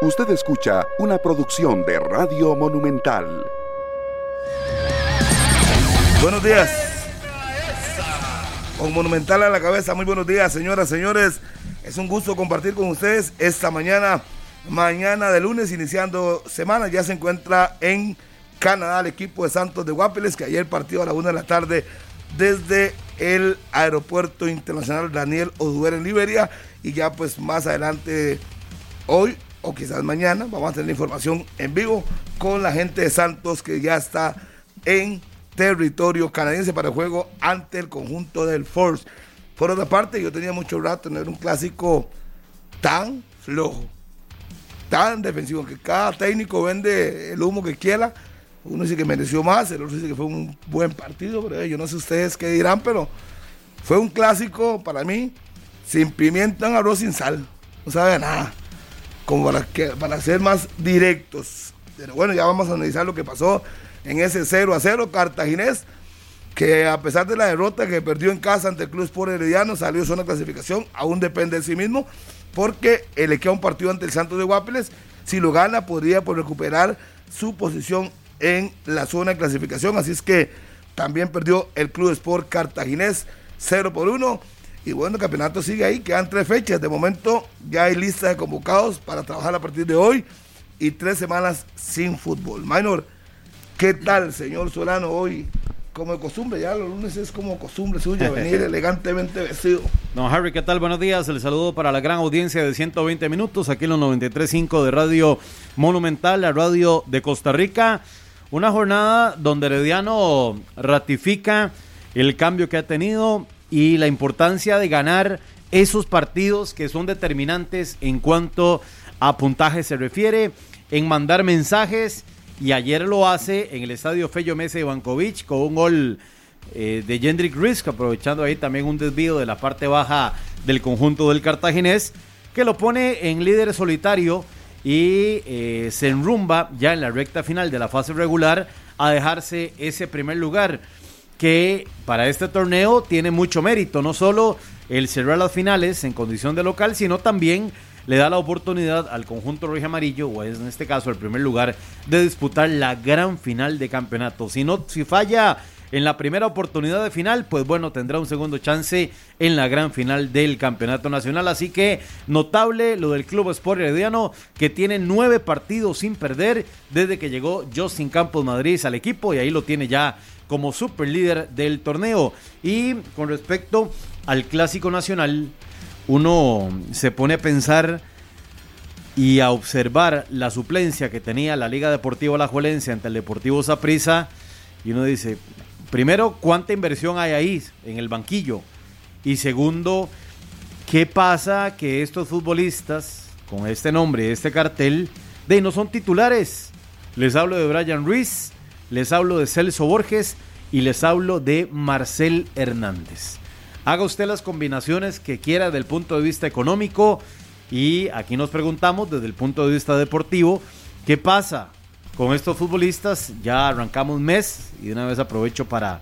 Usted escucha una producción de Radio Monumental. Buenos días. Con Monumental a la cabeza, muy buenos días, señoras, señores. Es un gusto compartir con ustedes esta mañana, mañana de lunes, iniciando semana. Ya se encuentra en Canadá el equipo de Santos de Guapiles, que ayer partió a la una de la tarde desde el Aeropuerto Internacional Daniel Oduer en Liberia. Y ya pues más adelante, hoy o quizás mañana, vamos a tener información en vivo con la gente de Santos que ya está en territorio canadiense para el juego ante el conjunto del Force. Por otra parte, yo tenía mucho rato en ver un clásico tan flojo, tan defensivo, que cada técnico vende el humo que quiera. Uno dice que mereció más, el otro dice que fue un buen partido, pero yo no sé ustedes qué dirán, pero fue un clásico para mí sin pimienta, arroz sin sal. No sabe nada. Como para, para ser más directos. Pero bueno, ya vamos a analizar lo que pasó en ese 0 a 0 cartaginés, que a pesar de la derrota que perdió en casa ante el Club Sport Herediano, salió zona clasificación, aún depende de sí mismo, porque le queda un partido ante el Santos de Guapiles. Si lo gana, podría pues, recuperar su posición en la zona de clasificación. Así es que también perdió el Club Sport Cartaginés 0 por 1. Y bueno, el campeonato sigue ahí, quedan tres fechas. De momento ya hay lista de convocados para trabajar a partir de hoy y tres semanas sin fútbol. Minor, ¿qué tal, señor Solano, hoy? Como de costumbre, ya los lunes es como costumbre suya, venir elegantemente vestido. Don Harry, ¿qué tal? Buenos días. El saludo para la gran audiencia de 120 minutos, aquí en los 93.5 de Radio Monumental, la radio de Costa Rica. Una jornada donde Herediano ratifica el cambio que ha tenido y la importancia de ganar esos partidos que son determinantes en cuanto a puntaje se refiere, en mandar mensajes y ayer lo hace en el estadio Fello Mesa Ivankovic con un gol eh, de Jendrik Risk, aprovechando ahí también un desvío de la parte baja del conjunto del cartaginés, que lo pone en líder solitario y eh, se enrumba ya en la recta final de la fase regular a dejarse ese primer lugar que para este torneo tiene mucho mérito, no solo el cerrar las finales en condición de local, sino también le da la oportunidad al conjunto rojo amarillo, o es en este caso el primer lugar, de disputar la gran final de campeonato. Si no, si falla en la primera oportunidad de final, pues bueno, tendrá un segundo chance en la gran final del campeonato nacional. Así que notable lo del Club Sport Herediano, que tiene nueve partidos sin perder desde que llegó Justin Campos Madrid al equipo y ahí lo tiene ya como super líder del torneo. Y con respecto al clásico nacional, uno se pone a pensar y a observar la suplencia que tenía la Liga Deportiva Alajuelense ante el Deportivo Saprissa y uno dice, primero, ¿cuánta inversión hay ahí en el banquillo? Y segundo, ¿qué pasa que estos futbolistas con este nombre, este cartel, de no son titulares? Les hablo de Brian Ruiz, les hablo de Celso Borges y les hablo de Marcel Hernández. Haga usted las combinaciones que quiera del punto de vista económico y aquí nos preguntamos desde el punto de vista deportivo, ¿qué pasa con estos futbolistas? Ya arrancamos mes y de una vez aprovecho para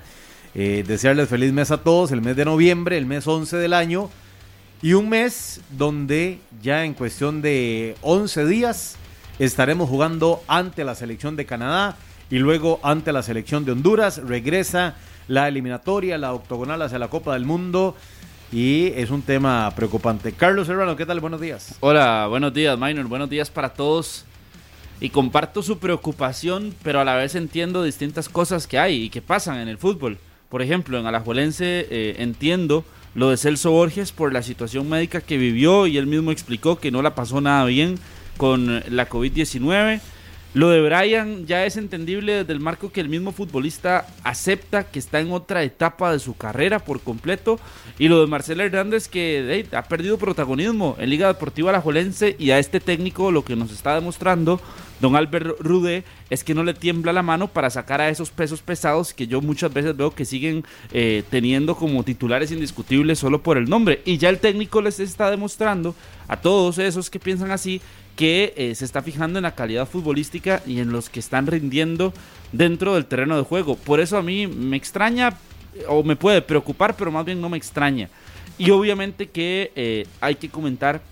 eh, desearles feliz mes a todos, el mes de noviembre, el mes 11 del año y un mes donde ya en cuestión de 11 días estaremos jugando ante la selección de Canadá y luego ante la selección de Honduras. Regresa la eliminatoria, la octogonal hacia la Copa del Mundo. Y es un tema preocupante. Carlos Serrano, ¿qué tal? Buenos días. Hola, buenos días, Minor. Buenos días para todos. Y comparto su preocupación, pero a la vez entiendo distintas cosas que hay y que pasan en el fútbol. Por ejemplo, en Alajuelense eh, entiendo lo de Celso Borges por la situación médica que vivió y él mismo explicó que no la pasó nada bien con la COVID-19 lo de Brian ya es entendible desde el marco que el mismo futbolista acepta que está en otra etapa de su carrera por completo. Y lo de Marcelo Hernández que ha perdido protagonismo en Liga Deportiva Alajuelense y a este técnico lo que nos está demostrando don Albert Rude es que no le tiembla la mano para sacar a esos pesos pesados que yo muchas veces veo que siguen eh, teniendo como titulares indiscutibles solo por el nombre. Y ya el técnico les está demostrando a todos esos que piensan así que eh, se está fijando en la calidad futbolística y en los que están rindiendo dentro del terreno de juego. Por eso a mí me extraña o me puede preocupar, pero más bien no me extraña. Y obviamente que eh, hay que comentar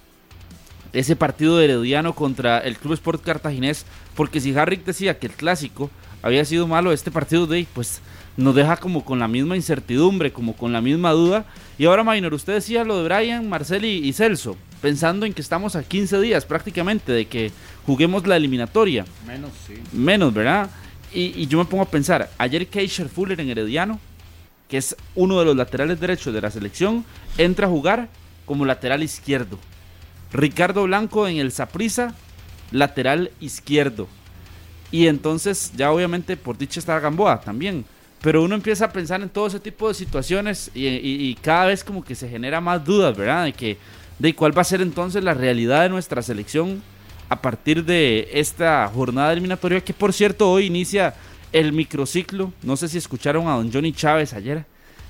ese partido de Herediano contra el Club Sport Cartaginés, porque si Harrick decía que el clásico había sido malo, este partido de pues nos deja como con la misma incertidumbre, como con la misma duda. Y ahora, Minor, usted decía lo de Brian, Marcel y, Celso, pensando en que estamos a 15 días prácticamente de que juguemos la eliminatoria. Menos, sí. Menos, ¿verdad? Y, yo me pongo a pensar, ayer Keisher Fuller en Herediano, que es uno de los laterales derechos de la selección, entra a jugar como lateral izquierdo. Ricardo Blanco en el Saprisa, lateral izquierdo. Y entonces, ya obviamente, por dicha está Gamboa también. Pero uno empieza a pensar en todo ese tipo de situaciones y, cada vez como que se genera más dudas, ¿verdad? De que de cuál va a ser entonces la realidad de nuestra selección a partir de esta jornada eliminatoria que por cierto hoy inicia el microciclo. No sé si escucharon a don Johnny Chávez ayer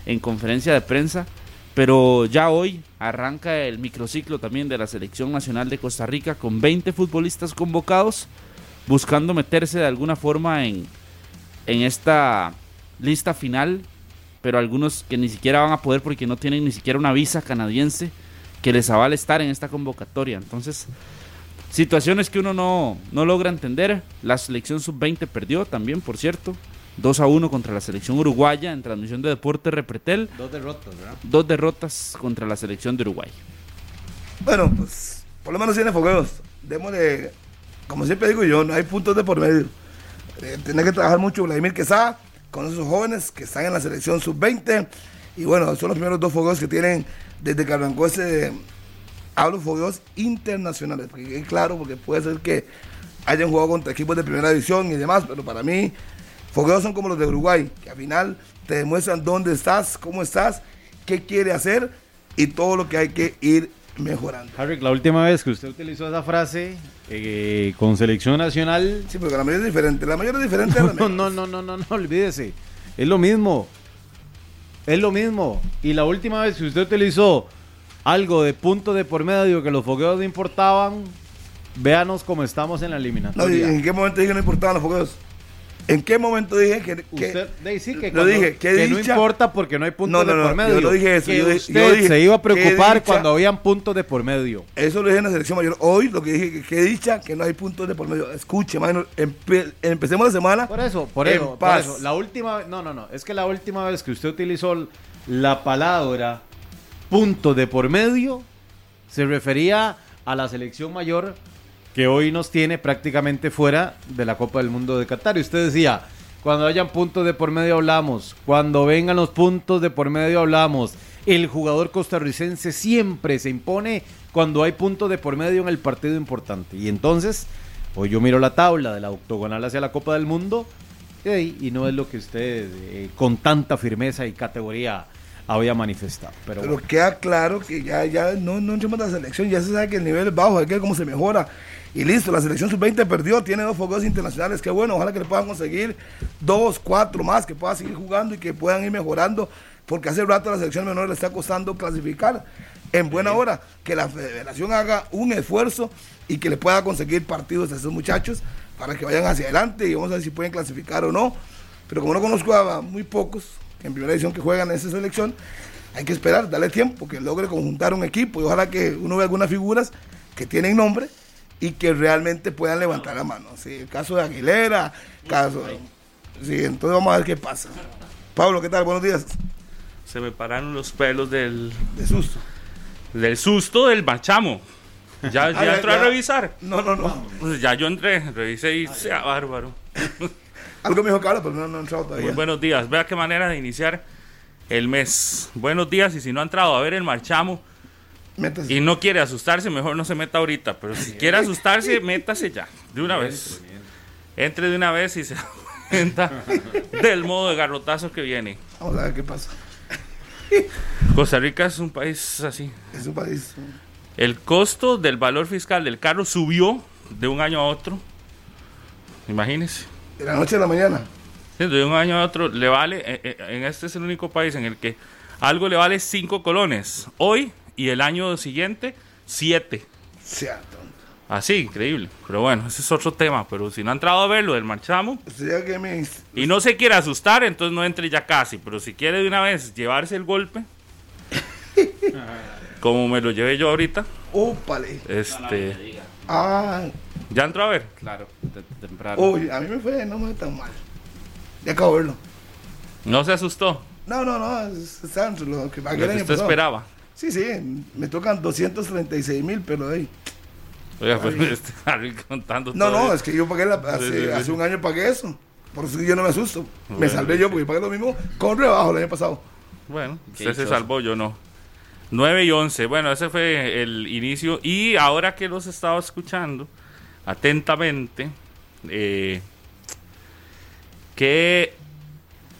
en conferencia de prensa, pero ya hoy arranca el microciclo también de la selección nacional de Costa Rica con 20 futbolistas convocados buscando meterse de alguna forma en, en esta lista final, pero algunos que ni siquiera van a poder porque no tienen ni siquiera una visa canadiense que les avale estar en esta convocatoria. Entonces, situaciones que uno no, no logra entender. La selección sub-20 perdió también, por cierto. 2 a 1 contra la selección uruguaya en transmisión de Deporte Repretel. Dos derrotas, ¿verdad? Dos derrotas contra la selección de Uruguay. Bueno, pues por lo menos tiene fogueos. Démosle, como siempre digo yo, no hay puntos de por medio. Eh, tiene que trabajar mucho Vladimir Quesada con esos jóvenes que están en la selección sub-20. Y bueno, son los primeros dos fogueos que tienen desde que arrancó ese. Hablo fogueos internacionales, porque es claro, porque puede ser que hayan jugado contra equipos de primera división y demás, pero para mí, fogueos son como los de Uruguay, que al final te demuestran dónde estás, cómo estás, qué quiere hacer y todo lo que hay que ir mejorando. Harry, la última vez que usted utilizó esa frase eh, con selección nacional. Sí, porque la mayoría es diferente. La mayoría es diferente. no, no, no, no, no, no, olvídese. Es lo mismo. Es lo mismo. Y la última vez que usted utilizó algo de punto de por medio que los fogueos no importaban, véanos cómo estamos en la eliminatoria. ¿En qué momento dije que no importaban los fogueos? ¿En qué momento dije que, usted sí, que, lo dije, que, no importa porque no hay puntos de por medio? Yo no dije eso. Que usted se iba a preocupar cuando habían puntos de por medio. Eso lo dije en la selección mayor. Hoy lo que dije que, dicha que no hay puntos de por medio. Escuche, mano, empecemos la semana. Por eso, por eso, por eso. La última, no, no, no. Es que la última vez que usted utilizó la palabra punto de por medio se refería a la selección mayor que hoy nos tiene prácticamente fuera de la Copa del Mundo de Qatar. Y usted decía, cuando hayan puntos de por medio hablamos, cuando vengan los puntos de por medio hablamos. El jugador costarricense siempre se impone cuando hay puntos de por medio en el partido importante. Y entonces, hoy yo miro la tabla de la octogonal hacia la Copa del Mundo y, no es lo que usted eh, con tanta firmeza y categoría había manifestado. Pero, queda claro que ya, ya no, no de la selección, ya se sabe que el nivel es bajo, hay que ver cómo se mejora. Y listo, la selección sub-20 perdió, tiene dos focos internacionales, qué bueno, ojalá que le puedan conseguir dos, cuatro más, que puedan seguir jugando y que puedan ir mejorando, porque hace rato a la selección menor le está costando clasificar en buena hora, que la federación haga un esfuerzo y que le pueda conseguir partidos a esos muchachos para que vayan hacia adelante y vamos a ver si pueden clasificar o no. Pero como no conozco a muy pocos en primera edición que juegan en esa selección, hay que esperar, darle tiempo, que logre conjuntar un equipo y ojalá que uno vea algunas figuras que tienen nombre y que realmente puedan levantar la mano. ¿sí? El caso de Aguilera, caso. Sí, entonces vamos a ver qué pasa. Pablo, ¿qué tal? Buenos días. Se me pararon los pelos del. De susto. Del susto del machamo. Ya, ya ah, entró a revisar. No, no, no. Pues ya yo entré, revisé y sea bárbaro. Algo me dijo Carlos, pero no, no he entrado todavía. Muy buenos días. Vea qué manera de iniciar el mes. Buenos días y si no ha entrado a ver el marchamo y no quiere asustarse, mejor no se meta ahorita. Pero si quiere asustarse, métase ya, de una vez. Entre de una vez y se da cuenta del modo de garrotazo que viene. Vamos a ver qué pasa. Costa Rica es un país así. Es un país. El costo del valor fiscal del carro subió de un año a otro. Imagínese. De la noche a la mañana. De un año a otro le vale. Eh, eh, en este es el único país en el que algo le vale 5 colones. Hoy y el año siguiente, siete. Así, increíble. Pero bueno, ese es otro tema. Pero si no ha entrado a verlo del marchamo y no se quiere asustar, entonces no entre ya casi. Pero si quiere de una vez llevarse el golpe, como me lo llevé yo ahorita, Úpale. este, Ah, ya entró a ver. Claro, te- temprano. uy, a mí me fue, no me fue tan mal. Ya acabo de verlo. No se asustó. No, no, no, es, lo que Lo que usted esperaba. Sí, sí, me tocan 236 mil, pero ahí. Oiga, pues este, Harry contando No, todo no, eso. es que yo pagué la, hace, sí, sí. hace un año pagué eso. Por eso yo no me asusto. me salvé yo porque pagué lo mismo con rebajo el año pasado. Bueno, usted se salvó, yo no. 9 y 11. Bueno, ese fue el inicio. Y ahora que los estaba escuchando atentamente, eh, qué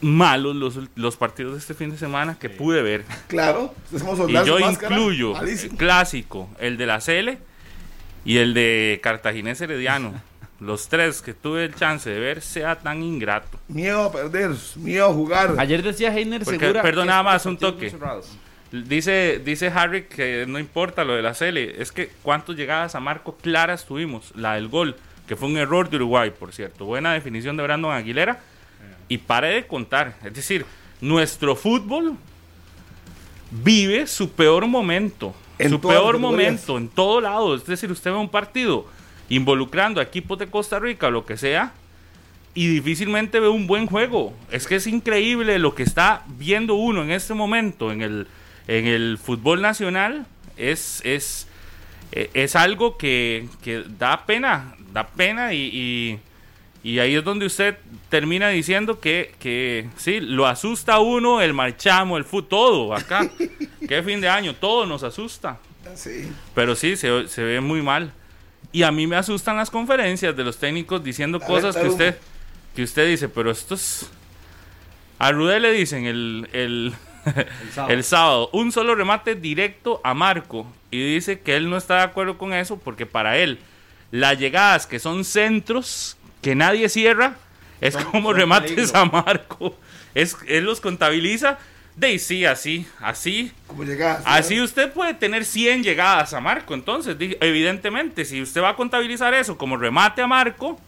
malos los, los partidos de este fin de semana que pude ver. Claro, somos Y yo incluyo el clásico, el de la Cele y el de Cartaginés Herediano. Los tres que tuve el chance de ver, sea tan ingrato. Miedo a perder, miedo a jugar. Ayer decía Heiner Porque, Segura. perdón, nada estos más, un toque. Dice, dice Harry que no importa lo de la Cele, es que cuántas llegadas a Marco claras tuvimos, la del gol, que fue un error de Uruguay, por cierto. Buena definición de Brandon Aguilera. Y pare de contar. Es decir, nuestro fútbol vive su peor momento. En su peor momento, en todo lado. Es decir, usted ve un partido involucrando a equipos de Costa Rica o lo que sea, y difícilmente ve un buen juego. Es que es increíble lo que está viendo uno en este momento en el, en el fútbol nacional. Es, es, eh, es algo que, que da pena, da pena y, y, y ahí es donde usted termina diciendo que, que sí, lo asusta a uno el marchamo, el fútbol, todo acá. Qué fin de año, todo nos asusta. Sí. Pero sí, se, se ve muy mal. Y a mí me asustan las conferencias de los técnicos diciendo cosas que usted, que usted dice, pero estos... A Rudé le dicen el, el, el, sábado. un solo remate directo a Marco. Y dice que él no está de acuerdo con eso porque para él las llegadas que son centros que nadie cierra es como son remates peligro. a Marco. Es, él los contabiliza de y sí, así, así, Como llegas. Así usted puede tener 100 llegadas a Marco. Entonces, evidentemente, si usted va a contabilizar eso como remate a Marco,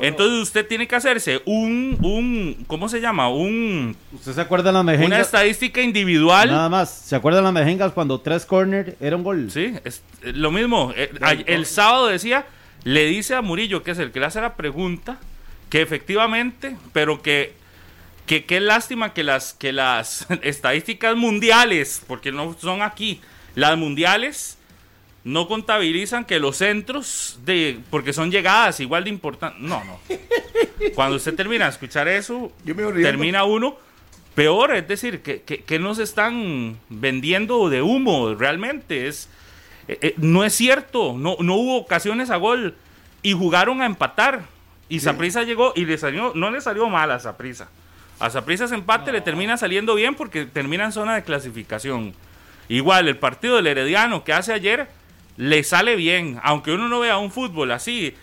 entonces usted tiene que hacerse un, un ¿cómo se llama? Un, ¿Usted se acuerda de las una mejengas? estadística individual. Nada más. ¿Se acuerdan las mejengas cuando tres corner era un gol? Sí, es eh, lo mismo. Eh, ay- el sábado decía, le dice a Murillo, que es el que le hace la pregunta, que efectivamente, pero que que qué lástima que las que las estadísticas mundiales, porque no son aquí, las mundiales no contabilizan que los centros de porque son llegadas igual de importantes. No, no. Cuando usted termina de escuchar eso, termina uno peor, es decir, que, que, que nos están vendiendo de humo realmente. Es, eh, eh, no es cierto, no, no hubo ocasiones a gol y jugaron a empatar. Y Saprisa llegó y le salió, no le salió mal a Saprisa. A Saprisa ese empate le termina saliendo bien porque termina en zona de clasificación. Igual, el partido del Herediano que hace ayer le sale bien, aunque uno no vea un fútbol así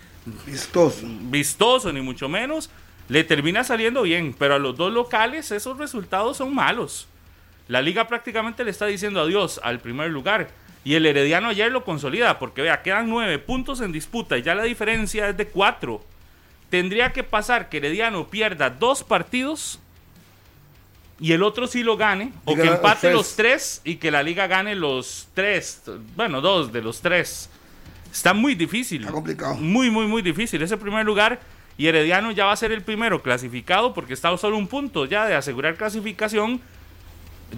Vistoso. vistoso, ni mucho menos, le termina saliendo bien. Pero a los dos locales esos resultados son malos. La liga prácticamente le está diciendo adiós al primer lugar. Y el Herediano ayer lo consolida, porque vea, quedan nueve puntos en disputa y ya la diferencia es de cuatro. Tendría que pasar que Herediano pierda dos partidos y el otro sí lo gane, o que empate tres. los tres y que la liga gane los tres, bueno, dos de los tres. Está muy difícil. Está complicado. Muy, muy, muy difícil. Ese primer lugar y Herediano ya va a ser el primero clasificado porque está a solo un punto ya de asegurar clasificación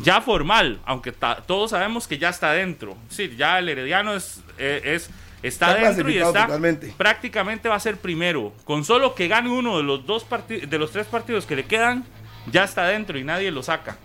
ya formal, aunque ta- todos sabemos que ya está dentro. Sí, ya el Herediano es, eh, es está, Está dentro y está totalmente. prácticamente va a ser primero. Con solo que gane uno de los dos partidos de los tres partidos que le quedan, ya está dentro y nadie lo saca.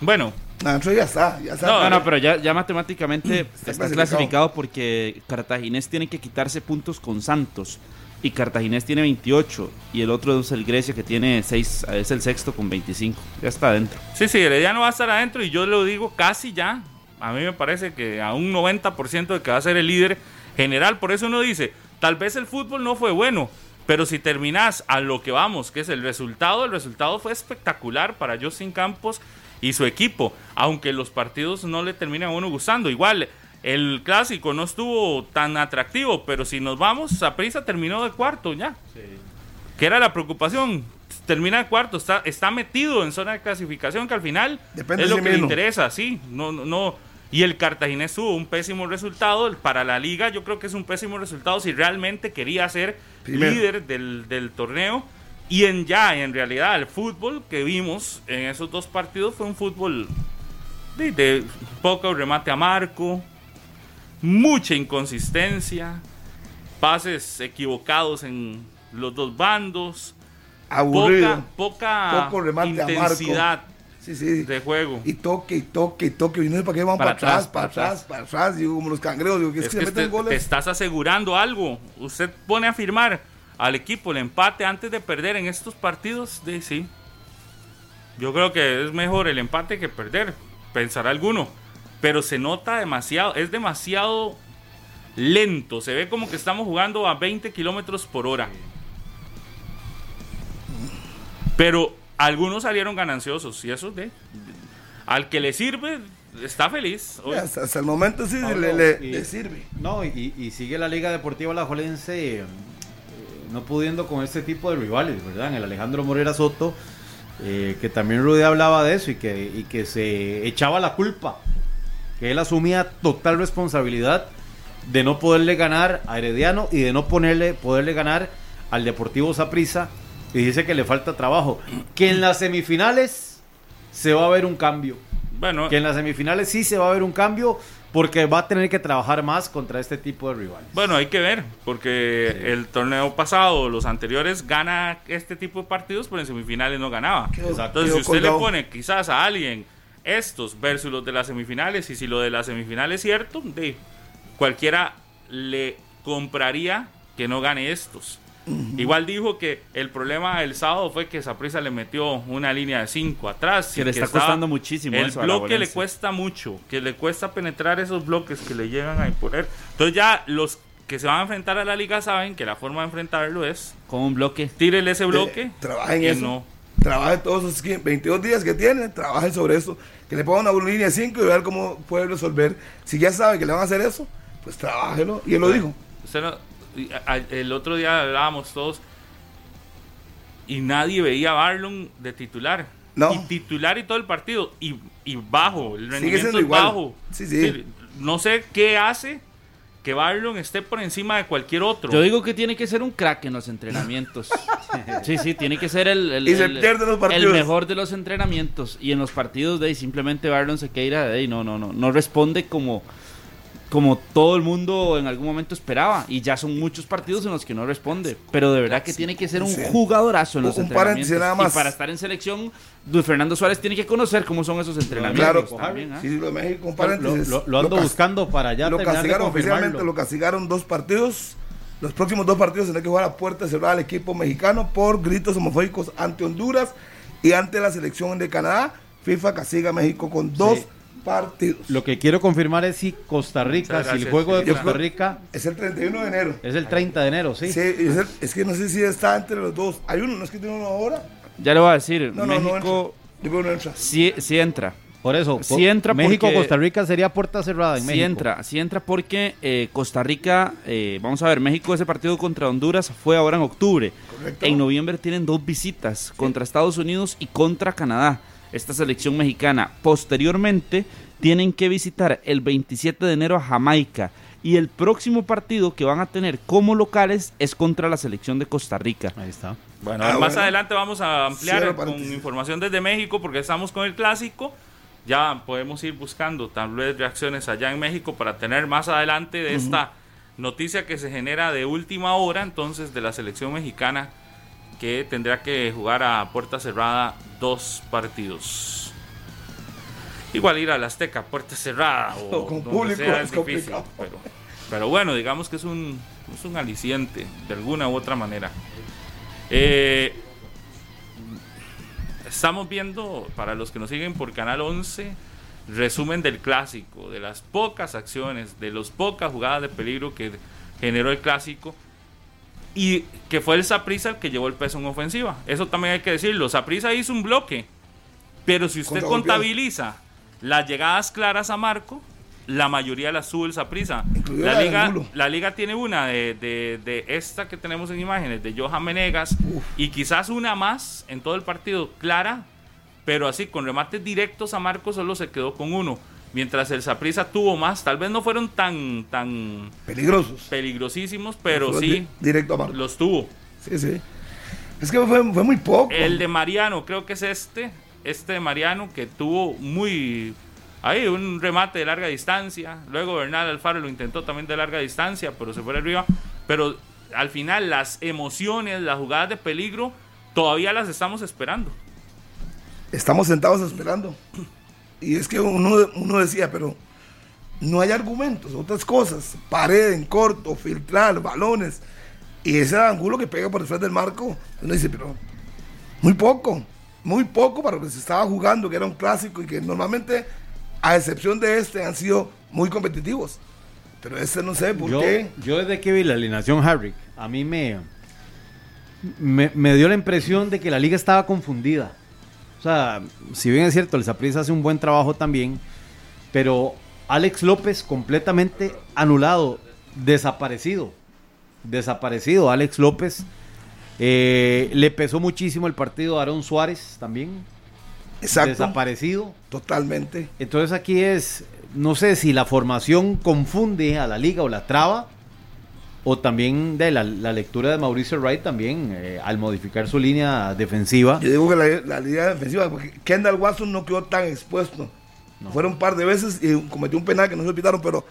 Bueno, No, eso ya está. Ya está. No, No, no, pero ya, ya matemáticamente está, clasificado. clasificado. porque Cartaginés tiene que quitarse puntos con Santos. Y Cartaginés tiene 28. Y el otro es el Grecia que tiene 6. Es el sexto con 25. Ya está adentro. Sí, sí, Herediano va a estar adentro y yo lo digo casi ya. A mí me parece que a un 90% de que va a ser el líder general. Por eso uno dice, tal vez el fútbol no fue bueno, pero si terminas a lo que vamos, que es el resultado, el resultado fue espectacular para Justin Campos y su equipo. Aunque los partidos no le terminan a uno gustando. Igual, el clásico no estuvo tan atractivo, pero si nos vamos, Saprissa terminó de cuarto ya que era la preocupación. Termina el cuarto, está, está metido en zona de clasificación que al final Depende es de lo sí que le interesa, sí. No, no, no, Y el Cartaginés tuvo un pésimo resultado. Para la liga yo creo que es un pésimo resultado si realmente quería ser líder del, del, torneo. Y en ya, en realidad, el fútbol que vimos en esos dos partidos fue un fútbol de, de poco remate a marco, mucha inconsistencia, pases equivocados en los dos bandos, aburrido, poca, poca intensidad de juego. Y toque, y toque, y toque. Y no sé para qué van para, atrás, para atrás, para atrás. Digo, como los cangrejos. Digo, que es, que, te estás asegurando algo. Usted pone a firmar al equipo el empate antes de perder en estos partidos. De, sí. Yo creo que es mejor el empate que perder. Pensará alguno. Pero se nota demasiado. Es demasiado lento. Se ve como que estamos jugando a 20 kilómetros por hora. Pero algunos salieron gananciosos y eso de, al que le sirve está feliz. Hasta, el momento sí le, sirve. No, y, sigue la Liga Deportiva La Jolense eh, no pudiendo con este tipo de rivales, ¿verdad? En el Alejandro Morera Soto, eh, que también Rudy hablaba de eso y que, y que se echaba la culpa, que él asumía total responsabilidad de no poderle ganar a Herediano y de no ponerle, poderle ganar al Deportivo Saprissa y dice que le falta trabajo. Que en las semifinales se va a ver un cambio. Bueno, que en las semifinales sí se va a ver un cambio porque va a tener que trabajar más contra este tipo de rivales. Bueno, hay que ver, porque el torneo pasado, los anteriores, gana este tipo de partidos, pero en semifinales no ganaba. Entonces, si usted le pone quizás a alguien estos versus los de las semifinales, y si lo de las semifinales es cierto, de cualquiera le compraría que no gane estos. Igual dijo que el problema el sábado fue que Saprisa le metió una línea de 5 atrás. Que le está costando muchísimo. El bloque le cuesta mucho, que le cuesta penetrar esos bloques que le llegan a imponer. Entonces ya los que se van a enfrentar a la liga saben que la forma de enfrentarlo es... Con un bloque. Tírele ese bloque. Eh, trabajen eso. No. Trabajen todos esos 22 días que tiene, trabajen sobre eso. Que le pongan una línea de 5 y ver cómo puede resolver. Si ya sabe que le van a hacer eso, pues trabájelo. Y él lo dijo. Usted no, el otro día hablábamos todos y nadie veía a Barlon de titular. No. Y titular y todo el partido. Y, bajo, el rendimiento es bajo. No sé qué hace que Barlon esté por encima de cualquier otro. Yo digo que tiene que ser un crack en los entrenamientos. sí, sí, tiene que ser el, el, el, mejor de los entrenamientos. Y en los partidos de ahí simplemente Barlon se queda de ahí. No, no, no. No responde como como todo el mundo en algún momento esperaba. Y ya son muchos partidos en los que no responde. Pero de verdad que tiene que ser un jugadorazo en los entrenamientos. Y para estar en selección, Luis Fernando Suárez tiene que conocer cómo son esos entrenamientos. Claro, también, ¿ah? sí, lo, México, lo, ando buscando para allá. Lo castigaron oficialmente, lo castigaron dos partidos. Los próximos dos partidos tendrá que jugar a puerta cerrada al equipo mexicano por gritos homofóbicos ante Honduras y ante la selección de Canadá. FIFA castiga a México con dos partidos. Lo que quiero confirmar es si Costa Rica, si el juego de Costa Rica... Es el 31 de enero. Es el 30 de enero, sí. Sí, es, que no sé si está entre los dos. Hay uno, no es que tiene uno ahora. Ya le voy a decir, México Sí, sí entra. Por eso, sí entra México, Costa Rica sería puerta cerrada en sí entra, sí entra porque eh, Costa Rica, eh, vamos a ver, México ese partido contra Honduras fue ahora en octubre. En noviembre tienen dos visitas contra Estados Unidos y contra Canadá esta selección mexicana. Posteriormente tienen que visitar el 27 de enero a Jamaica y el próximo partido que van a tener como locales es contra la selección de Costa Rica. Ahí está. Bueno, ah, más adelante vamos a ampliar con información desde México porque estamos con el clásico. Ya podemos ir buscando tal vez reacciones allá en México para tener más adelante de esta noticia que se genera de última hora entonces de la selección mexicana que tendrá que jugar a puerta cerrada dos partidos. Igual ir a la Azteca, puerta cerrada o con público es, difícil, pero, bueno, digamos que es un, es un aliciente de alguna u otra manera. Eh, estamos viendo, para los que nos siguen por Canal 11, resumen del clásico, de las pocas acciones, de las pocas jugadas de peligro que generó el clásico y que fue el Saprisa el que llevó el peso en ofensiva. Eso también hay que decirlo. Saprisa hizo un bloque, pero si usted contabiliza las llegadas claras a Marco, la mayoría las sube el Saprisa. La liga, la liga tiene una de, esta que tenemos en imágenes, de Johan Menegas, y quizás una más en todo el partido, clara, pero así con remates directos a Marco solo se quedó con uno. Mientras el Saprissa tuvo más, tal vez no fueron tan, tan Peligrosos. peligrosísimos, pero Fue sí di- Directo a Marco. los tuvo. Sí, sí. Es que fue, fue muy poco. El de Mariano, creo que es este, este de Mariano que tuvo muy ahí un remate de larga distancia. Luego Bernal Alfaro lo intentó también de larga distancia, pero se fue arriba. Pero al final las emociones, las jugadas de peligro, todavía las estamos esperando. Estamos sentados esperando. Y es que uno, uno decía, pero no hay argumentos, otras cosas. Pared en corto, filtrar, balones. Y ese ángulo que pega por detrás del marco, uno dice, pero muy poco, muy poco para lo que se estaba jugando, que era un clásico y que normalmente, a excepción de este, han sido muy competitivos. Pero este no sé por yo, qué. yo desde que vi la alineación Harrick, a mí me, me, me dio la impresión de que la liga estaba confundida. Sea, si bien es cierto, el Saprissa hace un buen trabajo también, pero Alex López completamente anulado, desaparecido. Desaparecido, Alex López. Eh, le pesó muchísimo el partido a Aaron Suárez también. Exacto. Desaparecido. Totalmente. Entonces aquí es, no sé si la formación confunde a la liga o la traba, o también de la, la lectura de Mauricio Wright también, eh, al modificar su línea defensiva. Yo digo que la, la línea defensiva, porque Kendall Watson no quedó tan expuesto. Fueron un par de veces y cometió un penal que no se pitaron, pero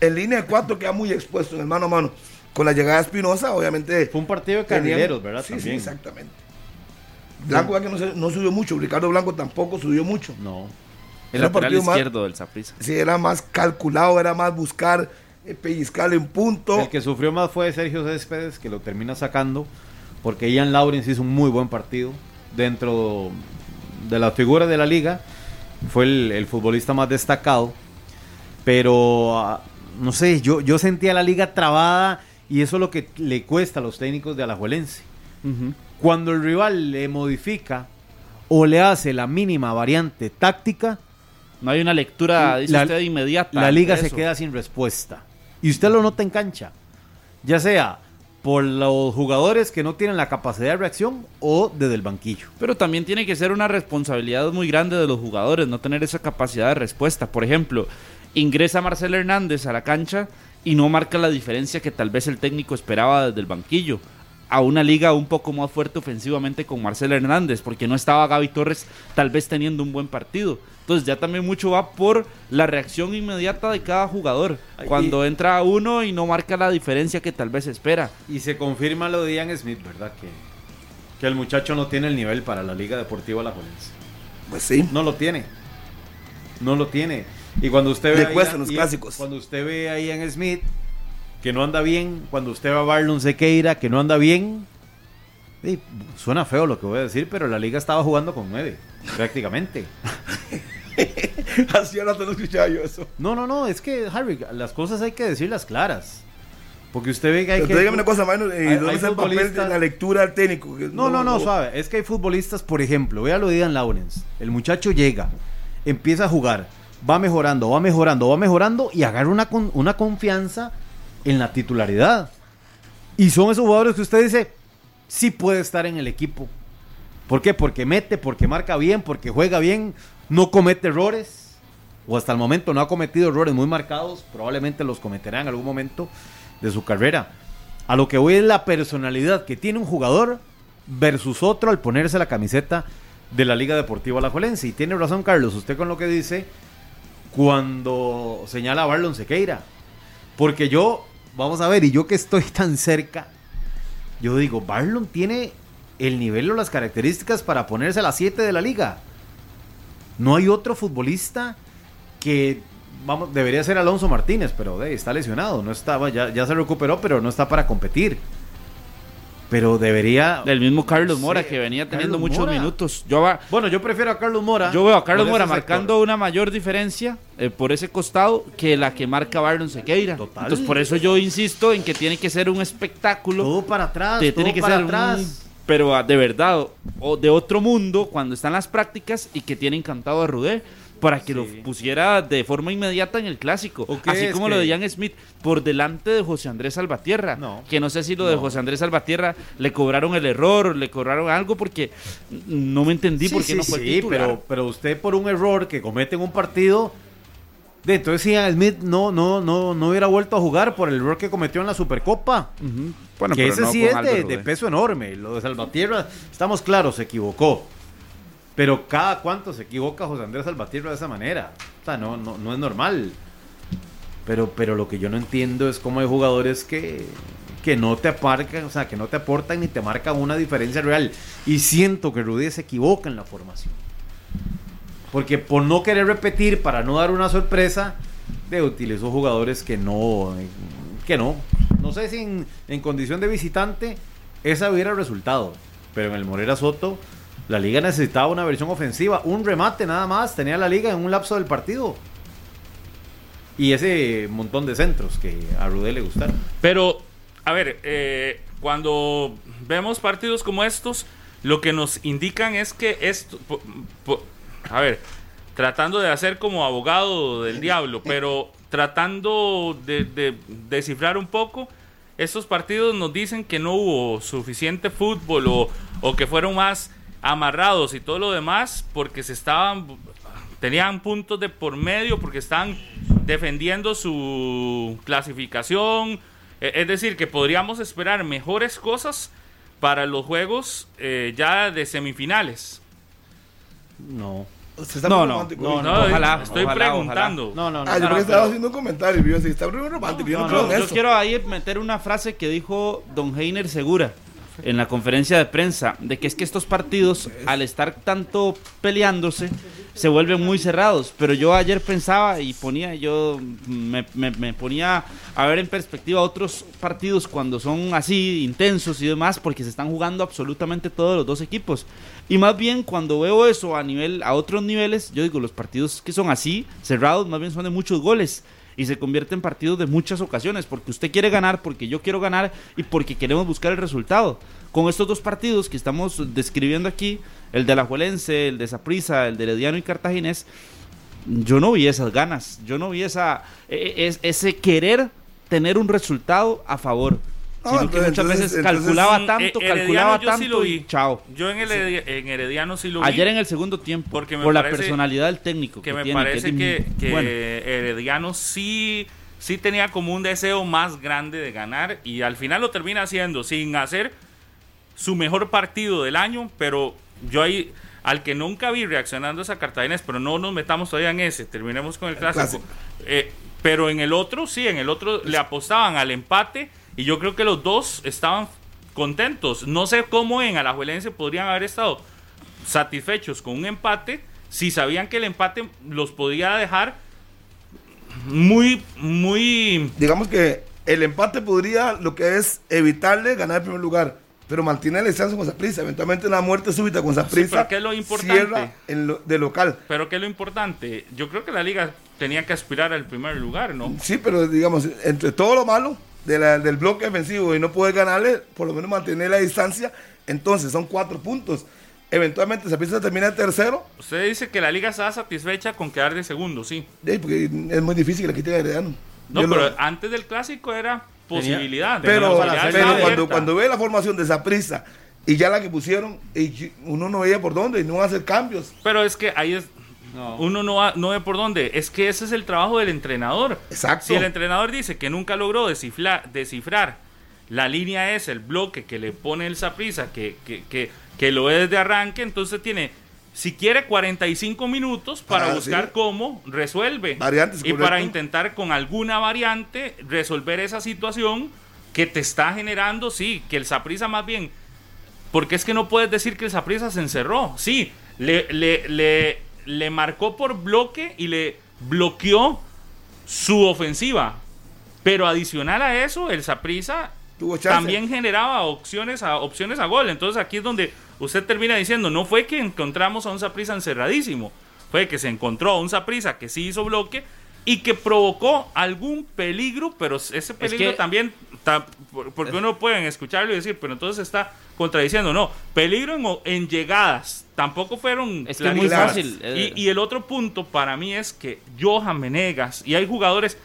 en línea de cuatro queda muy expuesto en el mano a mano. Con la llegada de Espinosa, obviamente. Fue un partido de tenían- carrileros, ¿verdad? Sí, también. sí, exactamente. Blanco ya que no, se- no subió mucho, Ricardo Blanco tampoco subió mucho. No. El Era lateral partido más- izquierdo del Saprissa. Sí, era más calculado, era más buscar eh, pellizcarle en punto. El que sufrió más fue Sergio Céspedes, que lo termina sacando, porque Ian Lawrence hizo un muy buen partido dentro de las figuras de la liga. Fue el, el futbolista más destacado. Pero, ah, no sé, yo, yo sentía la liga trabada y eso es lo que le cuesta a los técnicos de Alajuelense. Cuando el rival le modifica o le hace la mínima variante táctica, No hay una lectura, dice La- usted, inmediata. la liga se queda sin respuesta. Y usted lo nota en cancha. Ya sea por los jugadores que no tienen la capacidad de reacción o desde el banquillo. Pero también tiene que ser una responsabilidad muy grande de los jugadores, no tener esa capacidad de respuesta. Por ejemplo, ingresa Marcelo Hernández a la cancha y no marca la diferencia que tal vez el técnico esperaba desde el banquillo. A una liga un poco más fuerte ofensivamente con Marcelo Hernández, porque no estaba Gaby Torres tal vez teniendo un buen partido. Entonces ya también mucho va por la reacción inmediata de cada jugador. Cuando entra uno y no marca la diferencia que tal vez espera. Y se confirma lo de Ian Smith, ¿verdad? Que, que el muchacho no tiene el nivel para la Liga Deportiva Alajuelense. Pues sí. No lo tiene. No lo tiene. Y cuando usted ve Le cuestan los Ian- clásicos. Cuando usted ve a Ian Smith que no anda bien, cuando usted ve a Barlon Sequeira que no anda bien, sí, suena feo lo que voy a decir, pero la liga estaba jugando con nueve, prácticamente. Así ahora no escuchaba yo eso. No, no, no, es que Harry, las cosas hay que decirlas claras. Porque usted ve que hay Pero que... dígame una cosa, mano, hay- ¿y ¿dónde hay está el papel de la lectura del técnico? Que No, no, no, suave. Es que hay futbolistas, por ejemplo, vea lo de Ian Lawrence. El muchacho llega, empieza a jugar, va mejorando, va mejorando, va mejorando y agarra una, con- una confianza en la titularidad. Y son esos jugadores que usted dice, sí puede estar en el equipo. ¿Por qué? Porque mete, porque marca bien, porque juega bien, no comete errores. O hasta el momento no ha cometido errores muy marcados, probablemente los cometerá en algún momento de su carrera. A lo que voy es la personalidad que tiene un jugador versus otro al ponerse la camiseta de la Liga Deportiva Alajuelense. Y tiene razón, Carlos, usted con lo que dice cuando señala a Barlon Sequeira. Porque yo, vamos a ver, y yo que estoy tan cerca, yo digo, Barlon tiene el nivel o las características para ponerse a las 7 de la liga. No hay otro futbolista que vamos, debería ser Alonso Martínez, pero está lesionado, no estaba, ya, ya se recuperó, pero no está para competir. Pero debería. Del mismo Carlos Sí, Mora, que venía teniendo Carlos muchos Mora. minutos. Yo va, Bueno, yo prefiero a Carlos Mora. Yo veo a Carlos Mora sector. marcando una mayor diferencia eh, por ese costado que la que marca Barlon Sequeira. Total. Entonces, por eso yo insisto en que tiene que ser un espectáculo. todo para atrás, todo tiene que para ser atrás. un- pero ah, de verdad, o de otro mundo cuando están las prácticas y que tiene encantado a Rudé para que Sí. lo pusiera de forma inmediata en el clásico. ¿O qué Así como que- lo de Ian Smith, por delante de José Andrés Salvatierra. No. Que no sé si lo de. José Andrés Salvatierra le cobraron el error, le cobraron algo porque no me entendí Sí, por qué sí, no fue sí, titular. pero, pero usted por un error que comete en un partido De entonces si Smith no, no, no, no hubiera vuelto a jugar por el error que cometió en la Supercopa. Bueno, que pero ese no sí es de eh. peso enorme. Lo de Salvatierra, estamos claros, se equivocó. Pero cada cuánto se equivoca José Andrés Salvatierra de esa manera. O sea, no, no, no es normal. Pero, pero lo que yo no entiendo es cómo hay jugadores que, que no te aparcan, o sea, que no te aportan ni te marcan una diferencia real. Y siento que Rudy se equivoca en la formación. Porque por no querer repetir, para no dar una sorpresa, de utilizó jugadores que no, que no. No sé si en, en condición de visitante esa hubiera resultado. Pero en el Morera Soto, la liga necesitaba una versión ofensiva, un remate nada más, tenía la liga en un lapso del partido. Y ese montón de centros que a Rudé le gustaron. Pero, a ver, eh, cuando vemos partidos como estos, lo que nos indican es que esto, a ver, tratando de hacer como abogado del diablo, pero tratando de, de descifrar un poco, estos partidos nos dicen que no hubo suficiente fútbol o que fueron más amarrados y todo lo demás porque se estaban tenían puntos de por medio porque están defendiendo su clasificación. E- Es decir, que podríamos esperar mejores cosas para los juegos eh, ya de semifinales. No. Se está No, no, no. No, ojalá, estoy ojalá, preguntando. No, no, no. Ah, yo no, estaba pero- haciendo un comentario. y Yo decía, está muy romántico. Yo no, No, creo no, en yo eso. quiero ahí meter una frase que dijo don Heiner Segura en la conferencia de prensa, de que es que estos partidos, al estar tanto peleándose, se vuelven muy cerrados. Pero yo ayer pensaba y ponía, yo me, me- me ponía a ver en perspectiva otros partidos cuando son así intensos y demás, porque se están jugando absolutamente todos los dos equipos. Y más bien cuando veo eso a nivel, a otros niveles, yo digo, los partidos que son así, cerrados, más bien son de muchos goles y se convierte en partidos de muchas ocasiones, porque usted quiere ganar, porque yo quiero ganar y porque queremos buscar el resultado. Con estos dos partidos que estamos describiendo aquí, el de la Juelense, el de Saprissa, el de Herediano y Cartaginés, yo no vi esas ganas, yo no vi esa, e- e- es- ese querer tener un resultado a favor. No, sino que entonces- muchas veces entonces- calculaba tanto, eh, calculaba yo sí tanto lo y vi. chao. Yo en, el en Herediano sí lo vi. Ayer en el segundo tiempo, Porque me por la personalidad del técnico que que, me tiene, parece que, que bueno, Herediano sí, sí tenía como un deseo más grande de ganar y al final lo termina haciendo sin hacer su mejor partido del año, pero yo ahí al que nunca vi reaccionando es a Cartaginés, pero no nos metamos todavía en ese, terminemos con el clásico. clásico. Eh, pero en el otro, sí, en el otro le apostaban al empate y yo creo que los dos estaban contentos. No sé cómo en Alajuelense podrían haber estado satisfechos con un empate si sabían que el empate los podía dejar muy, muy... Digamos que el empate podría lo que es evitarle ganar el primer lugar. Pero mantiene el descenso con Saprissa. Eventualmente una muerte súbita con Saprissa. pero ¿qué es lo importante? Cierra en lo- de local. Pero ¿qué es lo importante? Yo creo que la liga tenía que aspirar al primer lugar, ¿no? Sí, pero digamos, entre todo lo malo de la- del bloque defensivo y no poder ganarle, por lo menos mantener la distancia, entonces son cuatro puntos. Eventualmente Saprissa termina en tercero, Usted dice que la liga estaba satisfecha con quedar de segundo, sí. ahí, porque es muy difícil que le quiten Herediano. No, Yo pero lo- antes del clásico era posibilidad. pero, La cuando, cuando ve la formación de Saprissa y ya la que pusieron, y uno no veía por dónde y no va a hacer cambios. Pero es que ahí es... Uno no, va- no ve por dónde. Es que ese es el trabajo del entrenador. Exacto. Si el entrenador dice que nunca logró descifrar, descifrar la línea es el bloque que le pone el Saprisa, que, que, que, que lo es de arranque, entonces tiene, si quiere, 45 minutos para Ah, buscar sí. cómo resuelve. Variantes, y correcto. para intentar con alguna variante resolver esa situación que te está generando, sí, que el Saprisa más bien porque es que no puedes decir que el Saprissa se encerró. Sí, le, le, le, le marcó por bloque y le bloqueó su ofensiva. Pero adicional a eso, el chance. también generaba opciones a, opciones a gol. Entonces aquí es donde usted termina diciendo, no fue que encontramos a un Saprissa encerradísimo, fue que se encontró a un Saprissa que sí hizo bloque y que provocó algún peligro, pero ese peligro que- también, porque uno pueden escucharlo y decir, pero entonces está contradiciendo, no, peligro en, llegadas, tampoco fueron Es que muy fácil, eh. Y, y el otro punto para mí es que Johan Menegas, y hay jugadores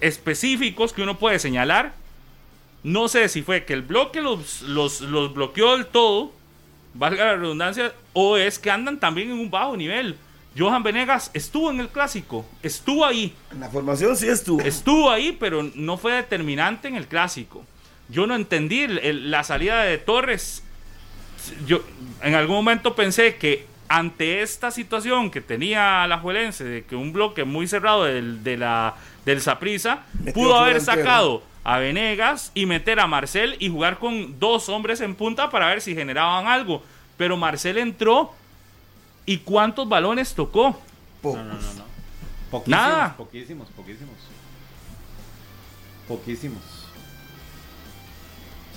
específicos que uno puede señalar, no sé si fue que el bloque los, los, los bloqueó del todo, valga la redundancia, o es que andan también en un bajo nivel. Johan Venegas estuvo en el clásico, estuvo ahí. En la formación sí estuvo. Estuvo ahí, pero no fue determinante en el clásico. Yo no entendí el- la salida de Torres. Yo en algún momento pensé que ante esta situación que tenía la Juelense, de que un bloque muy cerrado del, de la, del Saprissa, Metió pudo haber sacado a Venegas y meter a Marcel y jugar con dos hombres en punta para ver si generaban algo. Pero Marcel entró y ¿cuántos balones tocó? Pocos. Poquísimos, Nada. Poquísimos, poquísimos. Poquísimos.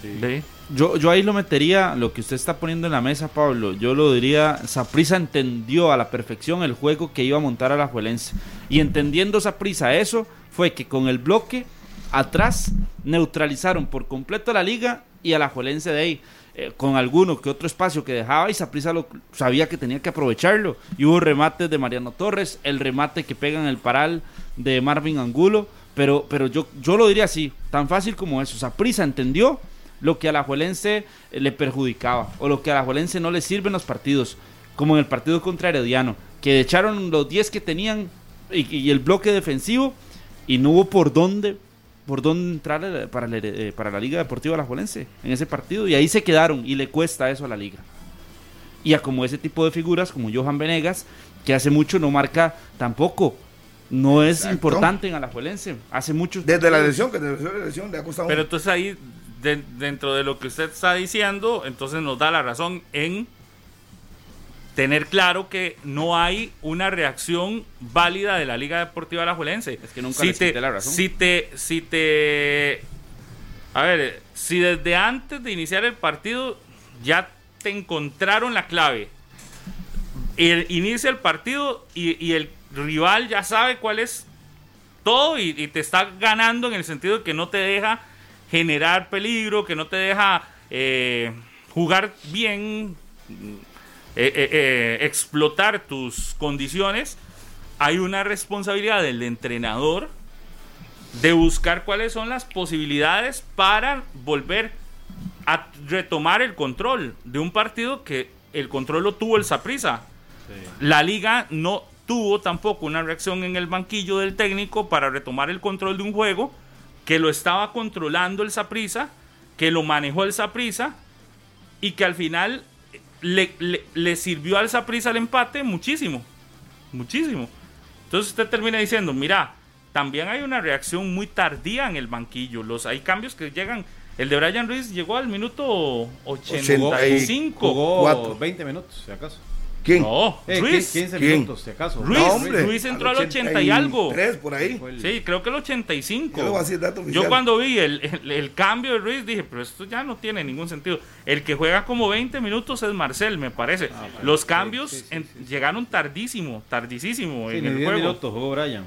Sí. Ve. Yo, yo ahí lo metería, lo que usted está poniendo en la mesa, Pablo. Yo lo diría, Saprisa entendió a la perfección el juego que iba a montar a la Juelense. Y entendiendo Saprisa eso, fue que con el bloque atrás neutralizaron por completo a la liga y a la Juelense de ahí. Eh, con alguno que otro espacio que dejaba y Saprisa lo sabía que tenía que aprovecharlo. Y hubo remates de Mariano Torres, el remate que pega en el paral de Marvin Angulo. Pero, pero yo, yo lo diría así, tan fácil como eso. Saprisa entendió lo que a la Juelense eh, le perjudicaba o lo que a la Juelense no le sirve en los partidos, como en el partido contra Herediano, que echaron los 10 que tenían y, y el bloque defensivo y no hubo por dónde por dónde entrar para, la- eh, para la Liga Deportiva La Juelense en ese partido y ahí se quedaron y le cuesta eso a la liga. Y a como ese tipo de figuras como Johan Venegas, que hace mucho no marca tampoco, no es Exacto. importante en Alajuelense, hace mucho Desde la lesión, que desde la lesión le ha costado. Pero entonces ahí, de- dentro de lo que usted está diciendo, entonces nos da la razón en tener claro que no hay una reacción válida de la Liga Deportiva Alajuelense. Es que nunca si les te, la razón. Si te, si te, a ver, si desde antes de iniciar el partido ya te encontraron la clave, el, inicia el partido y, y el rival ya sabe cuál es todo y, y te está ganando en el sentido de que no te deja generar peligro, que no te deja eh, jugar bien, eh, eh, eh, explotar tus condiciones, hay una responsabilidad del entrenador de buscar cuáles son las posibilidades para volver a retomar el control de un partido que el control lo tuvo el Saprissa. La liga no tuvo tampoco una reacción en el banquillo del técnico para retomar el control de un juego que lo estaba controlando el Saprissa, que lo manejó el Saprissa y que al final le, le- le sirvió al Saprissa el empate muchísimo, muchísimo. Entonces usted termina diciendo, mira, también hay una reacción muy tardía en el banquillo. Los, hay cambios que llegan. El de Brian Ruiz llegó al minuto 85. Jugó Cuatro. 20 minutos, si acaso. ¿Quién? No, Eh, Ruiz. 15 ¿Quién? minutos, si acaso. Ruiz, No, hombre. Ruiz entró al 80 y algo. 83 por ahí. Sí, creo que el 85. Yo el dato. Yo cuando vi el, el- el cambio de Ruiz dije, pero esto ya no tiene ningún sentido. El que juega como 20 minutos es Marcel, me parece. Los cambios sí, sí, en- sí, llegaron tardísimo, tardísimo Sí, en ni el 10 juego. minutos jugó Brian.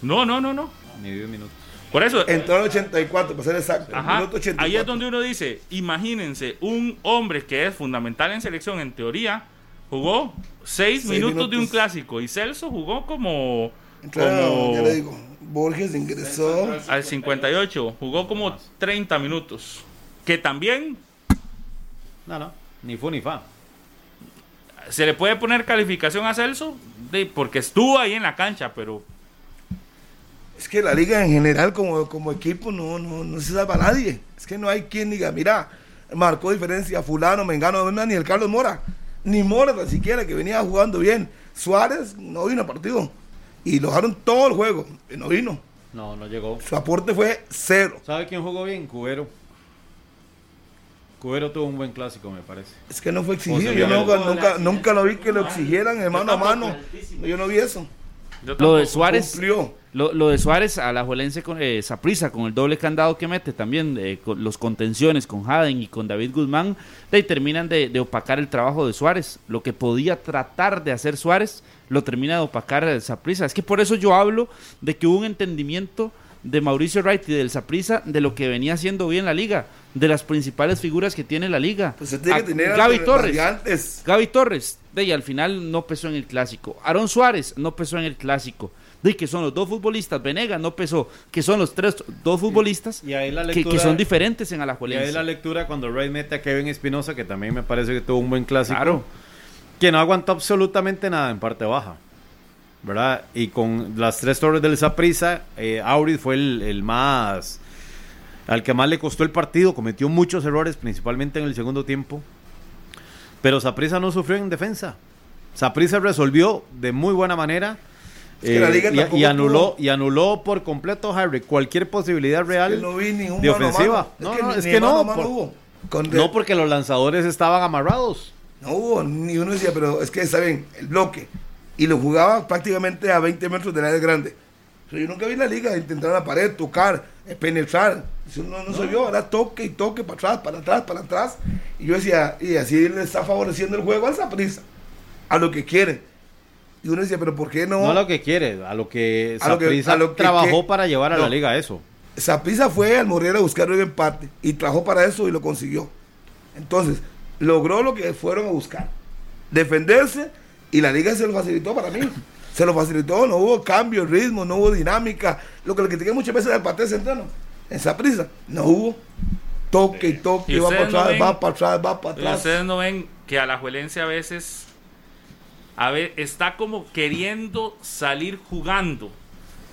No, no, no, no. Ni 10 minutos. Por eso, Entró al 84, para ser exacto. Ajá, Minuto 84. ahí es donde uno dice, imagínense, un hombre que es fundamental en selección, en teoría, jugó 6 Seis minutos, de un clásico y Celso jugó como, como ya le digo, Borges ingresó. al 58, jugó como 30 minutos. Que también No, no. Ni fu ni fa. se le puede poner calificación a Celso, de- porque estuvo ahí en la cancha, pero Es que la liga en general como, como equipo no, no, no se salva a nadie. Es que no hay quien diga, mira, marcó diferencia fulano, Mengano, no, ni el Carlos Mora. Ni Mora tan siquiera, que venía jugando bien. Suárez no vino al partido. Y lo dejaron todo el juego. Y no vino. No, no llegó. Su aporte fue cero. ¿Sabe quién jugó bien? Cubero. Cubero tuvo un buen clásico, me parece. Es que no fue exigido. Yo nunca, nunca, nunca lo vi que lo exigieran de mano a mano. Yo no vi eso. Lo de. Suárez, Cumplió. Lo, lo de Suárez a la Juelense con eh, Saprissa, con el doble candado que mete también, eh, con los contenciones con Haden y con David Guzmán, de ahí terminan de, de opacar el trabajo de Suárez. Lo que podía tratar de hacer Suárez, lo termina de opacar el Saprissa. Es que por eso yo hablo de que hubo un entendimiento de Mauricio Wright y del Saprissa de lo que venía haciendo bien la liga, de las principales figuras que tiene la liga. Pues tiene que tener Gaby Torres. Gaby Torres, de y al final no pesó en el clásico. Aaron Suárez no pesó en el clásico. De que son los dos futbolistas, Venegas no pesó, que son los tres, dos futbolistas Y ahí la que, lectura. que son diferentes en Y ahí Alajuelense. la lectura cuando Ray mete a Kevin Espinosa, que también me parece que tuvo un buen clásico. Claro. Que no aguantó absolutamente nada en parte baja. ¿verdad? Y con las tres torres del Saprissa, eh, Auris fue el, el más al que más le costó el partido, cometió muchos errores, principalmente en el segundo tiempo. Pero Saprissa no sufrió en defensa. Saprissa resolvió de muy buena manera. Es eh, y- anuló, y anuló por completo, Harry, cualquier posibilidad real Que no vi de ofensiva. mano. No, no, es que no. por-. Con- no, porque los lanzadores estaban amarrados. No hubo, ni uno decía, pero es que está bien, el bloque. Y lo jugaba prácticamente a 20 metros del área grande. Pero yo nunca vi la liga intentar la pared, tocar, eh, penetrar. Eso no, no, se vio, era toque y toque para atrás, para atrás, para atrás. Y yo decía, y así le está favoreciendo el juego a esa prisa, a lo que quiere. Y uno decía, pero ¿por qué no? No a lo que quiere, a lo que A lo que- Saprissa a lo que- trabajó que- para llevar a la liga eso. Saprissa fue al Morera a buscar un empate y trabajó para eso y lo consiguió. Entonces, logró lo que fueron a buscar. Defenderse y la liga se lo facilitó para mí. Se lo facilitó, no hubo cambio, ritmo, no hubo dinámica. Lo que le critiqué muchas veces al pateo centrano. En Saprissa, no hubo. Toque y toque, ¿Y va para atrás, ven- va para atrás, va para Y atrás. Ustedes no ven que a la Juelense a veces a ver, está como queriendo salir jugando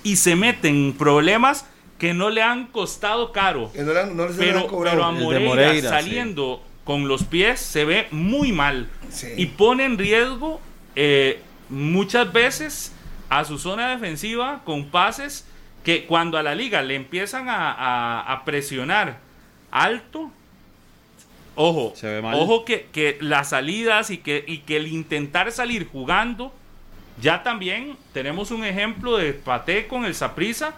y se mete en problemas que no le han costado caro. Que no, le han- no les han Pero, cobrado. pero a Moreira, Moreira, saliendo con los pies se ve muy mal Sí. y pone en riesgo eh, muchas veces a su zona defensiva con pases que cuando a la liga le empiezan a, a- a presionar alto, ojo, Se ve mal. ojo que, que las salidas y que, y que el intentar salir jugando, ya también tenemos un ejemplo de Pate con el Saprisa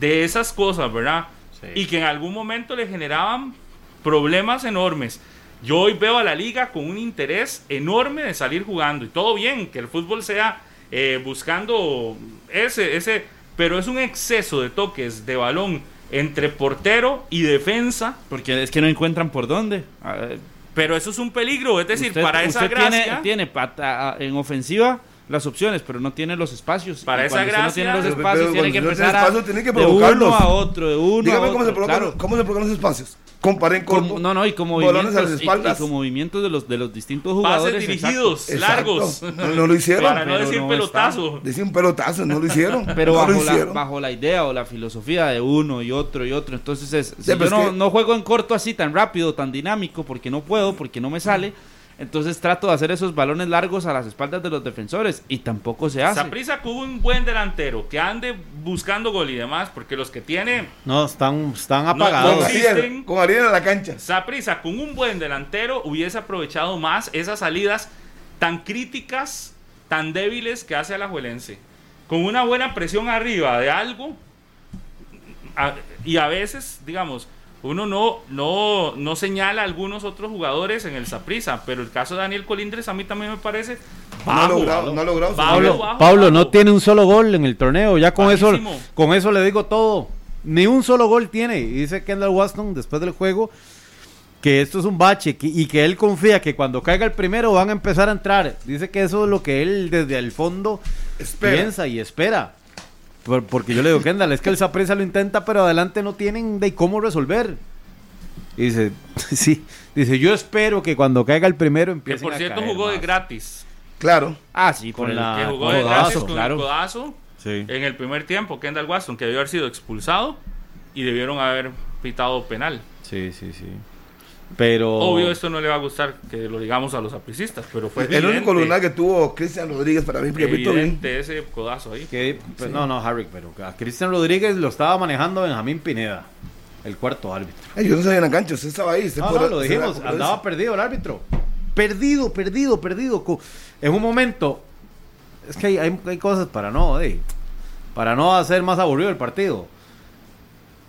de esas cosas, ¿verdad? Sí. Y que en algún momento le generaban problemas enormes. Yo hoy veo a la liga con un interés enorme de salir jugando. Y todo bien, que el fútbol sea eh, buscando ese, ese, pero es un exceso de toques de balón entre portero y defensa. Porque es que no encuentran por dónde. A ver, Pero eso es un peligro, es decir, usted- para esa usted tiene, gracia. tiene pata- en ofensiva las opciones, pero no tiene los espacios. Para Y esa usted no gracia- tiene los Pero- espacios, pero tiene que usted no empezar tiene a, espacio, tiene que de uno provocarlos. a otro, de uno Dígame a cómo se, otro, provocan, claro. cómo se provocan los espacios. Comparen. Como- no, no, y como balones movimientos, a las y- y, espaldas. como movimientos de los, de los distintos Pases jugadores. dirigidos, Exacto. largos. No, no lo hicieron. Para no decir no pelotazo. Dice un pelotazo, no lo hicieron. Pero no lo bajo la, bajo la idea o la filosofía de uno y otro y otro. Entonces, es, si Sí, yo no, que- no juego en corto así tan rápido, tan dinámico, porque no puedo, porque no me sale. Entonces trato de hacer esos balones largos a las espaldas de los defensores y tampoco se hace. Saprisa con un buen delantero que ande buscando gol y demás, porque los que tiene No, están, están No, apagados. Con existen. Ariel, con Ariel en la cancha. Saprisa con un buen delantero hubiese aprovechado más esas salidas tan críticas, tan débiles que hace a la Juelense. Con una buena presión arriba de algo, a- y a veces, digamos, uno no, no, no señala a algunos otros jugadores en el Saprisa, pero el caso de Daniel Colindres a mí también me parece No logrado, no ha logrado Pablo, bajo, Pablo bajo. no tiene un solo gol en el torneo. Ya con eso, con eso le digo todo. Ni un solo gol tiene. Y dice Kendall Waston después del juego que esto es un bache que- y que él confía que cuando caiga el primero van a empezar a entrar. Dice que eso es lo que él desde el fondo Espera. piensa y espera. Por- porque yo le digo, Kendall, es que el Saprissa lo intenta, pero adelante no tienen de cómo resolver. Y dice, sí, dice, yo espero que cuando caiga el primero Que empiece por cierto jugó de gratis. Claro. Ah, sí, Con con la- Que jugó con de codazo, gratis con claro. el codazo. Sí. en el primer tiempo, Kendall Waston, que debió haber sido expulsado y debieron haber pitado penal. Sí, sí, sí. Pero. Obvio, esto no le va a gustar que lo digamos a los apricistas, pero fue el único evidente, lunar que tuvo Cristian Rodríguez para mí, que pitó bien. evidente ese codazo ahí. que- pues, No, no, Harry, pero a Cristian Rodríguez lo estaba manejando Benjamín Pineda, el cuarto árbitro. Ay, yo no sabía en la cancha, usted estaba ahí. usted No, podrá- no, lo dijimos, andaba perdido el árbitro. Perdido, perdido, perdido. En un momento, es que hay, hay- hay cosas para no, eh, para no hacer más aburrido el partido.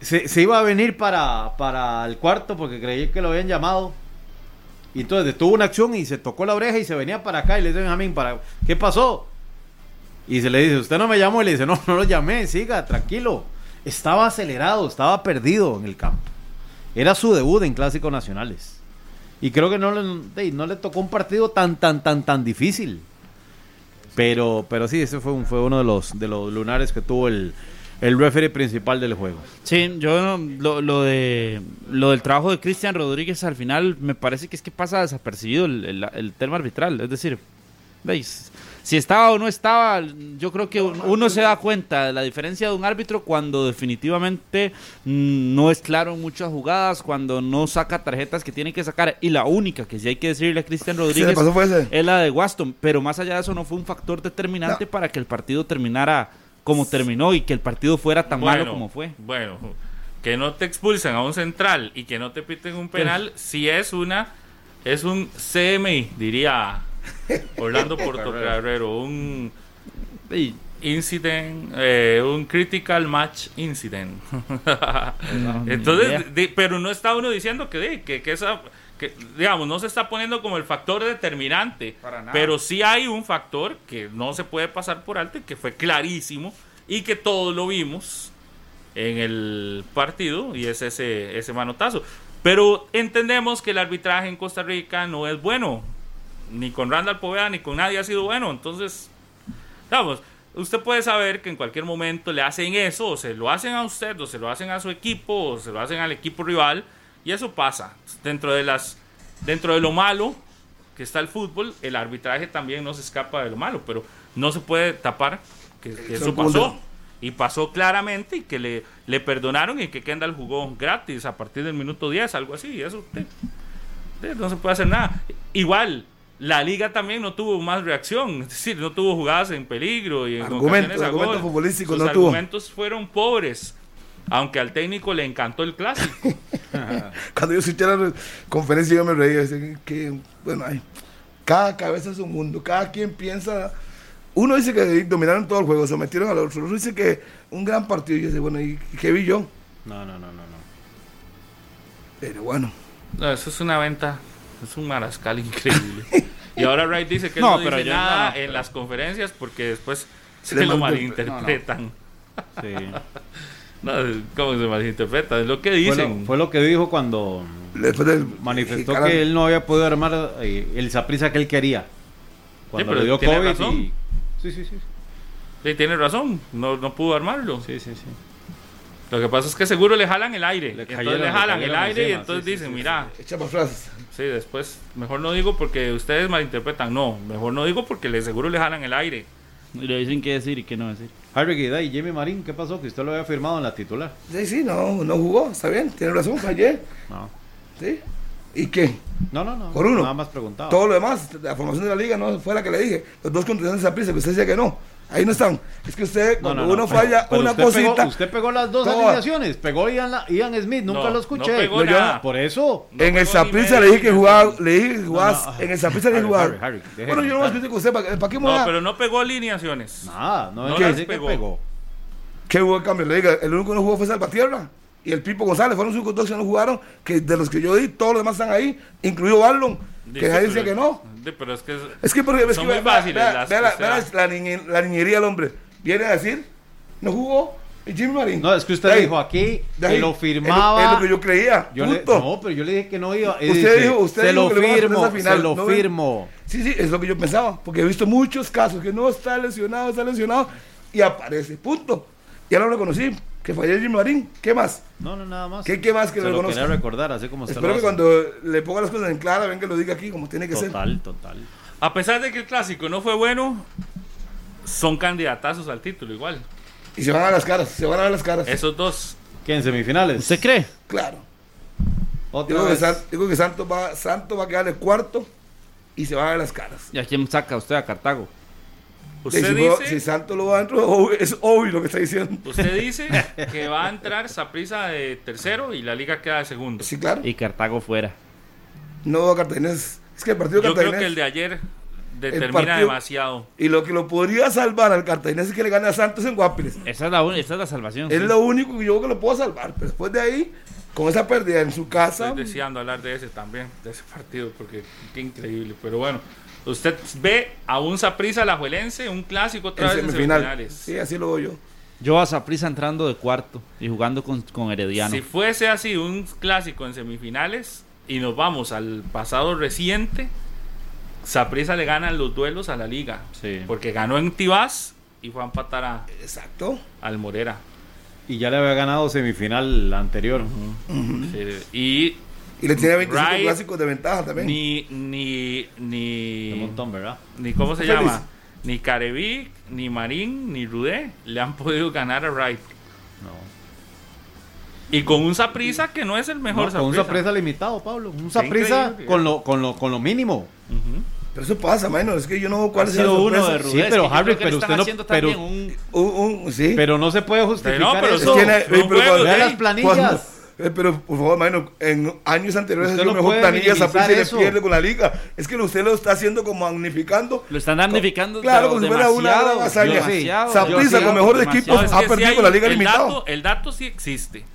Se, iba a venir para, para el cuarto porque creí que lo habían llamado. Y entonces detuvo una acción y se tocó la oreja y se venía para acá y le dice Benjamín, para, ¿qué pasó? Y se le dice, usted no me llamó y le dice, no, no lo llamé, siga, tranquilo. Estaba acelerado, estaba perdido en el campo. Era su debut en Clásicos Nacionales. Y creo que no le, no le tocó un partido tan, tan, tan, tan difícil. Pero, pero sí, ese fue, un- fue uno de los, de los lunares que tuvo el, el referee principal del juego. Sí, yo lo, lo de lo del trabajo de Cristian Rodríguez al final me parece que es que pasa desapercibido el, el- el tema arbitral. Es decir, veis, si estaba o no estaba, yo creo que uno se da cuenta de la diferencia de un árbitro cuando definitivamente no es claro en muchas jugadas, cuando no saca tarjetas que tiene que sacar. Y la única que sí hay que decirle a Cristian Rodríguez es la de Waston. Pero más allá de eso, no fue un factor determinante para que el partido terminara como terminó y que el partido fuera tan malo como fue. Bueno, que no te expulsen a un central y que no te piten un penal, si es una, es un CMI, diría Orlando Portocarrero, un incident, eh, un critical match incident. Entonces, pero no está uno diciendo que, que, que esa que digamos no se está poniendo como el factor determinante, pero sí hay un factor que no se puede pasar por alto y que fue clarísimo y que todos lo vimos en el partido y es ese ese manotazo. Pero entendemos que el arbitraje en Costa Rica no es bueno ni con Randall Poveda ni con nadie ha sido bueno. Entonces, vamos, usted puede saber que en cualquier momento le hacen eso, o se lo hacen a usted, o se lo hacen a su equipo, o se lo hacen al equipo rival, y eso pasa. Dentro de las dentro de lo malo que está el fútbol, el arbitraje también no se escapa de lo malo, pero no se puede tapar que, eso pasó. Y pasó claramente y que le, le perdonaron y que Kendall jugó gratis a partir del minuto 10, algo así. Eso no se puede hacer nada. Igual, la liga también no tuvo más reacción, es decir, no tuvo jugadas en peligro y en argumentos, argumentos futbolísticos Los argumentos fueron pobres, aunque al técnico le encantó el clásico. Cuando yo escuché la conferencia yo me reía, que bueno, cada cabeza es un mundo, cada quien piensa uno dice que dominaron todo el juego, se metieron al otro. Otro dice que un gran partido. Y yo dice, bueno, ¿y qué vi yo? No, no, no, no. no. Pero bueno. No, eso es una venta es un marascal increíble. y ahora Wright dice que no, dice nada en las conferencias porque después se, lo malinterpretan. Sí. ¿Cómo se malinterpreta? Es lo que dicen. fue lo que dijo cuando manifestó que él no había podido armar eh, el zaprisa que él quería. Cuando le dio COVID. Sí, sí, sí. Sí, tiene razón. No, no pudo armarlo. Sí, sí, sí. Lo que pasa es que seguro le jalan el aire. Le entonces le jalan el aire y entonces dicen, mira. Echamos frases. Sí, después, mejor no digo porque ustedes malinterpretan. No, mejor no digo porque le seguro le jalan el aire. Y le dicen qué decir y qué no decir. Harry y Jimmy Marín, ¿qué pasó? Que usted lo había firmado en la titular. Sí, sí, no, no jugó, está bien, tiene razón, fallé. No. ¿Sí? ¿Y qué? No, no, no. Por uno. Nada más preguntado. Todo lo demás, la formación de la liga no fue la que le dije. Los dos contenciones de esa prisa, que usted decía que no. Ahí no están. Es que usted, cuando uno falla una cosita. usted pegó las dos alineaciones. Pegó Ian, Ian Smith, nunca lo escuché. por eso. en el Zaprisa le dije que jugaba. Le dije que jugaba. en el Zaprisa le dije jugar. bueno, yo no lo escuché con usted. ¿Para, qué No, pero no pegó alineaciones. Nada, no, no ¿Qué, pegó. pegó. ¿Qué jugó el cambio? Le diga, el único que no jugó fue Salvatierra y el Pipo González. Fueron cinco dos que no jugaron. Que de los que yo di, todos los demás están ahí, incluido Barlon. Que nadie dice que no. Pero es que, es que, porque, es que muy fáciles. la, niñería del hombre viene a decir, no jugó. Y Jimmy Marín. No, es que usted dijo aquí que lo firmaba. Es lo, que yo creía. no, pero yo le dije que no iba. Usted dijo, usted se dijo lo firmo, se lo firmo. Sí, sí, es lo que yo pensaba. Porque he visto muchos casos que no está lesionado, está lesionado y aparece. Punto. Ya lo reconocí. Que fallé Jimmy Marín. ¿Qué más? No, no, nada más. ¿Qué, qué más que se lo, quería recordar, así como Espero que cuando le ponga las cosas en clara, ven que lo diga aquí como tiene que ser. Total, total. A pesar de que el clásico no fue bueno, son candidatazos al título igual. Y se van a las caras, se van a ver las caras. Esos dos. ¿Qué en semifinales? ¿Usted cree? Claro. digo, que, digo que Santos va, Santo va a quedar el cuarto y se van a ver las caras. ¿Y a quién saca usted a Cartago? Usted si, dice, si Santos lo va adentro, es obvio lo que está diciendo. Usted dice que va a entrar Saprisa de tercero y la liga queda de segundo. Sí, claro. Y Cartago fuera. No, Cartaginés. Es que el partido Yo creo que el de ayer determina demasiado. Y lo que lo podría salvar al Cartaginés es que le gane a Santos en Guapiles. Esa es la, esa es la salvación. Es lo único que yo creo que lo puedo salvar. Pero después de ahí, con esa pérdida en su casa. Estoy deseando hablar de ese también, de ese partido, porque qué increíble. Pero bueno, usted ve a un Saprisa Alajuelense, un clásico otra vez en semifinales. Sí, así lo veo yo. Yo a Saprisa entrando de cuarto y jugando con, con Herediano. Si fuese así un clásico en semifinales y nos vamos al pasado reciente, Saprisa le gana los duelos a la liga. Porque ganó en Tibás y fue a empatar a, Exacto. al Morera. Y ya le había ganado semifinal anterior. y, y le tiene 25 clásicos de ventaja también. Ni, ni, ni. De montón, ¿verdad? Ni, ¿cómo se llama? ni Carevic, ni Marín, ni Rudé le han podido ganar a Wright. Y con un Saprisa que no es el mejor No, con un. Saprissa limitado, Pablo. Un increíble. con lo, con, lo, con lo mínimo. Pero eso pasa, mano. Es que yo no veo cuál Ha es sido uno de. Rudé. Sí, pero Harry, pero usted no- pero- un- Un- un- sí. Pero no se puede justificar No, pero eso. Es que, no, no pero juego, cuando- Vea Ey, las planillas. Cuando- eh, pero por favor, Maino, en años anteriores Usted ha sido no mejor planilla Saprissa y le pierde con la liga. Es que usted lo está haciendo como magnificando. Lo están damnificando. Claro, como si fuera una hazaña. demasiado, con No, es ha perdido con la liga dato, el dato sí existe.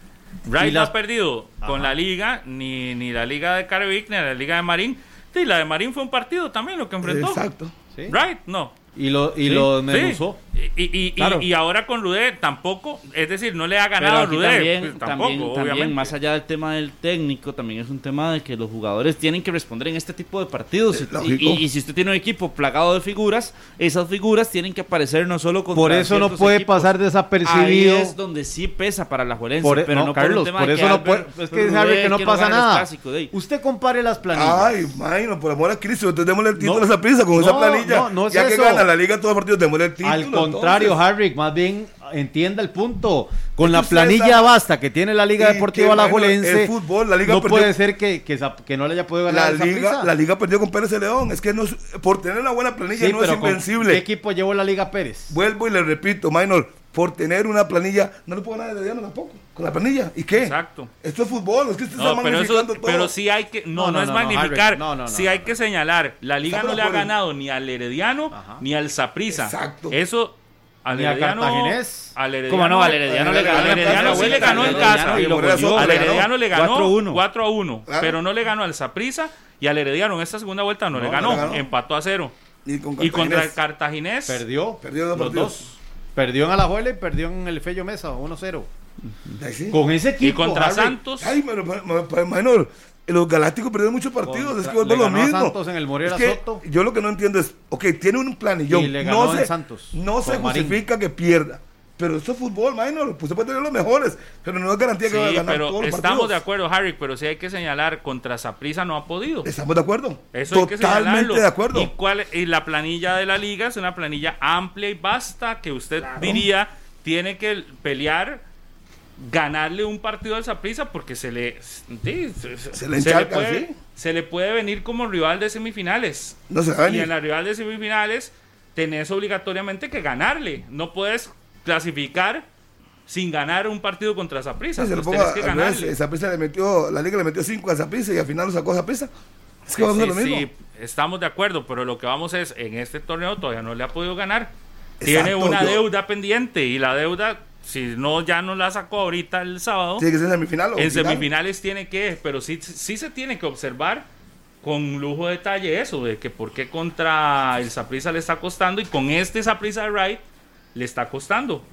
Wright Y no ha perdido con la liga, ni, ni la liga de Carevic, ni la liga de Marín. Sí, la de Marín fue un partido también lo que enfrentó. Exacto. Sí. Right, no. Y lo, y Sí, lo sí. Y, y, y- Claro. y ahora con Rudé tampoco, es decir, no le ha ganado aquí Rudé. también, pues, también, tampoco, también, obviamente. más allá del tema del técnico, también es un tema de que los jugadores tienen que responder en este tipo de partidos. Y- lógico. y, y si usted tiene un equipo plagado de figuras, esas figuras tienen que aparecer no solo contra Por eso no puede equipos. pasar Ahí desapercibido. es donde sí pesa para la Juelense, Por, pero no, no, por un Carlos, tema por eso no puede. Es que sabe que no pasa nada. clásico. Usted compare las planillas. Ay, Maino, por amor a Cristo, entonces démosle el título No. a esa prisa con No, esa planilla. no, no es ya que gana la liga todos los partidos, démosle el título. Al contrario. Harry, más bien entienda el punto. Con la planilla basta que tiene la Liga Deportiva Alajuelense. fútbol, la Liga no perdió- puede ser que, que, no le haya podido ganar La liga, la liga perdió con Pérez de León. Es que no por tener una buena planilla Sí, no es invencible. ¿Qué equipo llevó la Liga Pérez? Vuelvo y le repito, Minor, por tener una planilla, no le puedo ganar de Diana tampoco. Con la planilla. ¿Y qué? Exacto. Esto es fútbol, es que usted No, está pero, eso, magnificando todo. pero sí hay que, no, No, no, no, es magnificar, Harry, no, no, no, sí no, hay no. que señalar, la liga Está no le ha ganado ni al Herediano Ajá. ni al Saprissa. Exacto. Eso al Ni a Herediano, Cartaginés. al Herediano, ¿Cómo no? Al Herediano le ganó al Herediano sí le ganó en Herediano casa y lo eso, al le ganó. Herediano le ganó 4-1. 4 a 1, Claro. pero no le ganó al Saprissa y al Herediano en esta segunda vuelta no, le ganó, empató a 0. Y, con Y contra el Cartaginés, Perdió. Perdió dos partidos. Perdió en Alajuela y perdió en el Fello Mesa, 1-0. Ay, sí. Con ese equipo. y contra Harry, Santos Ay, pero, pero, pero, Minor, los Galácticos perdieron muchos partidos. Contra- es que vuelve lo mismo. Santos en el Morera Es que Soto. Yo lo que no entiendo es, ok, tiene un planillón. Y le ganó no en se, Santos, No se justifica que pierda. Pero esto es fútbol, Minor. Pues se puede tener los mejores. Pero no es garantía que va a ganar pero todos los estamos de acuerdo, Harry, pero sí hay que señalar, contra Saprissa no ha podido. Estamos de acuerdo. Eso hay que Totalmente de acuerdo. ¿Y, cuál, y la planilla de la liga es una planilla amplia y vasta que usted diría tiene que pelear ganarle un partido al Saprissa porque se le sí, se, Se le puede, ¿sí? se le puede venir como rival de semifinales. No se va a Y venir. en la rival de semifinales tenés obligatoriamente que ganarle. No puedes clasificar sin ganar un partido contra Saprissa. Sí, Pues ganarle. Saprissa le metió, la liga le metió 5 a Saprissa y al final lo sacó a Saprissa. Es que vamos a lo mismo. sí, estamos de acuerdo, pero lo que vamos es, en este torneo todavía no le ha podido ganar. Exacto, Tiene una yo- deuda pendiente y la deuda, si no, ya no la sacó ahorita el sábado. Tiene que ser semifinal o en final. semifinales tiene que, pero sí, sí se tiene que observar con lujo de detalle eso, de que por qué contra el Saprissa le está costando y con este Saprissa de Wright le está costando.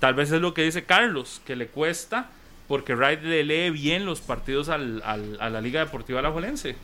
Tal vez es lo que dice Carlos, que le cuesta porque Wright le lee bien los partidos al- al- a la Liga Deportiva Alajuelense.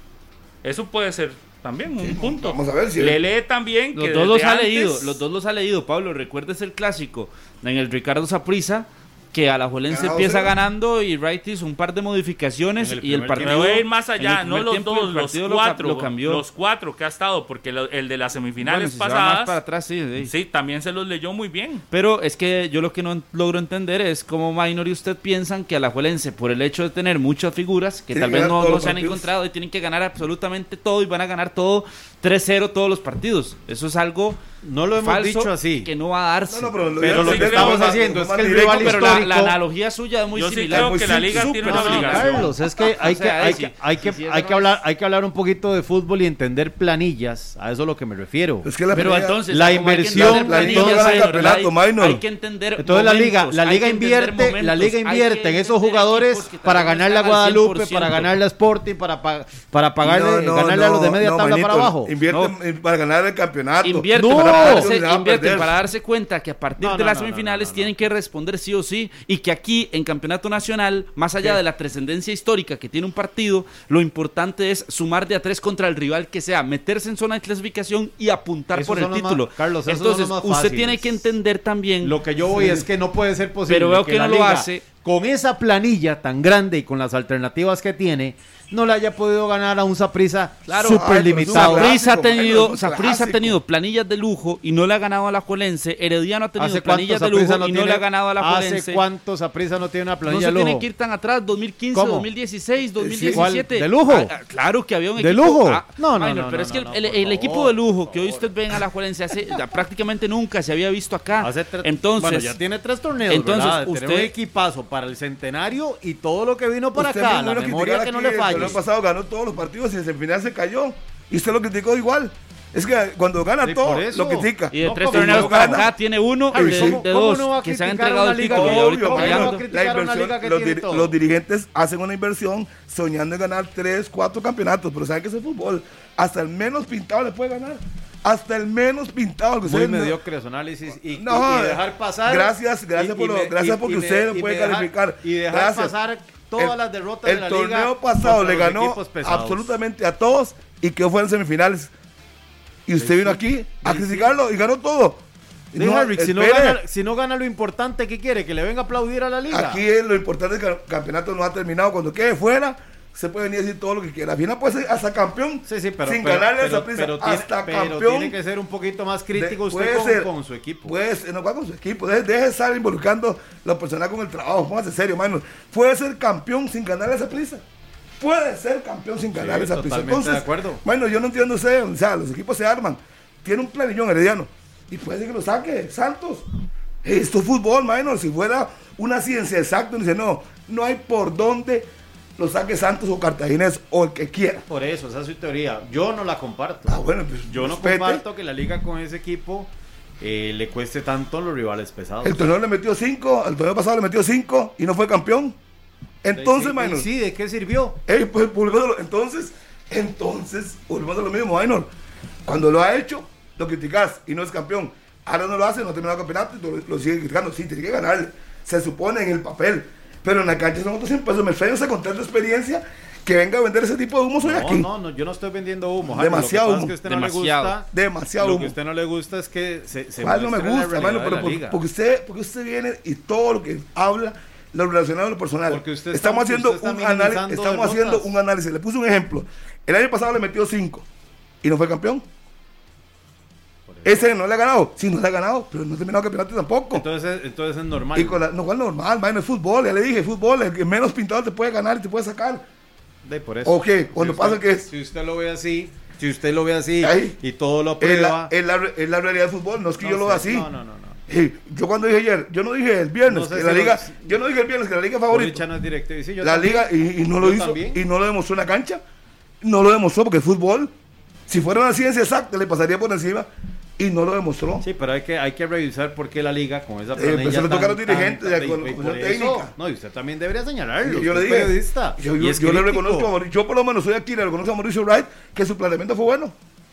Eso puede ser también un punto. vamos a ver si- le lee también Los que dos los ha antes- leído, los dos los ha leído, Pablo. Recuerdes el clásico en el Ricardo Saprissa que Alajuelense Ganado empieza cero. ganando y Wright hizo un par de modificaciones el y el partido Me voy a ir más allá, no los tiempo dos, los cuatro, lo cambió. los cuatro que ha estado, porque lo- el de las Bueno, semifinales si se más pasadas, para atrás, sí, sí. sí, también se los leyó muy bien. Pero es que yo lo que no logro entender es cómo Minor y usted piensan que Alajuelense, por el hecho de tener muchas figuras que tal vez no, se han encontrado y tienen que ganar absolutamente todo y van a ganar todo 3-0 todos los partidos. Eso es algo No lo hemos falso dicho así. que no va a darse. No, no, pero, Pero lo que estamos haciendo es que el rival pero la, histórico- la analogía suya es muy Yo sí similar. creo Muy que la liga tiene una obligación. Carlos, es que hay que, hay sí, que, hay que, sí, sí, hay hablar, hay que hablar un poquito de fútbol y entender planillas. A eso es lo que me refiero. Es que la Pero entonces, La inversión, la hay- que entender Entonces la liga, la liga invierte, la liga invierte en esos jugadores para vez no ganarle a están al Guadalupe, 100%. para ganarle a Sporting, para, pa- para pagarle, No, no, ganarle a los de media no, tabla manito, para abajo. Invierten para ganar el campeonato. Invierten, No. para, darse, cuenta que a partir No, de no, las no, no, semifinales no, no, tienen que responder sí o sí y que aquí en campeonato nacional, más allá de la trascendencia histórica que tiene un partido, lo importante es sumar de a tres contra el rival que sea, meterse en zona de clasificación y apuntar Esos por el más- título. Carlos, Entonces, usted tiene que entender también Lo que yo voy es que no puede ser posible Pero veo que la no lo hace. con esa planilla tan grande y con las alternativas que tiene, no le haya podido ganar a un Saprisa Claro, súper limitado. es un Saprissa ha tenido, ha tenido planillas de lujo y no le ha ganado a la Juelense. Herediano ha tenido ¿Hace planillas de lujo y no tiene- le ha ganado a la Juelense. ¿Hace cuánto Saprisa no tiene una No planilla se de lujo? tienen que ir tan atrás, 2015, ¿Cómo? 2016, ¿Cuál? 2017. ¿De lujo? Ah, ah, claro que había un ¿De equipo. lujo? ah, No, no, minor, no, Pero no, es que no, el, el favor, equipo de lujo que hoy usted ve en Alajuelense hace ya prácticamente nunca se había visto acá. Hace tres- entonces, bueno, ya tiene tres torneos, entonces, ¿verdad? De tener usted- un equipazo para el centenario y todo lo que vino Usted acá, la memoria que no le El falle. Torneo pasado ganó todos los partidos y en semifinal se cayó. Y usted lo criticó igual. Es que cuando gana Sí, todo, lo critica. y de No, tres ¿cómo torneos para gana? acá tiene uno Javi, de, ¿cómo- de cómo dos no que se han entregado una el liga título y ¿Cómo no La una inversión, liga que los, tiene dir- todo? los dirigentes hacen una inversión soñando en ganar 3, 4 campeonatos, pero saben que es el fútbol. Hasta el menos pintado le puede ganar. Hasta el menos pintado. el que Muy mediocre su análisis y, y- No, y dejar pasar. gracias, gracias por lo- me- gracias porque usted no y puede calificar. Y dejar Gracias. pasar todas El- las derrotas el de la torneo liga. pasado le ganó absolutamente a todos y que fue en semifinales. Y usted Sí, vino sí. aquí a Sí, criticarlo y ganó todo. Dijo No, Henrik, si, no gana, si no gana lo importante que quiere, que le venga a aplaudir a la liga. Aquí es lo importante es que el campeonato no ha terminado. Cuando quede fuera, se puede venir a decir todo lo que quiera. Al final puede ser hasta campeón. Sí, sí, pero, sin pero- ganarle a pero- Saprissa, pero tiene, hasta pero campeón. tiene que ser un poquito más De- crítico usted con, ser- con su equipo. Puede ser, no, ¿cuál con su equipo. Deje, deje de estar involucrando la personal con el trabajo. Póngase serio, mano. Puede ser campeón sin ganarle esa prisa. Puede ser campeón sin ganarle esa prisa. Entonces, de acuerdo. bueno, yo no entiendo usted. O sea, los equipos se arman. Tiene un planillón herediano. Y puede ser que lo saque. Santos. Esto es fútbol, mano. Si fuera una ciencia exacta, dice, no, no hay por dónde lo saque Santos o Cartaginés o el que quiera. Por eso, esa es su teoría. Yo no la comparto. Ah, bueno, pues Yo no respete. comparto que la liga con ese equipo eh, le cueste tanto a los rivales pesados. El torneo le metió cinco, el torneo pasado le metió cinco y no fue campeón. Entonces, Minor, sí, ¿de qué sirvió? ey, pues, entonces, entonces, volvemos a lo mismo, Minor. Cuando lo ha hecho, lo criticas y no es campeón. Ahora no lo hace, no ha terminado el campeonato y lo, lo sigue criticando. Sí, tiene que ganarle. Se supone en el papel. Pero en la cancha son otros 100 pesos. Me extraña contrato de experiencia que venga a vender ese tipo de humo. Soy No, aquí. no, no, yo no estoy vendiendo humo. Jaime. Demasiado Lo que pasa es humo. que a usted no Demasiado. le gusta. Demasiado Lo humo. que a usted no le gusta es que se, se ¿Cuál no me gusta, mano? de Pero la por- liga. porque usted, porque usted viene y todo lo que habla lo relacionado a lo personal. Porque usted está- estamos haciendo usted está un análisis, estamos derrotas. haciendo un análisis. Le puse un ejemplo. El año pasado le metió 5 y no fue campeón. Ese no le ha ganado. Sí, no le ha ganado, pero no ha terminado campeonato tampoco. Entonces, entonces es normal. y con la, no, ¿cuál normal, mano, es fútbol, ya le dije, fútbol, el que menos pintado te puede ganar y te puede sacar. De por eso. ¿O qué? Cuando usted- pasa que es- Si usted lo ve así, si usted lo ve así Ahí. y todo lo Es la, es, la, es la realidad del fútbol, no es que no yo lo vea así. No, no, no. no. Yo cuando dije ayer, yo no dije el viernes No sé que si la liga, los- yo no dije el viernes que la liga favorita. No es. Sí, yo la también. liga y, y no lo hizo también. y no lo demostró en la cancha no lo demostró porque es fútbol si fuera una ciencia exacta le pasaría por encima y no lo demostró Sí, pero hay que, hay que revisar por qué la liga con esa Eh, planilla pues se le toca a los dirigentes, de eso- técnica. No, y usted también debería señalarlo. yo, le dije periodista. yo, yo- yo le reconozco a Mauricio- yo por lo menos soy aquí le reconozco a Mauricio Wright que su planteamiento fue bueno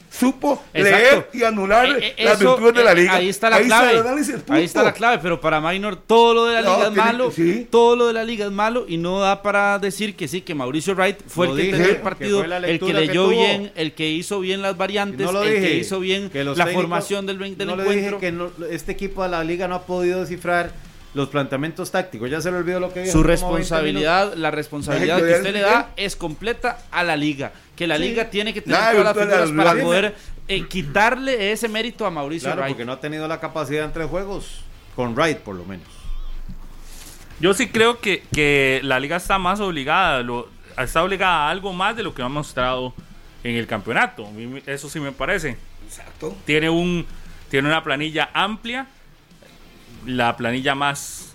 supo Exacto. leer y anular Eh, eh, las eso, virtudes de la eh, liga Ahí está la clave. análisis, Ahí está la clave, pero para Minor todo lo de la No, liga es malo. sí. Todo lo de la liga es malo y no da para decir que sí, que Mauricio Wright fue Lo el que dije, el partido, el que leyó bien, el que hizo bien las variantes, No el que hizo bien que la técnicos- formación del, del no le dije encuentro. que este equipo de la liga no ha podido descifrar los planteamientos tácticos. Ya se le olvidó lo que dijo. Su hace como 20 responsabilidad, la responsabilidad que usted le da es completa a la liga. Que la liga tiene que tener Nada, todas las figuras la- para la- poder eh, quitarle ese mérito a Mauricio Claro, Wright. porque no ha tenido la capacidad en tres juegos. Con Wright, por lo menos. Yo sí creo que, que la liga está más obligada, lo, está obligada a algo más de lo que ha mostrado en el campeonato. Eso sí me parece. exacto Tiene, un, tiene una planilla amplia, la planilla más,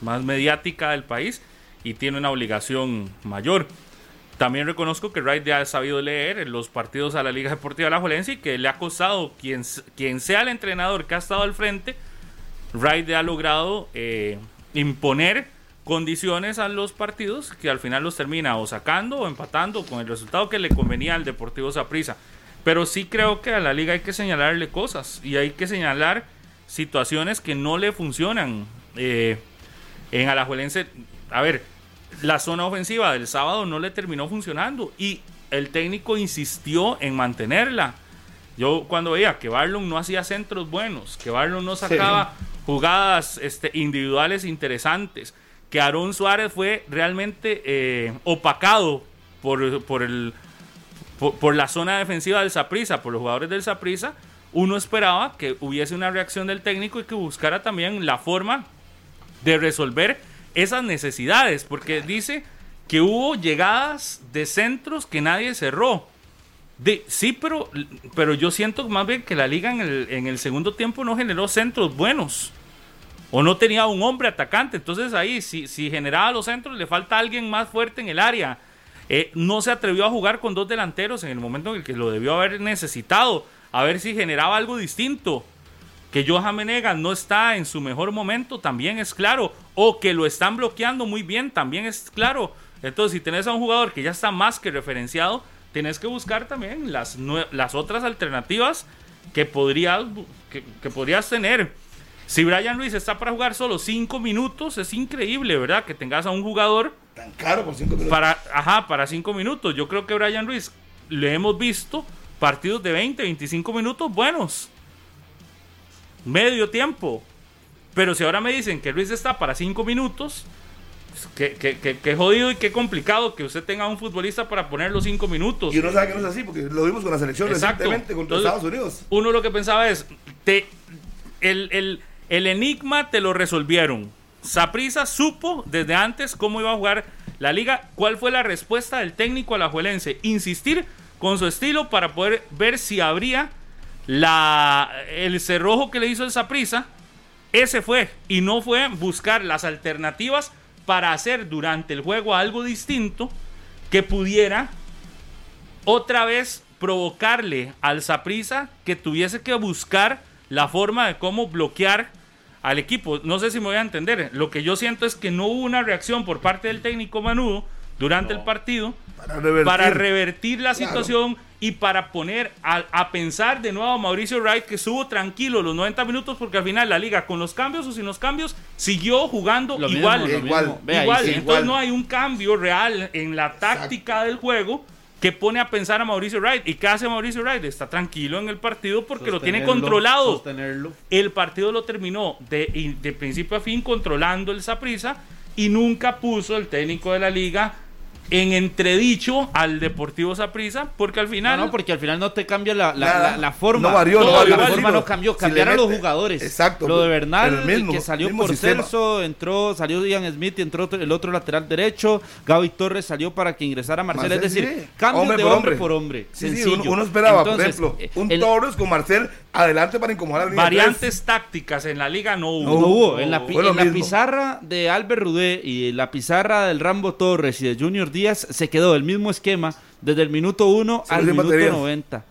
más mediática del país y tiene una obligación mayor. También reconozco que Wright ya ha sabido leer los partidos a la Liga Deportiva de la y que le ha costado, quien, quien sea el entrenador que ha estado al frente, Wright ha logrado eh, imponer condiciones a los partidos que al final los termina o sacando o empatando con el resultado que le convenía al Deportivo Saprissa. Pero sí creo que a la liga hay que señalarle cosas y hay que señalar situaciones que no le funcionan. Eh, en Alajuelense, a ver, la zona ofensiva del sábado no le terminó funcionando y el técnico insistió en mantenerla. Yo cuando veía que Barlon no hacía centros buenos, que Barlon no sacaba jugadas este, individuales interesantes, que Aarón Suárez fue realmente eh, opacado por, por, el, por, la zona defensiva del Saprisa, por los jugadores del Saprisa. Uno esperaba que hubiese una reacción del técnico y que buscara también la forma de resolver esas necesidades, porque dice que hubo llegadas de centros que nadie cerró. De, sí, pero, pero yo siento más bien que la liga en el, en el segundo tiempo no generó centros buenos. O no tenía un hombre atacante. Entonces ahí, si, si generaba los centros, le falta alguien más fuerte en el área. Eh, no se atrevió a jugar con dos delanteros en el momento en el que lo debió haber necesitado. A ver si generaba algo distinto. Que Johan Menega no está en su mejor momento, también es claro. O que lo están bloqueando muy bien, también es claro. Entonces, si tenés a un jugador que ya está más que referenciado, tenés que buscar también las, las otras alternativas que podrías, que, podrías tener. Si Brian Ruiz está para jugar solo 5 minutos, es increíble, ¿verdad? Que tengas a un jugador. Tan caro por 5 minutos. Para, ajá, para 5 minutos. Yo creo que Brian Ruiz le hemos visto partidos de 20, 25 minutos buenos. Medio tiempo. Pero si ahora me dicen que Ruiz está para 5 minutos, Qué, jodido y qué complicado que usted tenga un futbolista para poner los cinco minutos. Y uno sabe que no es así, porque lo vimos con la selección recientemente contra Estados Unidos. Uno lo que pensaba es, te, el, el, enigma te lo resolvieron. Saprisa supo desde antes cómo iba a jugar la liga. ¿Cuál fue la respuesta del técnico alajuelense? Insistir con su estilo para poder ver si habría la, el cerrojo que le hizo el Saprisa. Ese fue. Y no fue buscar las alternativas para hacer durante el juego algo distinto que pudiera otra vez provocarle al Saprisa que tuviese que buscar la forma de cómo bloquear al equipo. No sé si me voy a entender. Lo que yo siento es que no hubo una reacción por parte del técnico Manudo durante el partido para revertir, la situación y para poner a, pensar de nuevo a Mauricio Wright que estuvo tranquilo los 90 minutos porque al final la liga con los cambios o sin los cambios siguió jugando igual. igual. Entonces no hay un cambio real en la táctica del juego que pone a pensar a Mauricio Wright. ¿Y qué hace Mauricio Wright? Está tranquilo en el partido porque lo tiene controlado. El partido lo terminó de, de principio a fin controlando el Saprisa y nunca puso el técnico de la liga en entredicho al Deportivo Saprissa, porque al final. No, porque al final no te cambia la, la, forma. No varió, no, varió, La forma no cambió, cambiaron los jugadores. Exacto. Lo de Bernal, que salió por Celso, entró, salió Ian Smith y entró el otro lateral derecho. Gaby Torres salió para que ingresara Marcel. es decir, cambio de hombre, por hombre. sencillo. uno, esperaba, por ejemplo, eh, un Torres con Marcel adelante para incomodar al Variantes tácticas en la liga no hubo. No, hubo. En la, en la pizarra de Albert Rudé y la pizarra del Rambo Torres y de Junior Díaz se quedó el mismo esquema desde el minuto 1 al minuto 90.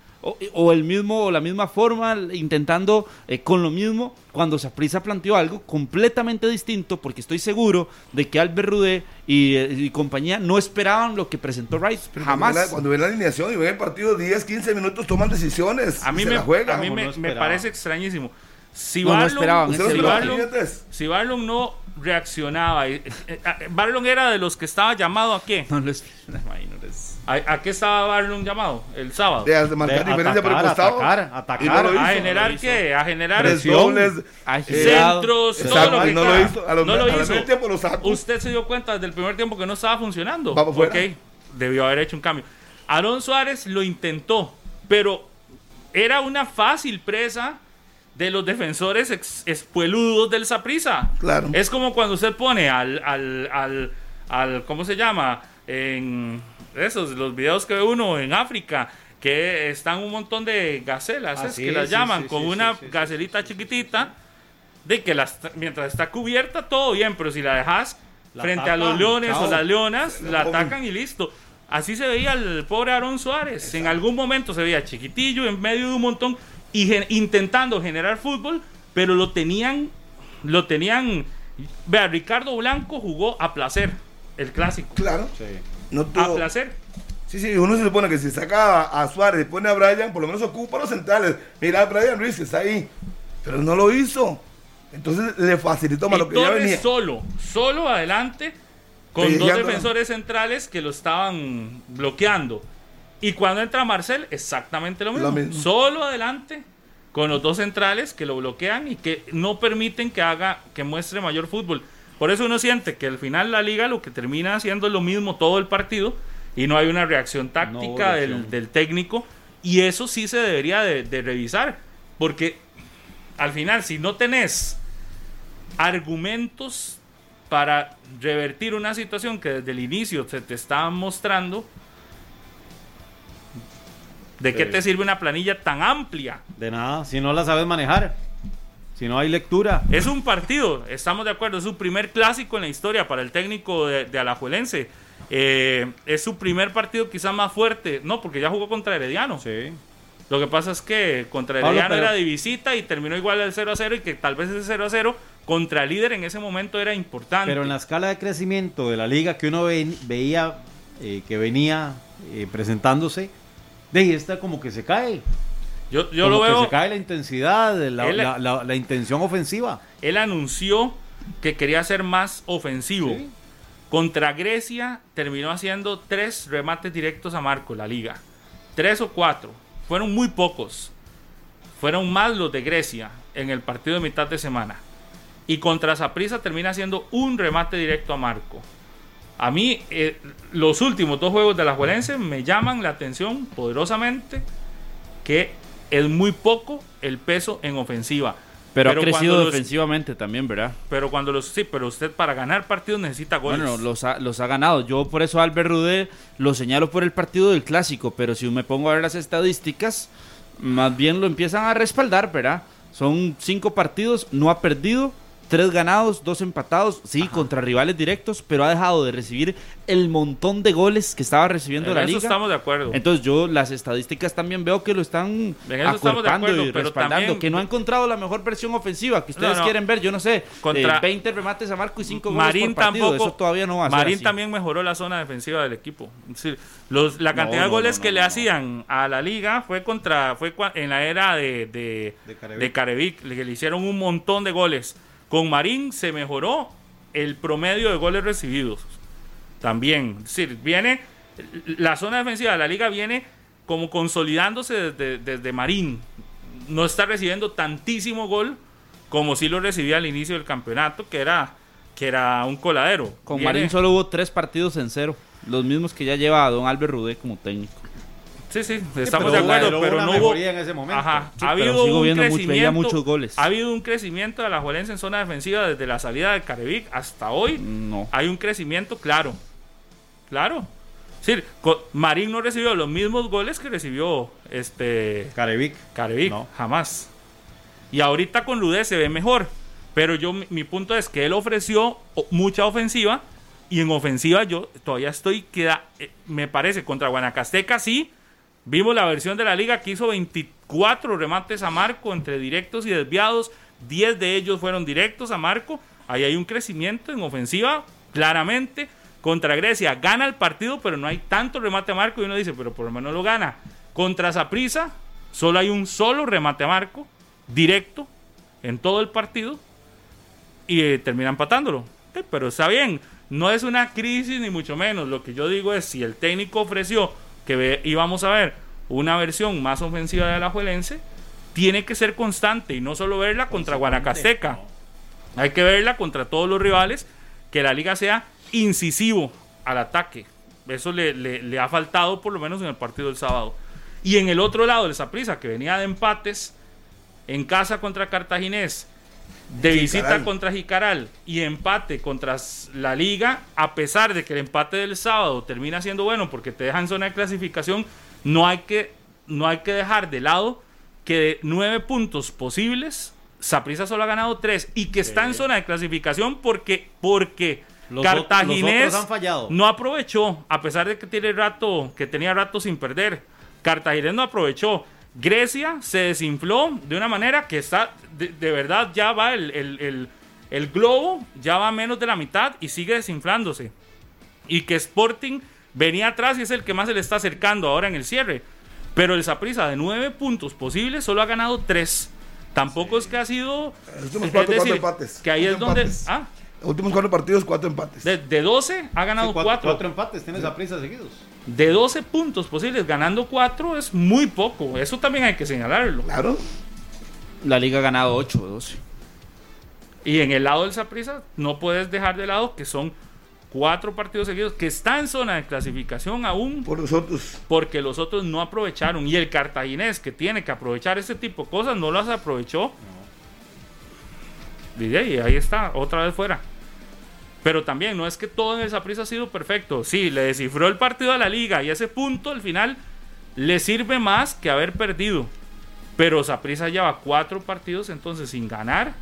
O, el mismo, o la misma forma, intentando eh, con lo mismo, cuando Saprisa planteó algo completamente distinto, porque estoy seguro de que Albert Rudé y, eh, compañía no esperaban lo que presentó Rice. Jamás. Cuando ven la, alineación y ven el partido 10, 15 minutos, toman decisiones. A mí, me, a mí me, parece extrañísimo. Si no, esperaban, si Barlon no reaccionaba. Eh, eh, Barlon era de los que estaba llamado a qué? No les, ¿A, qué estaba Barlon llamado el sábado? De, marcar diferencia por el costado. Atacar, atacar. ¿A generar qué? A generar centros, todo lo que no lo hizo. A no lo hizo. Tiempo lo sacó. Usted se dio cuenta desde el primer tiempo que no estaba funcionando. Vamos ok, debió haber hecho un cambio. Aaron Suárez lo intentó, pero era una fácil presa de los defensores espueludos del Saprisa. Claro. Es como cuando usted pone al, al, al, al, ¿cómo se llama? En esos, los videos que ve uno en África, que están un montón de gacelas, ah, es que las llaman, con una gacelita chiquitita, de que las, mientras está cubierta todo bien, pero si la dejas frente a los leones o las leonas, la, atacan y listo. Así se veía el pobre Aaron Suárez. En algún momento se veía chiquitillo en medio de un montón y intentando generar fútbol, pero lo tenían, lo tenían. Vea, Ricardo Blanco jugó a placer el clásico. Claro. No A placer. Sí, sí, uno se supone que si saca a Suárez y pone a Brian, por lo menos ocupa los centrales. Mira a Brian Ruiz que está ahí. Pero no lo hizo. Entonces le facilitó más lo que ya venía. solo, solo adelante, con dos defensores centrales que lo estaban bloqueando. Y cuando entra Marcel, exactamente lo mismo. Solo adelante con los dos centrales que lo bloquean y que no permiten que haga, que muestre mayor fútbol. Por eso uno siente que al final la liga lo que termina haciendo es lo mismo todo el partido y no hay una reacción táctica del, del, técnico. Y eso sí se debería de, de revisar. Porque al final, si no tenés argumentos para revertir una situación que desde el inicio se te estaba mostrando, ¿de qué te sirve una planilla tan amplia? De nada, si no la sabes manejar. Si no hay lectura. Es un partido, estamos de acuerdo, es su primer clásico en la historia para el técnico de, de Alajuelense. Eh, es su primer partido quizá más fuerte, no, porque ya jugó contra Herediano. Sí. Lo que pasa es que contra Herediano era de visita y terminó igual el 0 a 0 y que tal vez ese 0 a 0 contra el líder en ese momento era importante. Pero en la escala de crecimiento de la liga que uno ve, veía eh, que venía eh, presentándose, de esta como que se cae. Yo, yo lo veo. Que se cae la intensidad, la, él, la, la, la, intención ofensiva. Él anunció que quería ser más ofensivo. ¿Sí? Contra Grecia terminó haciendo tres remates directos a Marco, la liga. Tres o cuatro. Fueron muy pocos. Fueron más los de Grecia en el partido de mitad de semana. Y contra Saprissa termina haciendo un remate directo a Marco. A mí, eh, los últimos dos juegos de la Juelense me llaman la atención poderosamente que es muy poco el peso en ofensiva. Pero, pero, ha crecido defensivamente también, ¿verdad? Pero cuando los sí, pero usted para ganar partidos necesita goles. Bueno, los ha, los ha ganado. Yo por eso a Albert Rudé lo señalo por el partido del clásico, pero si me pongo a ver las estadísticas, más bien lo empiezan a respaldar, ¿verdad? Son cinco partidos, no ha perdido, tres ganados, dos empatados, sí, Ajá. contra rivales directos, pero ha dejado de recibir el montón de goles que estaba recibiendo en la eso liga. estamos de acuerdo. Entonces yo las estadísticas también veo que lo están acortando y respaldando, también, que no ha encontrado la mejor versión ofensiva que ustedes no, no. quieren ver, yo no sé, contra eh, 20 remates a Marco y 5 goles Marín por partido, tampoco, eso todavía no va a Marín también mejoró la zona defensiva del equipo. Es decir, los, la cantidad no, de goles que le hacían a la liga fue contra fue en la era de de, Carevic, de Carevic que le hicieron un montón de goles. Con Marín se mejoró el promedio de goles recibidos. También, es decir, viene la zona defensiva de la liga viene como consolidándose desde, desde Marín. No está recibiendo tantísimo gol como si lo recibía al inicio del campeonato, que era, que era un coladero. Con viene, Marín solo hubo tres partidos en cero, los mismos que ya lleva Don Albert Rudé como técnico. Sí, sí, estamos sí, de acuerdo, pero, no hubo en ese momento. Ajá, sí, ha habido un crecimiento, mucho, muchos goles. Ha habido un crecimiento de la Juelense en zona defensiva desde la salida de Carevic hasta hoy. No. Hay un crecimiento claro. Claro. Es decir, Marín no recibió los mismos goles que recibió este Carevic. Carevic, no. jamás. Y ahorita con Ludé se ve mejor. Pero yo mi punto es que él ofreció mucha ofensiva y en ofensiva yo todavía estoy queda eh, me parece contra Guanacasteca sí Vimos la versión de la liga que hizo 24 remates a Marco entre directos y desviados. 10 de ellos fueron directos a Marco. Ahí hay un crecimiento en ofensiva, claramente. Contra Grecia gana el partido, pero no hay tanto remate a Marco. Y uno dice, pero por lo menos lo gana. Contra Zaprisa, solo hay un solo remate a Marco, directo, en todo el partido. Y eh, termina empatándolo. Eh, pero está bien, no es una crisis ni mucho menos. Lo que yo digo es, si el técnico ofreció que ve, íbamos a ver una versión más ofensiva de Alajuelense, tiene que ser constante y no solo verla contra Guanacasteca. Hay que verla contra todos los rivales, que la liga sea incisivo al ataque. Eso le, le, le ha faltado por lo menos en el partido del sábado. Y en el otro lado, el Saprissa, que venía de empates en casa contra Cartaginés, de visita Jicaral. contra Jicaral y empate contra la liga, a pesar de que el empate del sábado termina siendo bueno porque te deja en zona de clasificación, no hay que, no hay que dejar de lado que de nueve puntos posibles, Saprissa solo ha ganado tres y que está en zona de clasificación porque, porque Los Cartaginés los han fallado. no aprovechó, a pesar de que tiene rato, que tenía rato sin perder. Cartaginés no aprovechó. Grecia se desinfló de una manera que está, de, de verdad ya va el, el, el, el, globo, ya va menos de la mitad y sigue desinflándose. Y que Sporting venía atrás y es el que más se le está acercando ahora en el cierre. Pero el Saprissa de nueve puntos posibles solo ha ganado tres. Tampoco sí. es que ha sido... Últimos cuatro, decir, cuatro empates. Que ahí cuatro es donde... Empates. Ah, Últimos cuatro partidos, cuatro empates. De, de 12 ha ganado Sí, cuatro. Cuatro empates, tienes a prisa seguidos. De 12 puntos posibles, ganando 4 es muy poco. Eso también hay que señalarlo. Claro. La liga ha ganado 8 de 12. Y en el lado del Saprissa no puedes dejar de lado que son cuatro partidos seguidos que está en zona de clasificación aún por nosotros porque los otros no aprovecharon y el cartaginés que tiene que aprovechar ese tipo de cosas no las aprovechó y ahí está otra vez fuera pero también no es que todo en el Saprissa ha sido perfecto sí le descifró el partido a la liga y ese punto al final le sirve más que haber perdido pero Saprissa lleva cuatro partidos entonces sin ganar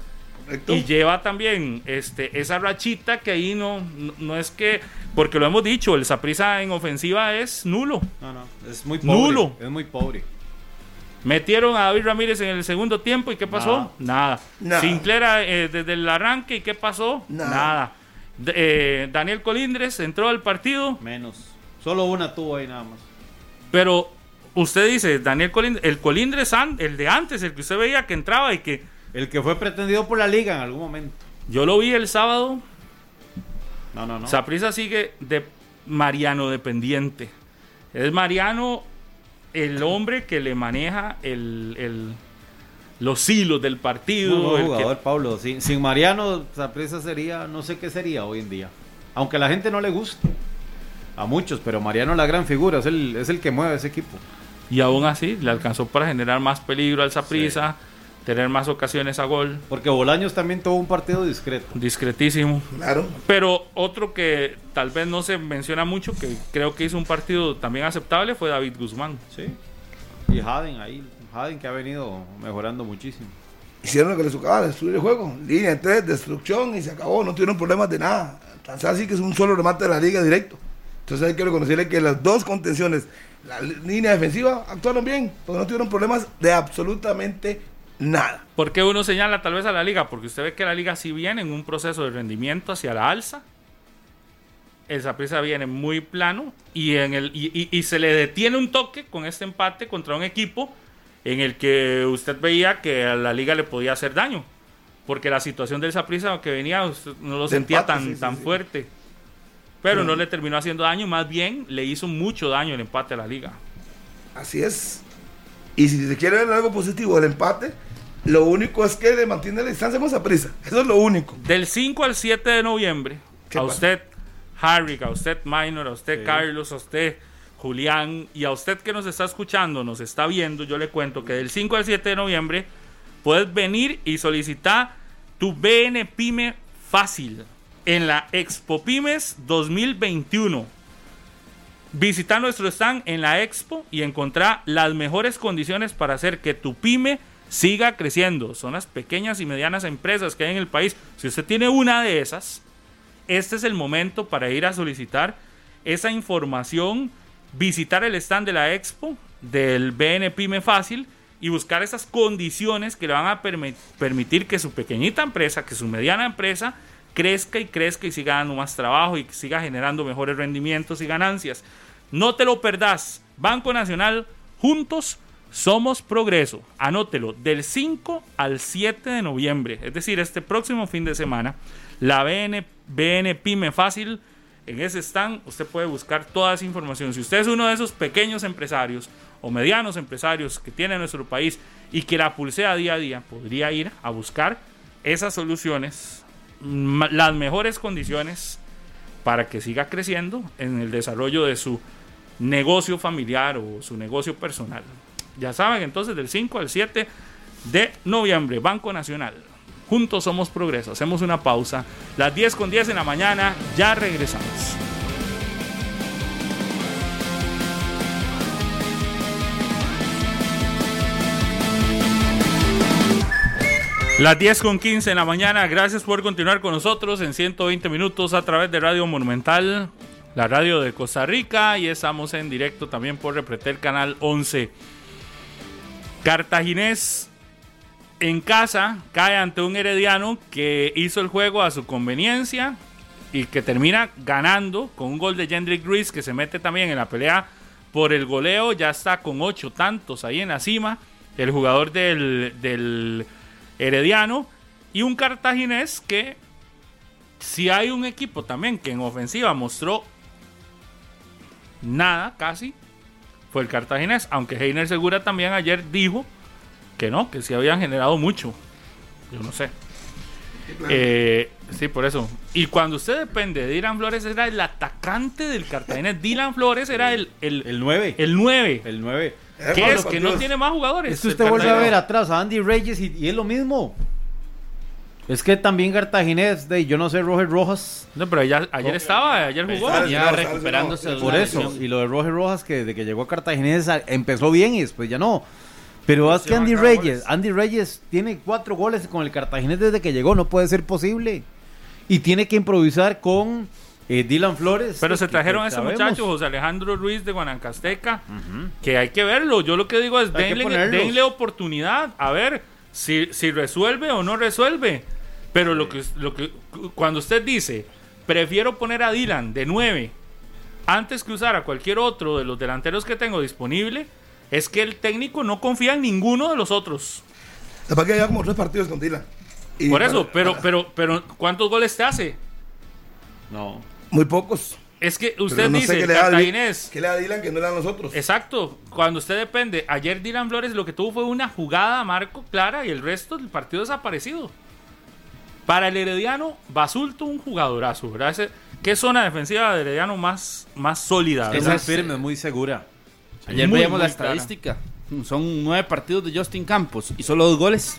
y lleva también este, esa rachita que ahí no, no, es que, porque lo hemos dicho, el Saprisa en ofensiva es nulo. No, no, es muy pobre. Nulo. Es muy pobre. Metieron a David Ramírez en el segundo tiempo y ¿qué pasó? Nada. Sinclair eh, desde el arranque y ¿qué pasó? Nada. Eh, Daniel Colindres entró al partido. Menos. Solo una tuvo ahí nada más. Pero usted dice, Daniel Colindres, el Colindres, el de antes, el que usted veía que entraba y que el que fue pretendido por la liga en algún momento. Yo lo vi el sábado. No, no, no. Saprisa sigue de Mariano dependiente. Es Mariano el hombre que le maneja el, los hilos del partido. el jugador, Pablo. Sin, sin Mariano, Saprisa sería, no sé qué sería hoy en día. Aunque a la gente no le guste. A muchos, pero Mariano la gran figura, es el, es el que mueve ese equipo. Y aún así, le alcanzó para generar más peligro al Saprisa tener más ocasiones a gol. Porque Bolaños también tuvo un partido discreto. Discretísimo. Claro. Pero otro que tal vez no se menciona mucho, que creo que hizo un partido también aceptable, fue David Guzmán. Sí. Y Haden ahí, Haden que ha venido mejorando muchísimo. Hicieron lo que les tocaba, destruir el juego. Línea 3, destrucción y se acabó. No tuvieron problemas de nada. Tan así que es un solo remate de la liga directo. Entonces hay que reconocerle que las dos contenciones, la línea defensiva, actuaron bien, porque no tuvieron problemas de absolutamente nada. ¿Por qué uno señala tal vez a la liga? Porque usted ve que la liga sí viene en un proceso de rendimiento hacia la alza. El Zaprisa viene muy plano y, en el, y, se le detiene un toque con este empate contra un equipo en el que usted veía que a la liga le podía hacer daño. Porque la situación del Zaprisa que venía no lo sentía tan, tan fuerte. Pero no le terminó haciendo daño, más bien le hizo mucho daño el empate a la liga. Así es. Y si se quiere ver algo positivo del empate, lo único es que le mantiene la distancia con esa prisa. Eso es lo único. Del 5 al 7 de noviembre, a usted, Harry, a usted, Minor, a usted, Carlos, a usted, Julián, y a usted que nos está escuchando, nos está viendo, yo le cuento que del 5 al 7 de noviembre puedes venir y solicitar tu BN Pyme fácil en la Expo Pymes 2021. Visita nuestro stand en la Expo y encontrar las mejores condiciones para hacer que tu pyme siga creciendo. Son las pequeñas y medianas empresas que hay en el país. Si usted tiene una de esas, este es el momento para ir a solicitar esa información, visitar el stand de la Expo del BN Pyme Fácil y buscar esas condiciones que le van a permitir que su pequeñita empresa, que su mediana empresa, crezca y crezca y siga dando más trabajo y siga generando mejores rendimientos y ganancias. No te lo perdás. Banco Nacional, juntos somos Progreso. Anótelo, del 5 al 7 de noviembre, es decir, este próximo fin de semana, la BN, BN Pyme Fácil, en ese stand usted puede buscar toda esa información. Si usted es uno de esos pequeños empresarios o medianos empresarios que tiene nuestro país y que la pulsea día a día, podría ir a buscar esas soluciones, las mejores condiciones para que siga creciendo en el desarrollo de su negocio familiar o su negocio personal. Ya saben, entonces del 5 al 7 de noviembre, Banco Nacional. Juntos somos progreso. Hacemos una pausa. Las 10 con 10 en la mañana, ya regresamos. Las 10 con 15 en la mañana, gracias por continuar con nosotros en 120 minutos a través de Radio Monumental, la radio de Costa Rica y estamos en directo también por Repretel Canal 11. Cartaginés en casa cae ante un herediano que hizo el juego a su conveniencia y que termina ganando con un gol de Jendrik Ruiz que se mete también en la pelea por el goleo, ya está con ocho tantos ahí en la cima, el jugador del, del herediano. Y un cartaginés que si hay un equipo también que en ofensiva mostró nada casi, fue el cartaginés, aunque Heiner Segura también ayer dijo que no, que sí habían generado mucho. Yo no sé. Eh, sí, por eso. Y cuando usted depende de Dylan Flores, era el atacante del Cartaginés. Dylan Flores era el, el, El 9. el 9. El 9. Eh, que Pablo, es que no tiene más jugadores. Es que usted vuelve a ver atrás a Andy Reyes y, y es lo mismo. Es que también Cartaginés, de, yo no sé, Roger Rojas. No, pero ya- ayer estaba, ayer jugó. Ya recuperándose de lesionado. Por eso. Y lo de Roger Rojas, que desde que llegó a Cartaginés empezó bien y después ya no. Pero es que Lesión Andy Reyes, goles. Andy Reyes tiene cuatro goles con el Cartaginés desde que llegó, no puede ser posible. Y tiene que improvisar con eh, Dylan Flores. Pero que- se que- trajeron que a ese sabemos. muchacho, José Alejandro Ruiz de Guanacasteca, que hay que verlo. Yo lo que digo es, Hay que denle, denle oportunidad, a ver si, si resuelve o no resuelve. Pero lo que, lo que cuando usted dice, prefiero poner a Dylan de 9 antes que usar a cualquier otro de los delanteros que tengo disponible, es que el técnico no confía en ninguno de los otros. Después que lleva como tres partidos con Dylan. Y Por eso, para- pero, para- pero, pero, ¿cuántos goles te hace? No. Muy pocos. Es que usted no dice, qué le da a le da a Dylan que no le dan nosotros. Exacto, cuando usted depende, ayer Dylan Flores lo que tuvo fue una jugada a marco clara y el resto del partido desaparecido. Para el Herediano, Basulto un jugadorazo, ¿verdad? Ese- ¿Qué zona defensiva de Herediano más, más sólida? Es firme, muy segura. Ayer Muy, veíamos la clara. estadística. Son nueve partidos de Justin Campos y solo dos goles.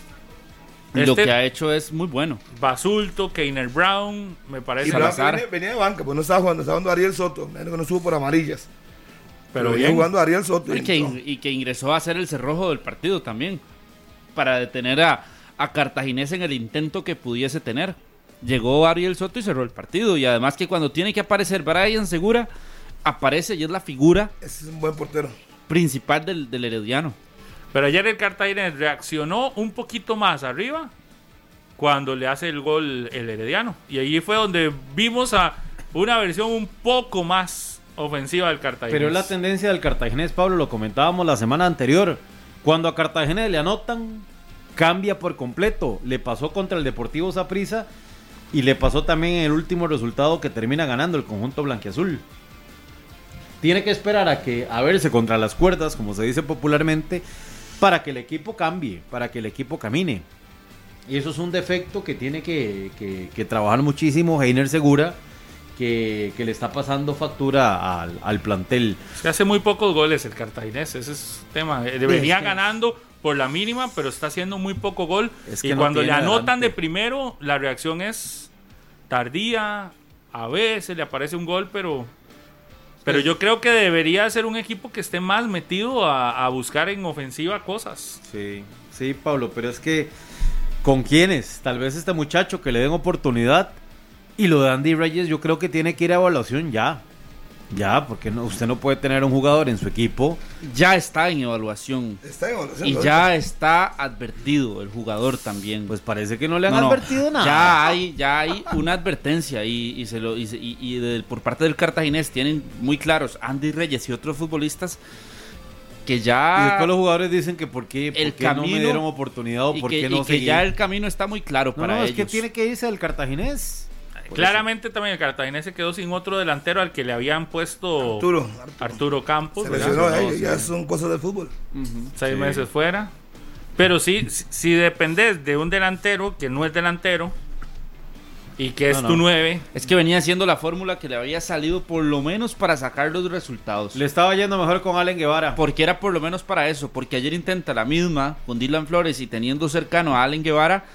Y lo Este- que ha hecho es muy bueno. Basulto, Keiner Brown, me Y parece. Salazar. venía, venía de banca, pues no estaba jugando, estaba jugando Ariel Soto. Que no subo por amarillas. pero venía bien. jugando Ariel Soto. Y que, y que ingresó a ser el cerrojo del partido también. Para detener a, a Cartaginés en el intento que pudiese tener. Llegó Ariel Soto y cerró el partido. Y además que cuando tiene que aparecer Brian Segura, aparece y es la figura Ese es un buen portero. principal del, del Herediano. Pero ayer el Cartaginés reaccionó un poquito más arriba cuando le hace el gol el Herediano. Y ahí fue donde vimos a una versión un poco más ofensiva del Cartaginés. Pero es la tendencia del Cartaginés, Pablo, lo comentábamos la semana anterior. Cuando a Cartaginés le anotan, cambia por completo. Le pasó contra el Deportivo Saprissa y le pasó también en el último resultado que termina ganando el conjunto blanquiazul. Tiene que esperar a que a verse contra las cuerdas, como se dice popularmente, para que el equipo cambie, para que el equipo camine. Y eso es un defecto que tiene que, que- que trabajar muchísimo Heiner Segura, que, que le está pasando factura al, al plantel. Que hace muy pocos goles el Cartaginés, ese es el tema. Eh, Venía Es que- ganando por la mínima, pero está haciendo muy poco gol. Es que y no cuando le anotan adelante. de primero, la reacción es tardía. A veces le aparece un gol, pero, pero yo creo que debería ser un equipo que esté más metido a, a buscar en ofensiva cosas. Sí, sí, Pablo, pero es que ¿con quiénes? Tal vez este muchacho que le den oportunidad y lo de Andy Reyes yo creo que tiene que ir a evaluación ya. Ya, porque no, usted no puede tener un jugador en su equipo. Ya está en evaluación. Está en evaluación, Y ¿no? ya está advertido el jugador también. Pues parece que no le han No, no, advertido nada. Ya hay, ya hay una advertencia y, y se lo, y, y- y del- por parte del cartaginés tienen muy claros Andy Reyes y otros futbolistas que Y ya después los jugadores dicen que por qué, por El qué no me camino- dieron oportunidad o y por que, qué y no que seguí. ya el camino está muy claro No, para no, ellos. es que tiene que irse al cartaginés. Claramente también el Cartaginés se quedó sin otro delantero al que le habían puesto Arturo. Arturo Campos. Se lesionó, No, eh, sí. ya son cosas del fútbol. seis Sí. meses fuera. Pero sí, si, si dependes de un delantero que no es delantero y que es No, tu no. 9, Es que venía siendo la fórmula que le había salido por lo menos para sacar los resultados. Le estaba yendo mejor con Allen Guevara. Porque era por lo menos para eso. Porque ayer intenta la misma con Dylan Flores y teniendo cercano a Allen Guevara.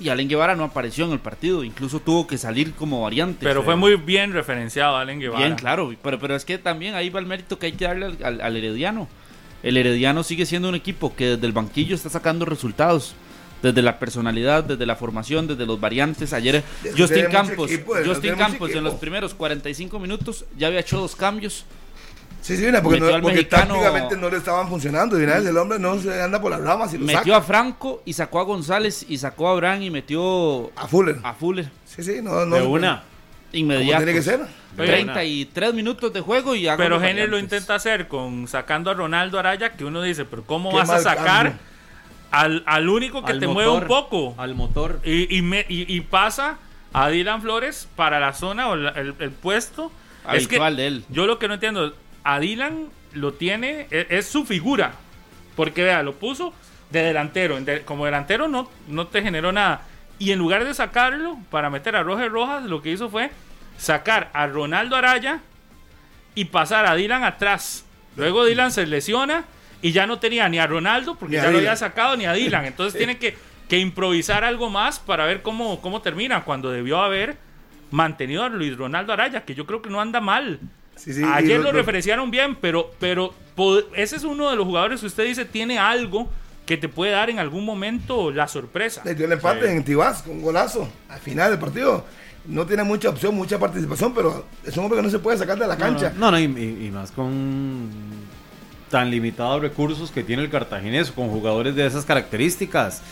Y Allen Guevara no apareció en el partido. Incluso tuvo que salir como variante. pero fue muy bien referenciado Allen Guevara. Bien, claro. Pero, pero es que también ahí va el mérito que hay que darle al, al- al Herediano. El Herediano sigue siendo un equipo que desde el banquillo está sacando resultados. Desde la personalidad, desde la formación, desde los variantes. Ayer Justin Campos, equipo, Justin Campos en los primeros 45 minutos ya había hecho dos cambios. Sí, sí, mira, porque, no- porque mexicano- tácticamente no le estaban funcionando. Y el hombre no se anda por las ramas y lo Metió saca. a Franco y sacó a González y sacó a Abraham y metió A Fuller. a Fuller Sí, sí, no, no. de una. inmediato. tiene que ser. Oye, 33 minutos de juego y hago Pero Henry lo intenta hacer con sacando a Ronaldo Araya, que uno dice, pero ¿cómo vas a sacar al, al único que Al te motor, mueve un poco? Al motor. Y, y, me- y- y pasa a Dylan Flores para la zona o la- el, el puesto es que Habitual de él. Yo lo que no entiendo, a Dylan lo tiene, es, es su figura. Porque vea, lo puso de delantero. como delantero no, no te generó nada. Y en lugar de sacarlo para meter a Roger Rojas, lo que hizo fue sacar a Ronaldo Araya y pasar a Dylan atrás. Luego Dylan se lesiona y ya no tenía ni a Ronaldo porque ya lo había sacado ni a Dylan. Entonces tiene que, que, improvisar algo más para ver cómo, cómo termina cuando debió haber mantenido a Luis Ronaldo Araya, que yo creo que no anda mal. Ayer lo, referenciaron bien, pero, pero ese es uno de los jugadores que usted dice tiene algo que te puede dar en algún momento la sorpresa. Le dio el empate en Tibás con un golazo al final del partido. No tiene mucha opción, mucha participación, pero es un hombre que no se puede sacar de la cancha. No, no, y, más con tan limitados recursos que tiene el cartaginés, con jugadores de esas características.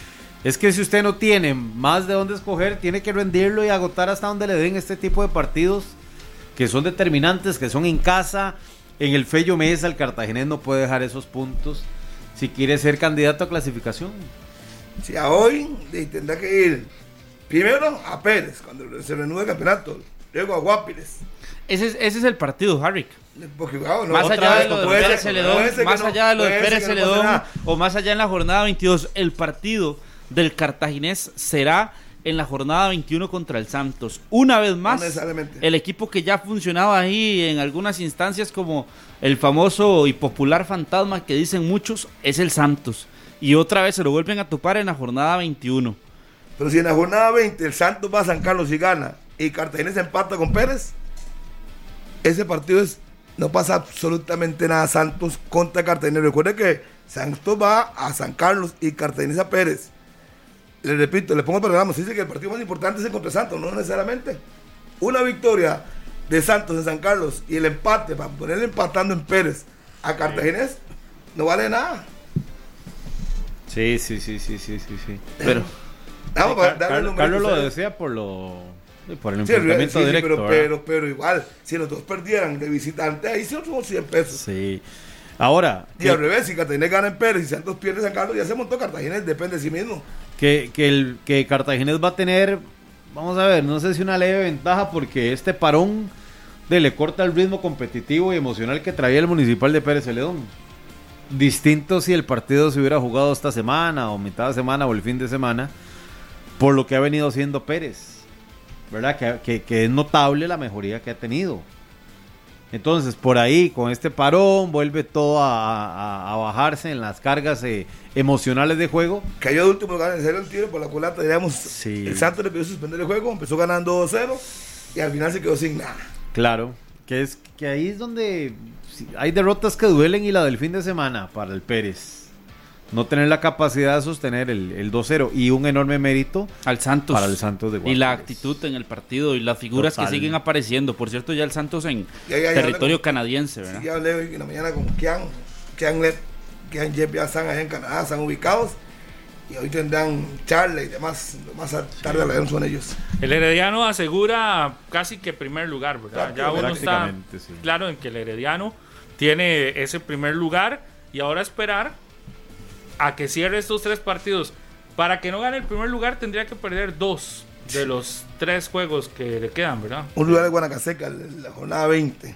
Es que si usted no tiene más de dónde escoger, tiene que rendirlo y agotar hasta donde le den este tipo de partidos que son determinantes, que son en casa. En el Fello Mesa, el cartaginés no puede dejar esos puntos si quiere ser candidato a clasificación. Si a hoy tendrá que ir primero a Pérez, cuando se renueve el campeonato, luego a Guapiles. Ese es, ese es el partido, Harry. más allá de lo de Pérez Celedón, más allá de lo de Pérez Celedón o más allá en la jornada 22, el partido del cartaginés será en la jornada 21 contra el Santos. Una vez más, el equipo que ya funcionaba ahí en algunas instancias como el famoso y popular fantasma que dicen muchos, es el Santos. Y otra vez se lo vuelven a topar en la jornada 21. Pero si en la jornada 20 el Santos va a San Carlos y gana y Cartagena empata con Pérez, ese partido es, no pasa absolutamente nada Santos contra Cartagena. Recuerde que Santos va a San Carlos y Cartagena a Pérez le repito, le pongo el programa, se dice que el partido más importante es el contra Santos, no necesariamente. Una victoria de Santos en San Carlos y el empate, para ponerle empatando en Pérez a Cartaginés, no vale nada. Sí, sí, sí, sí, sí, sí, sí. Pero Carlos, lo decía por lo por el enfrentamiento directo, pero, pero, igual, si los dos perdieran de visitante, ahí sí son 100 pesos. Sí. Ahora. Y al revés, si Cartagena gana en Pérez y Santos pierde San Carlos, ya se montó Cartagena, depende de sí mismo que, que, el, que Cartaginés va a tener, vamos a ver, no sé si una leve ventaja porque este parón de le corta el ritmo competitivo y emocional que traía el Municipal de Pérez Celedón. Distinto si el partido se hubiera jugado esta semana o mitad de semana o el fin de semana, por lo que ha venido haciendo Pérez. ¿Verdad? Que, que es notable la mejoría que ha tenido. Entonces, por ahí, con este parón, vuelve todo a, bajarse en las cargas eh, emocionales de juego. Cayó de último lugar en serio el tiro por la culata, digamos. El Santos le pidió suspender el juego, empezó ganando 2-0 y al final se quedó sin nada. Claro, que es que ahí es donde hay derrotas que duelen y la del fin de semana para el Pérez no tener la capacidad de sostener el, el 2-0 y un enorme mérito al Santos para el Santos de Y la actitud en el partido y las figuras que siguen apareciendo. Por cierto, ya el Santos en territorio canadiense, ¿verdad? Sí, ya hablé hoy en la mañana con Kian, Kian, Kian Jeff ya están allá en Canadá, están ubicados. Y hoy tendrán charla y demás. Más tarde hablaremos con ellos. El Herediano asegura casi que primer lugar, ¿verdad? Ya uno está claro en que el Herediano tiene ese primer lugar y ahora esperar a que cierre estos tres partidos. Para que no gane el primer lugar tendría que perder dos de los tres juegos que le quedan, ¿verdad? Un lugar de Guanacasteca, la jornada 20.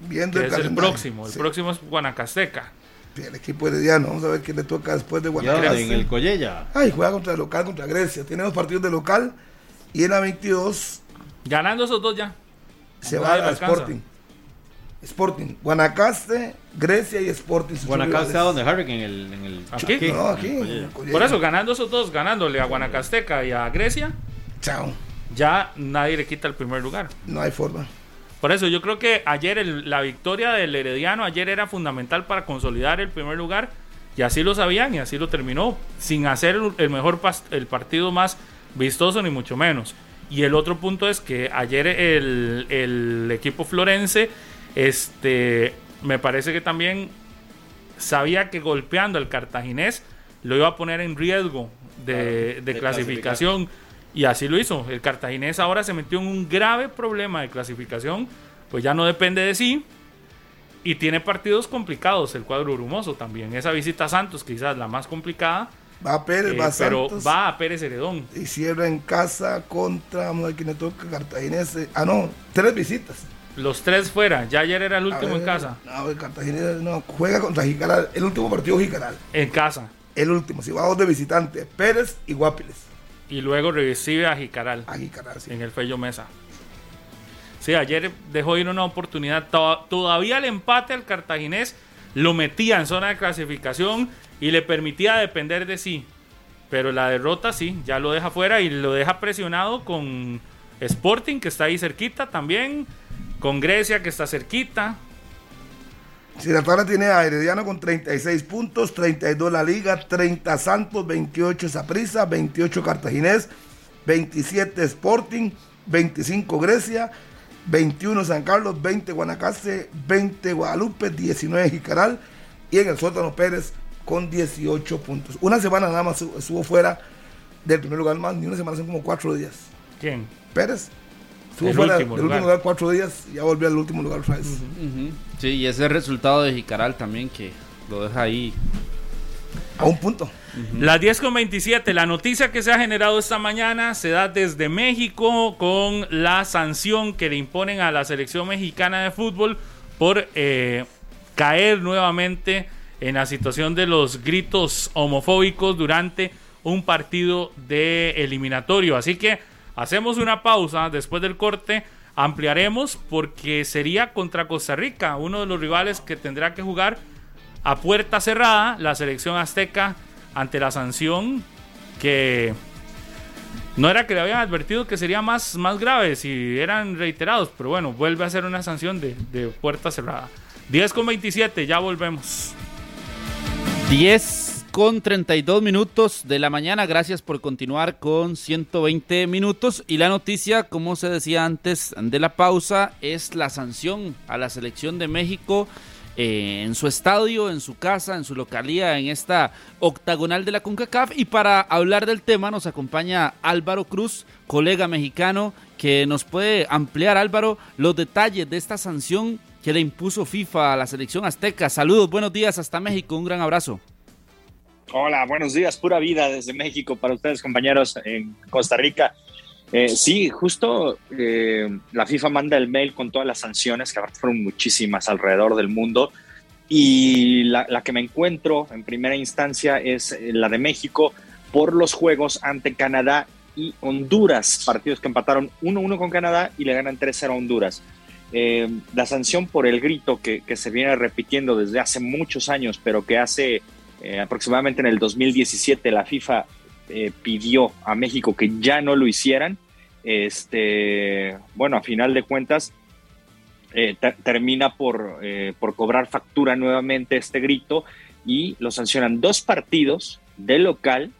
Viendo el, es el próximo, el próximo es Guanacasteca. El equipo herediano, vamos a ver quién le toca después de Guanacasteca. en el Collella. Ay, juega contra el local, contra Grecia. Tiene dos partidos de local y en la 22. Ganando esos dos ya. Se va al Sporting. Sporting, Guanacaste, Grecia y Sporting. Guanacaste a donde Harry en el, en el aquí. No, aquí. Por eso ganando esos dos, ganándole a Guanacasteca y a Grecia. Chao. Ya nadie le quita el primer lugar. No hay forma. Por eso yo creo que ayer la victoria del Herediano ayer era fundamental para consolidar el primer lugar y así lo sabían y así lo terminó sin hacer el mejor el partido más vistoso ni mucho menos. Y el otro punto es que ayer el, el equipo florense este, me parece que también sabía que golpeando al cartaginés lo iba a poner en riesgo de, clasificación. Y así lo hizo. El cartaginés ahora se metió en un grave problema de clasificación. Pues ya no depende de sí. Y tiene partidos complicados el cuadro brumoso también. Esa visita a Santos quizás la más complicada. Va a Pérez, va a eh, Pero va a Pérez Heredón. Y cierra en casa contra, vamos a ver quién le toca, Cartaginés. Ah, no, tres visitas. Los tres fuera. Ya ayer era el último en casa. No, el Cartagena no, juega contra Jicaral. El último partido Jicaral. En casa. El último. Si va a dos de visitante. Pérez y Guapiles. Y luego recibe a Jicaral. A Jicaral, sí. En el Fello Mesa. Sí, ayer dejó ir una oportunidad. Todavía el empate al cartaginés lo metía en zona de clasificación y le permitía depender de sí. Pero la derrota sí, ya lo deja fuera y lo deja presionado con Sporting, que está ahí cerquita también, con Grecia, que está cerquita. Si la tabla tiene a Herediano con 36 puntos, 32 la Liga, 30 Santos, 28 Saprissa, 28 Cartaginés, 27 Sporting, 25 Grecia, 21 San Carlos, 20 Guanacaste, 20 Guadalupe, 19 Jicaral y en el sótano Pérez con 18 puntos. Una semana nada más estuvo fuera del primer lugar más, ni una semana, son como cuatro días. ¿Quién? Pérez. Estuvo fuera del último lugar cuatro días y ya volvió al último lugar otra vez. Sí, y ese resultado de Jicaral también que lo deja ahí. A un punto. Las 10 con 27, la noticia que se ha generado esta mañana se da desde México con la sanción que le imponen a la selección mexicana de fútbol por eh, caer nuevamente en la situación de los gritos homofóbicos durante un partido de eliminatorio. Así que hacemos una pausa después del corte. Ampliaremos porque sería contra Costa Rica, uno de los rivales que tendrá que jugar a puerta cerrada la selección azteca ante la sanción que no era que le habían advertido que sería más, más grave si eran reiterados, pero bueno, vuelve a ser una sanción de, de puerta cerrada. 10 con 27, ya volvemos. 10 con 32 minutos de la mañana. Gracias por continuar con 120 minutos. Y la noticia, como se decía antes de la pausa, es la sanción a la selección de México eh, en su estadio, en su casa, en su localía, en esta octagonal de la CONCACAF. Y para hablar del tema nos acompaña Álvaro Cruz, colega mexicano, que nos puede ampliar, Álvaro, los detalles de esta sanción que le impuso FIFA a la selección azteca. Saludos, buenos días hasta México, un gran abrazo. Hola, buenos días, pura vida desde México para ustedes compañeros en Costa Rica. Eh, sí, justo eh, la FIFA manda el mail con todas las sanciones, que fueron muchísimas alrededor del mundo, y la, que me encuentro en primera instancia es eh, la de México por los juegos ante Canadá y Honduras, partidos que empataron 1-1 con Canadá y le ganan 3-0 a Honduras. La sanción por el grito que, se viene repitiendo desde hace muchos años, pero que hace eh, aproximadamente en el 2017 la FIFA eh, pidió a México que ya no lo hicieran. Este, bueno, a final de cuentas, termina por, por cobrar factura nuevamente este grito y lo sancionan dos partidos de local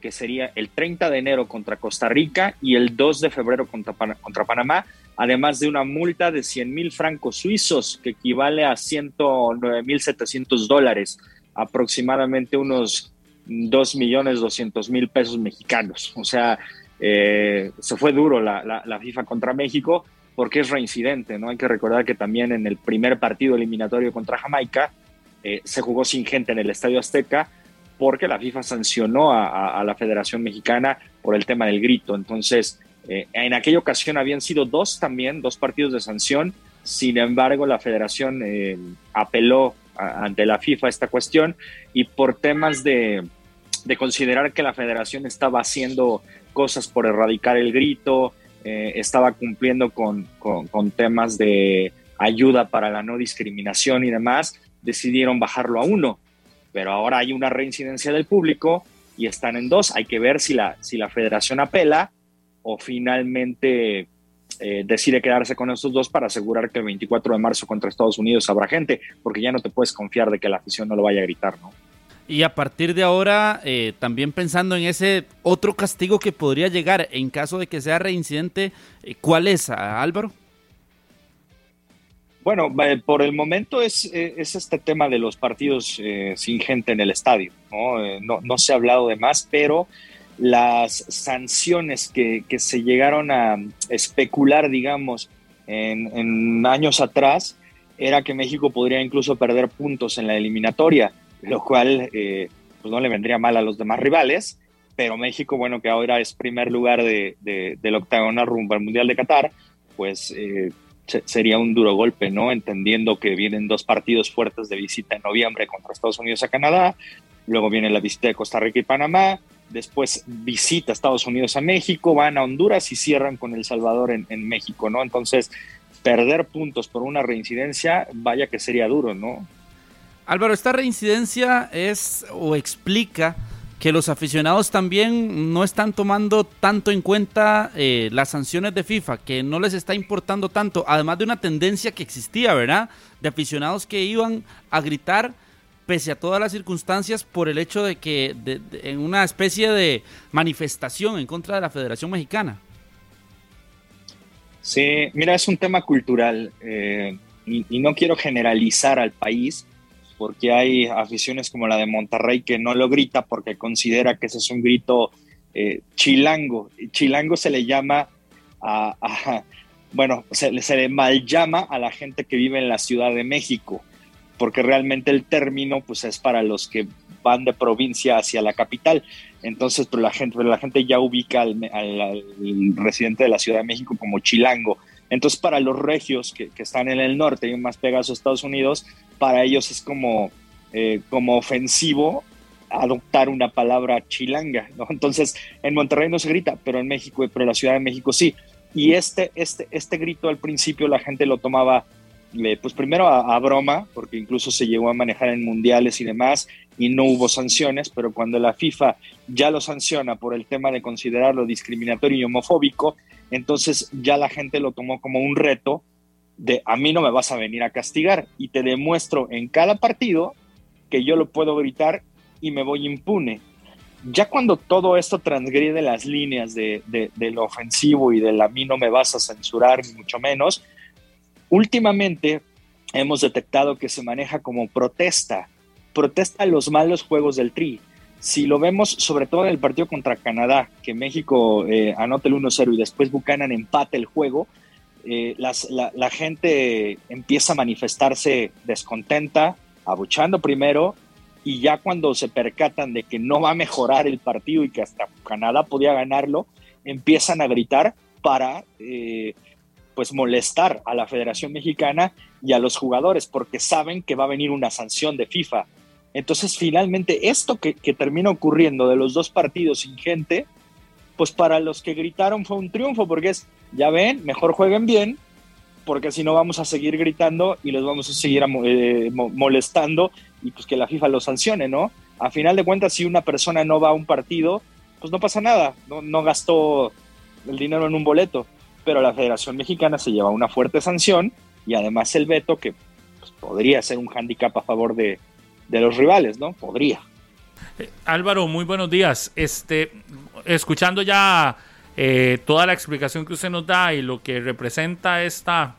que sería el 30 de enero contra Costa Rica y el 2 de febrero contra, contra Panamá, además de una multa de 100 mil francos suizos, que equivale a 109 mil 700 dólares, aproximadamente unos 2 millones 200 mil pesos mexicanos. O sea, eh, se fue duro la, la, FIFA contra México porque es reincidente, ¿no? Hay que recordar que también en el primer partido eliminatorio contra Jamaica eh, se jugó sin gente en el Estadio Azteca porque la FIFA sancionó a, la Federación Mexicana por el tema del grito. Entonces, eh, en aquella ocasión habían sido dos también, dos partidos de sanción. Sin embargo, la Federación apeló ante la FIFA esta cuestión y por temas de, considerar que la Federación estaba haciendo cosas por erradicar el grito, eh, estaba cumpliendo con, con temas de ayuda para la no discriminación y demás, decidieron bajarlo a uno pero ahora hay una reincidencia del público y están en dos. Hay que ver si la, si la federación apela o finalmente eh, decide quedarse con estos dos para asegurar que el 24 de marzo contra Estados Unidos habrá gente, porque ya no te puedes confiar de que la afición no lo vaya a gritar, ¿no? Y a partir de ahora, eh, también pensando en ese otro castigo que podría llegar en caso de que sea reincidente, eh, ¿cuál es, Álvaro? Bueno, por el momento es, es este tema de los partidos sin gente en el estadio. ¿no? ¿no? se ha hablado de más, pero las sanciones que, que se llegaron a especular, digamos, en, años atrás, era que México podría incluso perder puntos en la eliminatoria, lo cual eh, pues no le vendría mal a los demás rivales, pero México, bueno, que ahora es primer lugar de, de, del octagonal rumbo al Mundial de Qatar, pues sería un duro golpe, ¿no? Entendiendo que vienen dos partidos fuertes de visita en noviembre contra Estados Unidos a Canadá, luego viene la visita de Costa Rica y Panamá, después visita Estados Unidos a México, van a Honduras y cierran con El Salvador en, México, ¿no? Entonces, perder puntos por una reincidencia, vaya que sería duro, ¿no? Álvaro, esta reincidencia es o explica que los aficionados también no están tomando tanto en cuenta eh, las sanciones de FIFA, que no les está importando tanto, además de una tendencia que existía, ¿verdad? De aficionados que iban a gritar pese a todas las circunstancias por el hecho de que en una especie de manifestación en contra de la Federación Mexicana. Sí, mira, es un tema cultural eh, y no quiero generalizar al país, porque hay aficiones como la de Monterrey que no lo grita porque considera que ese es un grito eh, chilango. Chilango se le llama a, bueno, se, se, le mal llama a la gente que vive en la Ciudad de México, porque realmente el término pues es para los que van de provincia hacia la capital. Entonces, pues, la gente, la gente ya ubica al, residente de la Ciudad de México como chilango. Entonces, para los regios que, están en el norte y más pegados a Estados Unidos, para ellos es como, eh, como ofensivo adoptar una palabra chilanga. Entonces, en Monterrey no se grita, pero en México, pero en la Ciudad de México sí. Y este, este, este grito al principio la gente lo tomaba, pues primero a, broma, porque incluso se llegó a manejar en mundiales y demás, y no hubo sanciones, pero cuando la FIFA ya lo sanciona por el tema de considerarlo discriminatorio y homofóbico, entonces ya la gente lo tomó como un reto de a mí no me vas a venir a castigar y te demuestro en cada partido que yo lo puedo gritar y me voy impune. Ya cuando todo esto transgrede las líneas de, lo ofensivo y del a mí no me vas a censurar, ni mucho menos, últimamente hemos detectado que se maneja como protesta, protesta a los malos juegos del Tri. Si lo vemos sobre todo en el partido contra Canadá, que México eh, anota el 1-0 y después Buchanan empate el juego, eh, la, gente empieza a manifestarse descontenta, abuchando primero, y ya cuando se percatan de que no va a mejorar el partido y que hasta Canadá podía ganarlo, empiezan a gritar para eh, pues molestar a la Federación Mexicana y a los jugadores, porque saben que va a venir una sanción de FIFA entonces, finalmente, esto que, termina ocurriendo de los dos partidos sin gente, pues para los que gritaron fue un triunfo, porque es, ya ven, mejor jueguen bien, porque si no vamos a seguir gritando y los vamos a seguir eh, molestando y pues que la FIFA los sancione, ¿no? A final de cuentas, si una persona no va a un partido, pues no pasa nada, no, gastó el dinero en un boleto, pero la Federación Mexicana se lleva una fuerte sanción y además el veto que pues, podría ser un hándicap a favor de, de los rivales, ¿no? Podría. Eh, Álvaro, muy buenos días. Este, escuchando ya eh, toda la explicación que usted nos da y lo que representa esta,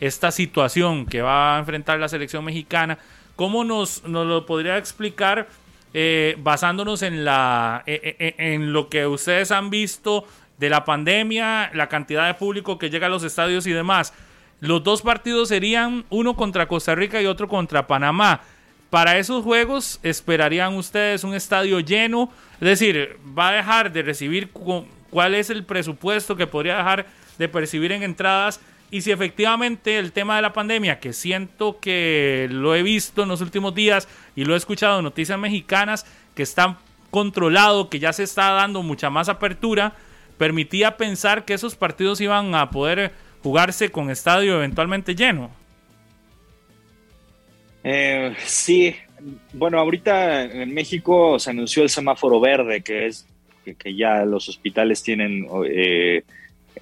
esta situación que va a enfrentar la selección mexicana, ¿cómo nos, nos lo podría explicar eh, basándonos en, la, en lo que ustedes han visto de la pandemia, la cantidad de público que llega a los estadios y demás? Los dos partidos serían uno contra Costa Rica y otro contra Panamá. Para esos juegos, ¿esperarían ustedes un estadio lleno? Es decir, ¿va a dejar de recibir cuál es el presupuesto que podría dejar de percibir en entradas? Y si efectivamente el tema de la pandemia, que siento que lo he visto en los últimos días y lo he escuchado en noticias mexicanas, que está controlado, que ya se está dando mucha más apertura, permitía pensar que esos partidos iban a poder jugarse con estadio eventualmente lleno. Eh, sí, bueno, ahorita en México se anunció el semáforo verde, que es que, ya los hospitales tienen, eh,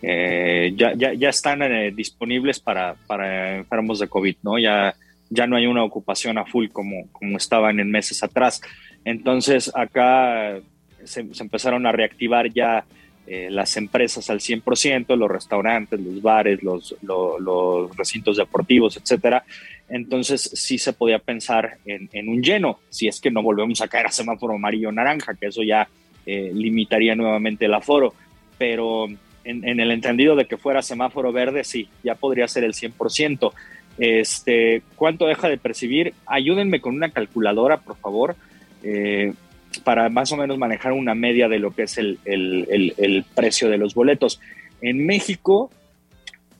eh, ya, ya, están disponibles para, para, enfermos de COVID, ¿no? Ya, ya no hay una ocupación a full como, como estaban en meses atrás. Entonces acá se, empezaron a reactivar ya las empresas al 100%, los restaurantes, los bares, los recintos deportivos, etcétera. Entonces sí se podía pensar en, un lleno, si es que no volvemos a caer a semáforo amarillo naranja, que eso ya eh, limitaría nuevamente el aforo. Pero en, el entendido de que fuera semáforo verde, sí, ya podría ser el 100%. Este, ¿Cuánto deja de percibir? Ayúdenme con una calculadora, por favor, eh, para más o menos manejar una media de lo que es el, el precio de los boletos. En México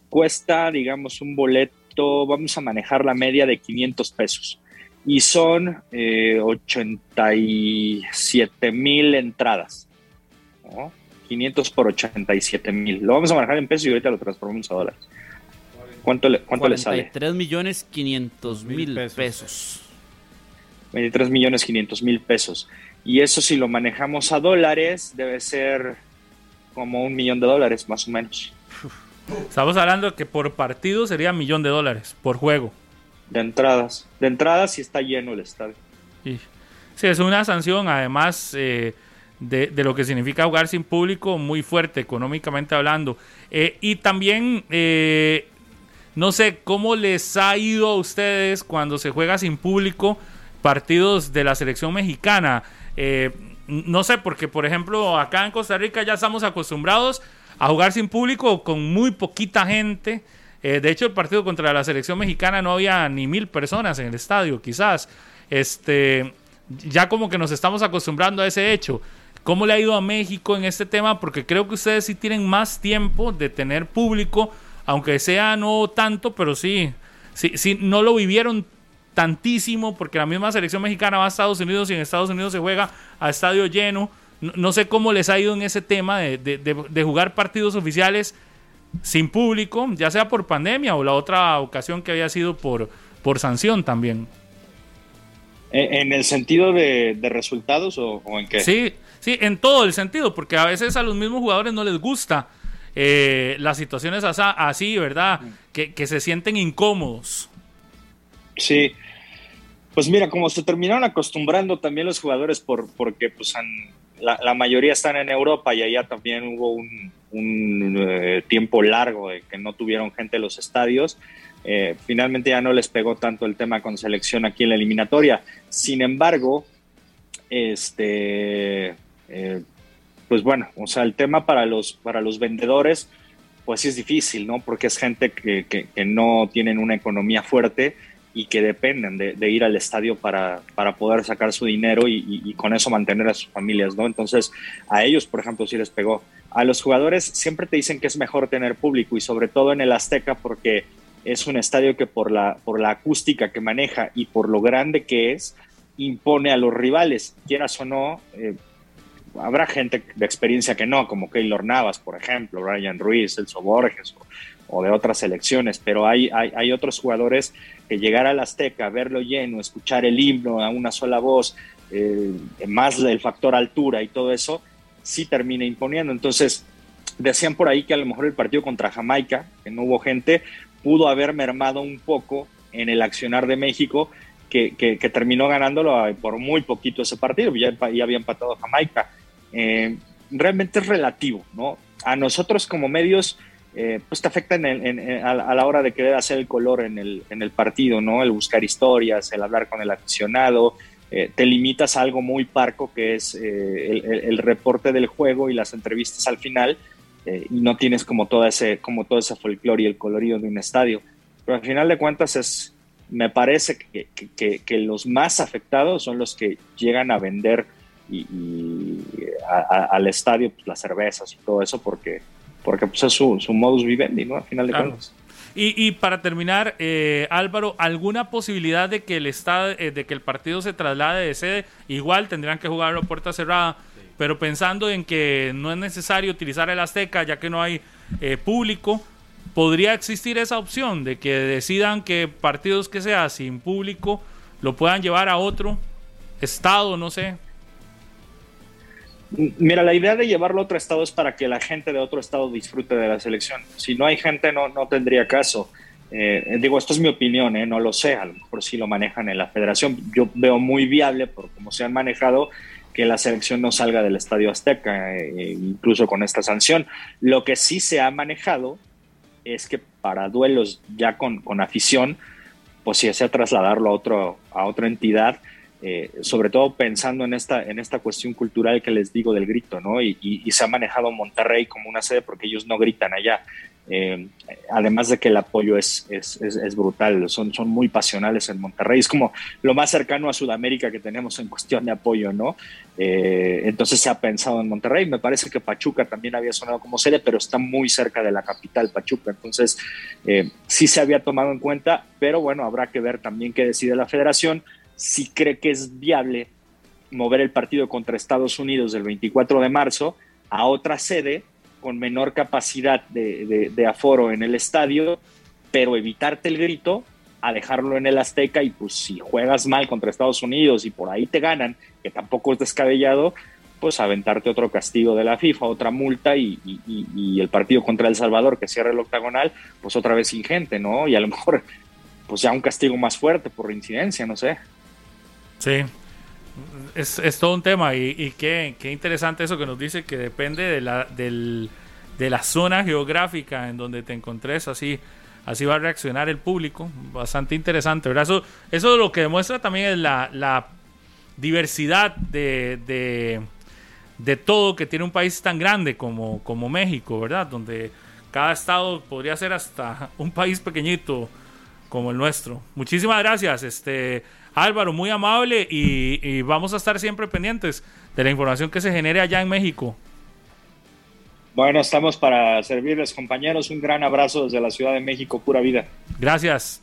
cuesta, digamos, un boleto vamos a manejar la media de 500 pesos. y son 87 mil entradas. 500 por 87 mil. Lo vamos a manejar en pesos y ahorita lo transformamos a dólares. ¿Cuánto le, cuánto le sale? 3 millones 500 mil pesos. 23 millones 500 mil pesos. Y eso si lo manejamos a dólares debe ser como un millón de dólares más o menos. Estamos hablando que por partido sería un millón de dólares por juego. De entradas. De entradas si está lleno el estadio. Sí, es una sanción además eh, de, lo que significa jugar sin público muy fuerte económicamente hablando. Eh, y también, eh, no sé, ¿cómo les ha ido a ustedes cuando se juega sin público partidos de la selección mexicana? No sé, porque por ejemplo acá en Costa Rica ya estamos acostumbrados a jugar sin público con muy poquita gente. Eh, de hecho, el partido contra la selección mexicana no había ni mil personas en el estadio, quizás. Este, ya como que nos estamos acostumbrando a ese hecho. ¿Cómo le ha ido a México en este tema? Porque creo que ustedes sí tienen más tiempo de tener público, aunque sea no tanto, pero sí, sí, sí no lo vivieron tantísimo porque la misma selección mexicana va a Estados Unidos y en Estados Unidos se juega a estadio lleno. No, sé cómo les ha ido en ese tema de, jugar partidos oficiales sin público, ya sea por pandemia o la otra ocasión que había sido por, por sanción también. ¿En el sentido de, resultados o, en qué? Sí, sí, en todo el sentido, porque a veces a los mismos jugadores no les gusta eh, las situaciones así, ¿verdad? Que, que, se sienten incómodos. Sí, pues mira, como se terminaron acostumbrando también los jugadores por, porque pues han, la, mayoría están en Europa y allá también hubo un, eh, tiempo largo de que no tuvieron gente en los estadios. Eh, finalmente ya no les pegó tanto el tema con selección aquí en la eliminatoria. Sin embargo, este, eh, pues bueno, o sea, el tema para los, para los vendedores, pues sí es difícil, ¿no? Porque es gente que, que, que no tienen una economía fuerte y que dependen de, ir al estadio para, para, poder sacar su dinero y, con eso mantener a sus familias, ¿no? Entonces, a ellos, por ejemplo, sí les pegó. A los jugadores siempre te dicen que es mejor tener público y sobre todo en el Azteca porque es un estadio que por la, por la acústica que maneja y por lo grande que es, impone a los rivales, quieras o no. Eh, habrá gente de experiencia que no, como Keylor Navas, por ejemplo, Ryan Ruiz, Elso Borges de otras selecciones, pero hay, hay, otros jugadores que llegar al Azteca, verlo lleno, escuchar el himno a una sola voz, eh, más el factor altura y todo eso, sí termina imponiendo. Entonces, decían por ahí que a lo mejor el partido contra Jamaica, que no hubo gente, pudo haber mermado un poco en el accionar de México, que, que, terminó ganándolo por muy poquito ese partido, ya, ya había empatado Jamaica. Eh, realmente es relativo, ¿no? A nosotros como medios eh, pues te afecta a, la hora de querer hacer el color en el, en el partido, ¿no? El buscar historias, el hablar con el aficionado, eh, te limitas a algo muy parco que es eh, el, reporte del juego y las entrevistas al final y no tienes como, todo ese, como todo ese folclore y el colorido de un estadio. Pero al final de cuentas es, me parece que, que, los más afectados son los que llegan a vender y, al estadio pues, las cervezas y todo eso porque porque pues, es su, su, modus vivendi, ¿no? Al final de cuentas. Y, y, para terminar, eh, Álvaro, ¿alguna posibilidad de que el estado, eh, de que el partido se traslade de sede? Igual tendrían que jugarlo a puerta cerrada, pero pensando en que no es necesario utilizar el Azteca ya que no hay eh, público, ¿podría existir esa opción de que decidan que partidos que sea sin público lo puedan llevar a otro estado, no sé? Mira, la idea de llevarlo a otro estado es para que la gente de otro estado disfrute de la selección. Si no hay gente, no, no tendría caso. Eh, digo, esto es mi opinión, eh, no lo sé, a lo mejor sí lo manejan en la federación. Yo veo muy viable, por cómo se han manejado, que la selección no salga del Estadio Azteca, eh, incluso con esta sanción. Lo que sí se ha manejado es que para duelos ya con, con afición, pues si sea trasladarlo a, otro, a otra entidad, eh, sobre todo pensando en esta, en esta cuestión cultural que les digo del grito, ¿no? Y, se ha manejado Monterrey como una sede porque ellos no gritan allá. Eh, además de que el apoyo es, es, es, brutal, son, son muy pasionales en Monterrey, es como lo más cercano a Sudamérica que tenemos en cuestión de apoyo, ¿no? Eh, entonces se ha pensado en Monterrey, me parece que Pachuca también había sonado como sede, pero está muy cerca de la capital, Pachuca, entonces sí se había tomado en cuenta, pero bueno, habrá que ver también qué decide la federación si cree que es viable mover el partido contra Estados Unidos del 24 de marzo a otra sede con menor capacidad de, aforo en el estadio, pero evitarte el grito a dejarlo en el Azteca y pues si juegas mal contra Estados Unidos y por ahí te ganan, que tampoco es descabellado, pues aventarte otro castigo de la FIFA, otra multa y, el partido contra El Salvador que cierre el octagonal, pues otra vez sin gente, ¿no? Y a lo mejor pues ya un castigo más fuerte por incidencia, no sé. Sí, es, es todo un tema y, qué, qué, interesante eso que nos dice que depende de la, del, de la zona geográfica en donde te encontres, así, así va a reaccionar el público. Bastante interesante, ¿verdad? Eso, eso lo que demuestra también es la, la diversidad de, de, de, todo que tiene un país tan grande como, como México, ¿verdad? Donde cada estado podría ser hasta un país pequeñito como el nuestro. Muchísimas gracias, este Álvaro, muy amable y, vamos a estar siempre pendientes de la información que se genere allá en México. Bueno, estamos para servirles, compañeros. Un gran abrazo desde la Ciudad de México, pura vida. Gracias.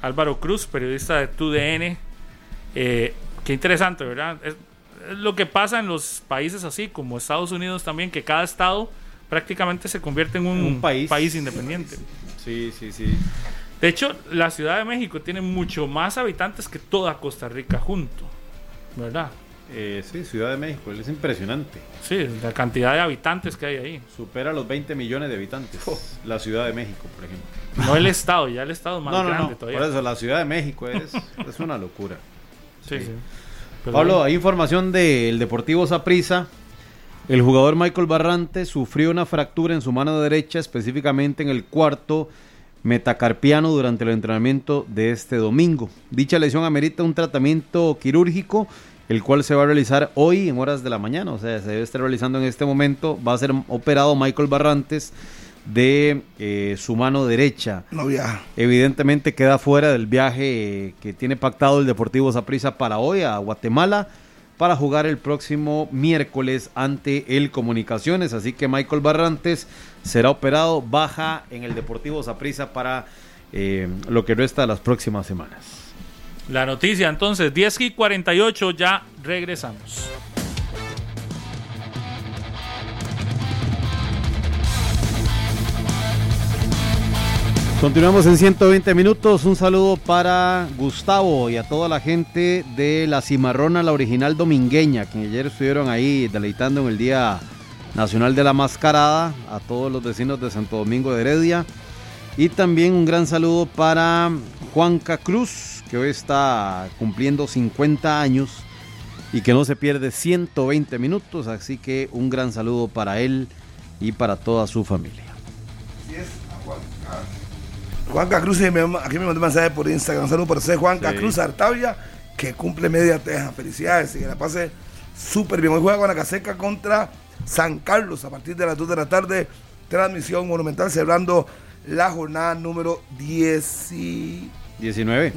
Álvaro Cruz, periodista de TUDN. Eh, qué interesante, ¿verdad? Es, lo que pasa en los países así, como Estados Unidos también, que cada estado prácticamente se convierte en un, país. país independiente. Sí, sí, sí. De hecho, la Ciudad de México tiene mucho más habitantes que toda Costa Rica junto, ¿verdad? Eh, sí, Ciudad de México, es impresionante. Sí, la cantidad de habitantes que hay ahí. Supera los 20 millones de habitantes. La Ciudad de México, por ejemplo. No el Estado, ya el Estado es más grande todavía. Por eso, la Ciudad de México es, es una locura. Sí, sí. Pablo, hay información del Deportivo Saprissa. El jugador Michael Barrante sufrió una fractura en su mano derecha, específicamente en el cuarto metacarpiano durante el entrenamiento de este domingo. Dicha lesión amerita un tratamiento quirúrgico, el cual se va a realizar hoy en horas de la mañana, o sea, se debe estar realizando en este momento. Va a ser operado Michael Barrantes de eh, su mano derecha. No viaja. Evidentemente queda fuera del viaje que tiene pactado el Deportivo Zaprisa para hoy a Guatemala para jugar el próximo miércoles ante el Comunicaciones. Así que Michael Barrantes será operado, baja en el Deportivo Zaprisa para eh, lo que resta de las próximas semanas. La noticia entonces, 10 y 48, ya regresamos. Continuamos en 120 minutos. Un saludo para Gustavo y a toda la gente de la Cimarrona, la original domingueña, que ayer estuvieron ahí deleitando en el Día Nacional de la Mascarada, a todos los vecinos de Santo Domingo de Heredia. Y también un gran saludo para Juanca Cruz, que hoy está cumpliendo 50 años y que no se pierde 120 minutos. Así que un gran saludo para él y para toda su familia. Juanca Cruz, aquí me mandó un mensaje por Instagram. Saludos por ser Juanca Cruz Artavia, que cumple media teja. Felicidades y que la pase súper bien. Hoy juega Guanacaseca contra San Carlos a partir de las 2 de la tarde. Transmisión monumental celebrando la jornada número 10 19.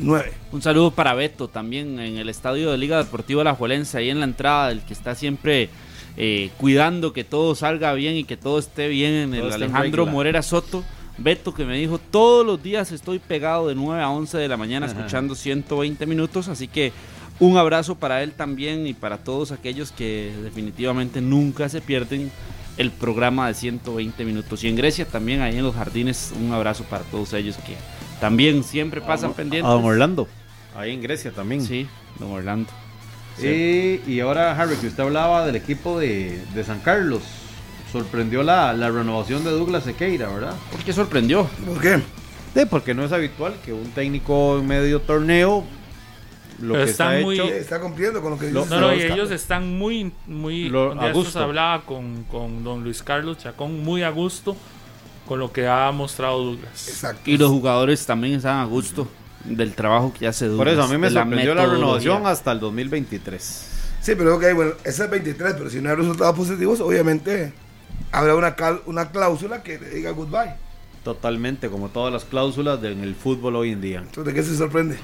Un saludo para Beto también en el estadio de Liga Deportiva La Juelense, ahí en la entrada, el que está siempre eh, cuidando que todo salga bien y que todo esté bien en el Alejandro Morera Soto. Beto que me dijo, todos los días estoy pegado de 9 a 11 de la mañana escuchando 120 minutos, así que un abrazo para él también y para todos aquellos que definitivamente nunca se pierden el programa de 120 minutos. Y en Grecia también, ahí en los jardines, un abrazo para todos ellos que también siempre pasan pendientes. A don Orlando, ahí en Grecia también. Sí, don Orlando. Sí. Y, ahora, Harry, que usted hablaba del equipo de, de San Carlos sorprendió la, renovación de Douglas Sequeira, ¿verdad? ¿Por qué sorprendió? ¿Por qué? porque no es habitual que un técnico en medio torneo lo que está, muy, está cumpliendo con lo que dice. No, no, y ellos están muy, muy. Lo, a gusto. hablaba con, con don Luis Carlos Chacón muy a gusto con lo que ha mostrado Douglas. Exacto. Y los jugadores también están a gusto del trabajo que hace Douglas. Por eso a mí me sorprendió la, renovación hasta el 2023. Sí, pero ok, bueno, ese es 23, pero si no hay resultados positivos, obviamente habrá una, una cláusula que diga goodbye. Totalmente, como todas las cláusulas en el fútbol hoy en día. Entonces, ¿de qué se sorprende?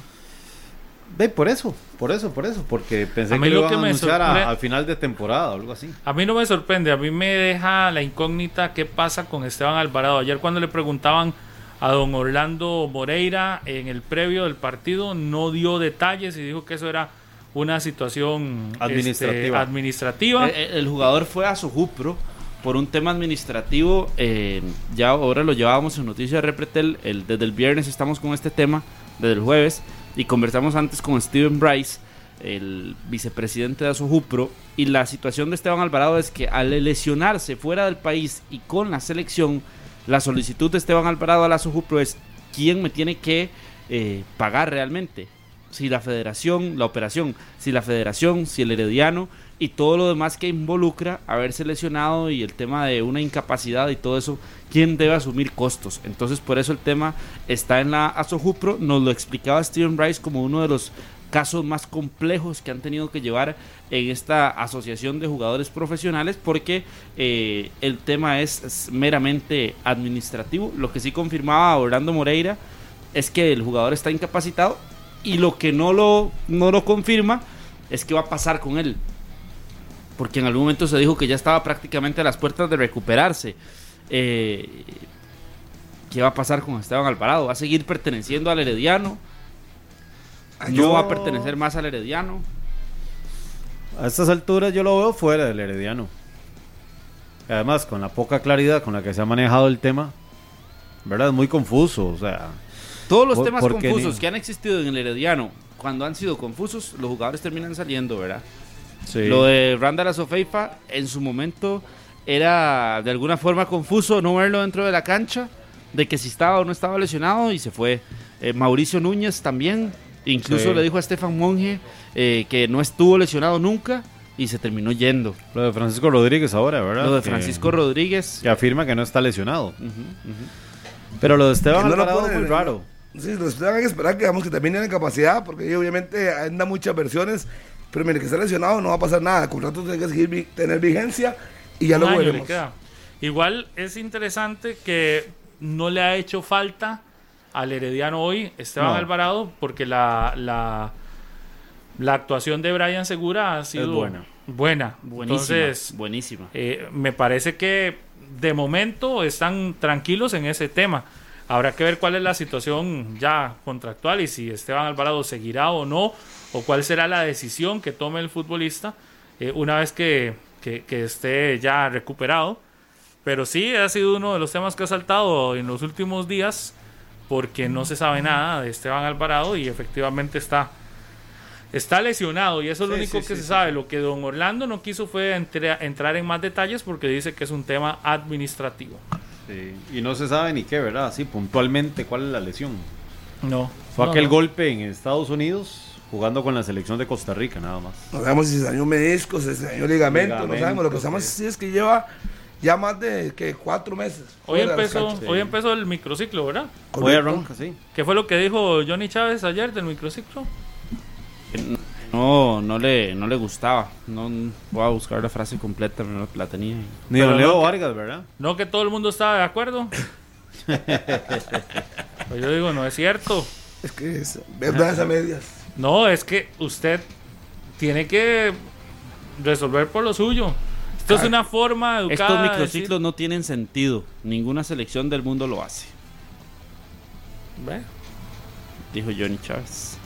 Ve, por eso, por eso, por eso, porque pensé que lo iban a anunciar al final de temporada o algo así. A mí no me sorprende, a mí me deja la incógnita qué pasa con Esteban Alvarado. Ayer cuando le preguntaban a don Orlando Moreira en el previo del partido, no dio detalles y dijo que eso era una situación este, Administrativa. administrativa. Eh, eh, El, jugador fue a su Jupro por un tema administrativo. eh, ya ahora lo llevábamos en Noticias de Repretel. El, desde el viernes estamos con este tema, desde el jueves. Y conversamos antes con Steven Bryce, el vicepresidente de Asojupro. Y la situación de Esteban Alvarado es que al lesionarse fuera del país y con la selección, la solicitud de Esteban Alvarado a la Asojupro es quién me tiene que eh, pagar realmente. Si la federación, la operación, si la federación, si el herediano y todo lo demás que involucra haberse lesionado y el tema de una incapacidad y todo eso, quién debe asumir costos. Entonces, por eso el tema está en la Asojupro. Nos lo explicaba Steven Rice como uno de los casos más complejos que han tenido que llevar en esta asociación de jugadores profesionales porque eh, el tema es, meramente administrativo. Lo que sí confirmaba Orlando Moreira es que el jugador está incapacitado y lo que no lo, no lo confirma es qué va a pasar con él. Porque en algún momento se dijo que ya estaba prácticamente a las puertas de recuperarse. Eh, ¿Qué va a pasar con Esteban Alvarado? ¿Va a seguir perteneciendo al Herediano? ¿No Yo- va a pertenecer más al Herediano? A estas alturas yo lo veo fuera del Herediano. Además, con la poca claridad con la que se ha manejado el tema, ¿verdad? Es muy confuso, o sea... Todos los temas confusos ni- que han existido en el Herediano, cuando han sido confusos, los jugadores terminan saliendo, ¿verdad? Sí. Lo de Randall Asofeifa en su momento era de alguna forma confuso no verlo dentro de la cancha, de que si estaba o no estaba lesionado y se fue. Eh, Mauricio Núñez también, incluso Sí. le dijo a Estefan Monge eh, que no estuvo lesionado nunca y se terminó yendo. Lo de Francisco Rodríguez ahora, ¿verdad? Lo de Que- Francisco Rodríguez. Que afirma que no está lesionado. Ujú, ujú. Pero lo de Esteban Que no lo Alvarado es ponen muy raro. Sí, los tengan que esperar que, digamos, que terminen en capacidad, porque obviamente anda muchas versiones, pero mire que está lesionado no va a pasar nada, el contrato tiene que seguir tener vigencia y ya lo veremos. Igual es interesante que no le ha hecho falta al Herediano hoy Esteban No. Alvarado porque la, la, la actuación de Brian Segura ha sido buena. buena. Buenísima. Entonces, buenísima. eh, me parece que de momento están tranquilos en ese tema. Habrá que ver cuál es la situación ya contractual y si Esteban Alvarado seguirá o no, o cuál será la decisión que tome el futbolista eh, una vez que, que- que esté ya recuperado. Pero sí, ha sido uno de los temas que ha saltado en los últimos días porque no se sabe nada de Esteban Alvarado y efectivamente está, está lesionado y eso es lo Sí, único sí, que sí, se sabe. Lo que don Orlando no quiso fue entre- entrar en más detalles porque dice que es un tema administrativo. Sí, Y no se sabe ni qué, ¿verdad? Sí, puntualmente cuál es la lesión. No. Fue no, aquel no. golpe en Estados Unidos jugando con la selección de Costa Rica, nada más. No sabemos si se dañó un menisco, si se dañó ligamento, no sabemos. Lo que sabemos sí es que lleva ya más de que cuatro meses. Hoy empezó, hoy empezó el microciclo, ¿verdad? Hoy arranca, sí. ¿Qué fue lo que dijo Johnny Chávez ayer del microciclo? No, no le, no le gustaba. No voy a buscar la frase completa, pero no la tenía. Ni Pero Leo no Vargas, ¿verdad? No que todo el mundo estaba de acuerdo. Pues yo digo, no es cierto. Es que es verdad a medias. No, es que usted tiene que resolver por lo suyo. Esto es una forma educada. Estos microciclos decir- no tienen sentido. Ninguna selección del mundo lo hace, Ve. dijo Johnny Chávez.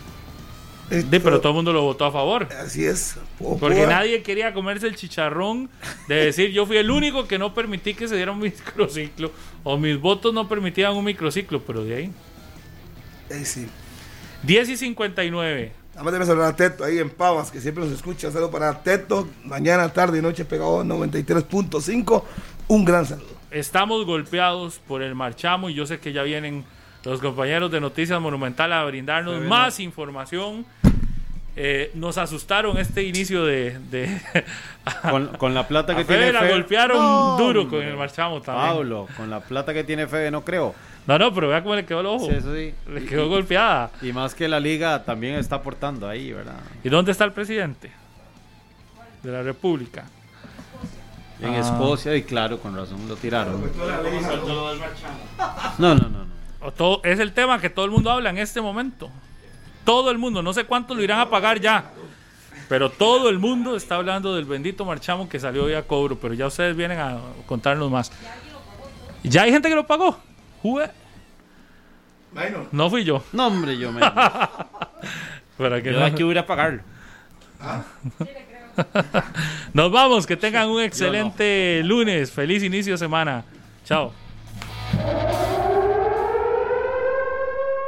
De, pero todo el mundo lo votó a favor. Así es. Porque nadie quería comerse el chicharrón de decir yo fui el único que no permití que se diera un microciclo o mis votos no permitían un microciclo, pero de ahí. Eh, sí. 10 y 59. Nada más debe saludar a Teto ahí en Pavas, que siempre nos escucha. Saludo para Teto. Mañana, tarde y noche pegado 93.5. Un gran saludo. Estamos golpeados por el marchamo y yo sé que ya vienen los compañeros de Noticias Monumental a brindarnos más información. Eh, nos asustaron este inicio de... de Con, con la plata que a tiene Fede la golpearon No, duro hombre. con el marchamo también. Pablo, con la plata que tiene Fede, no creo. No, no, pero vea cómo le quedó el ojo. Sí, eso sí. Le quedó y- golpeada. Y más que la liga también está aportando ahí, ¿verdad? ¿Y dónde está el presidente? De la República. En Ah. Escocia, y claro, con razón lo tiraron. No, no, no, no. O todo- es el tema que todo el mundo habla en este momento. Todo el mundo, no sé cuánto lo irán a pagar ya. Pero todo el mundo está hablando del bendito marchamo que salió hoy a cobro. Pero ya ustedes vienen a contarnos más. Ya hay gente que lo pagó. Jue- No fui yo. No, hombre, yo me. Para que Yo no- aquí voy a pagarlo. Nos vamos, que tengan un excelente lunes. Feliz inicio de semana. Chao.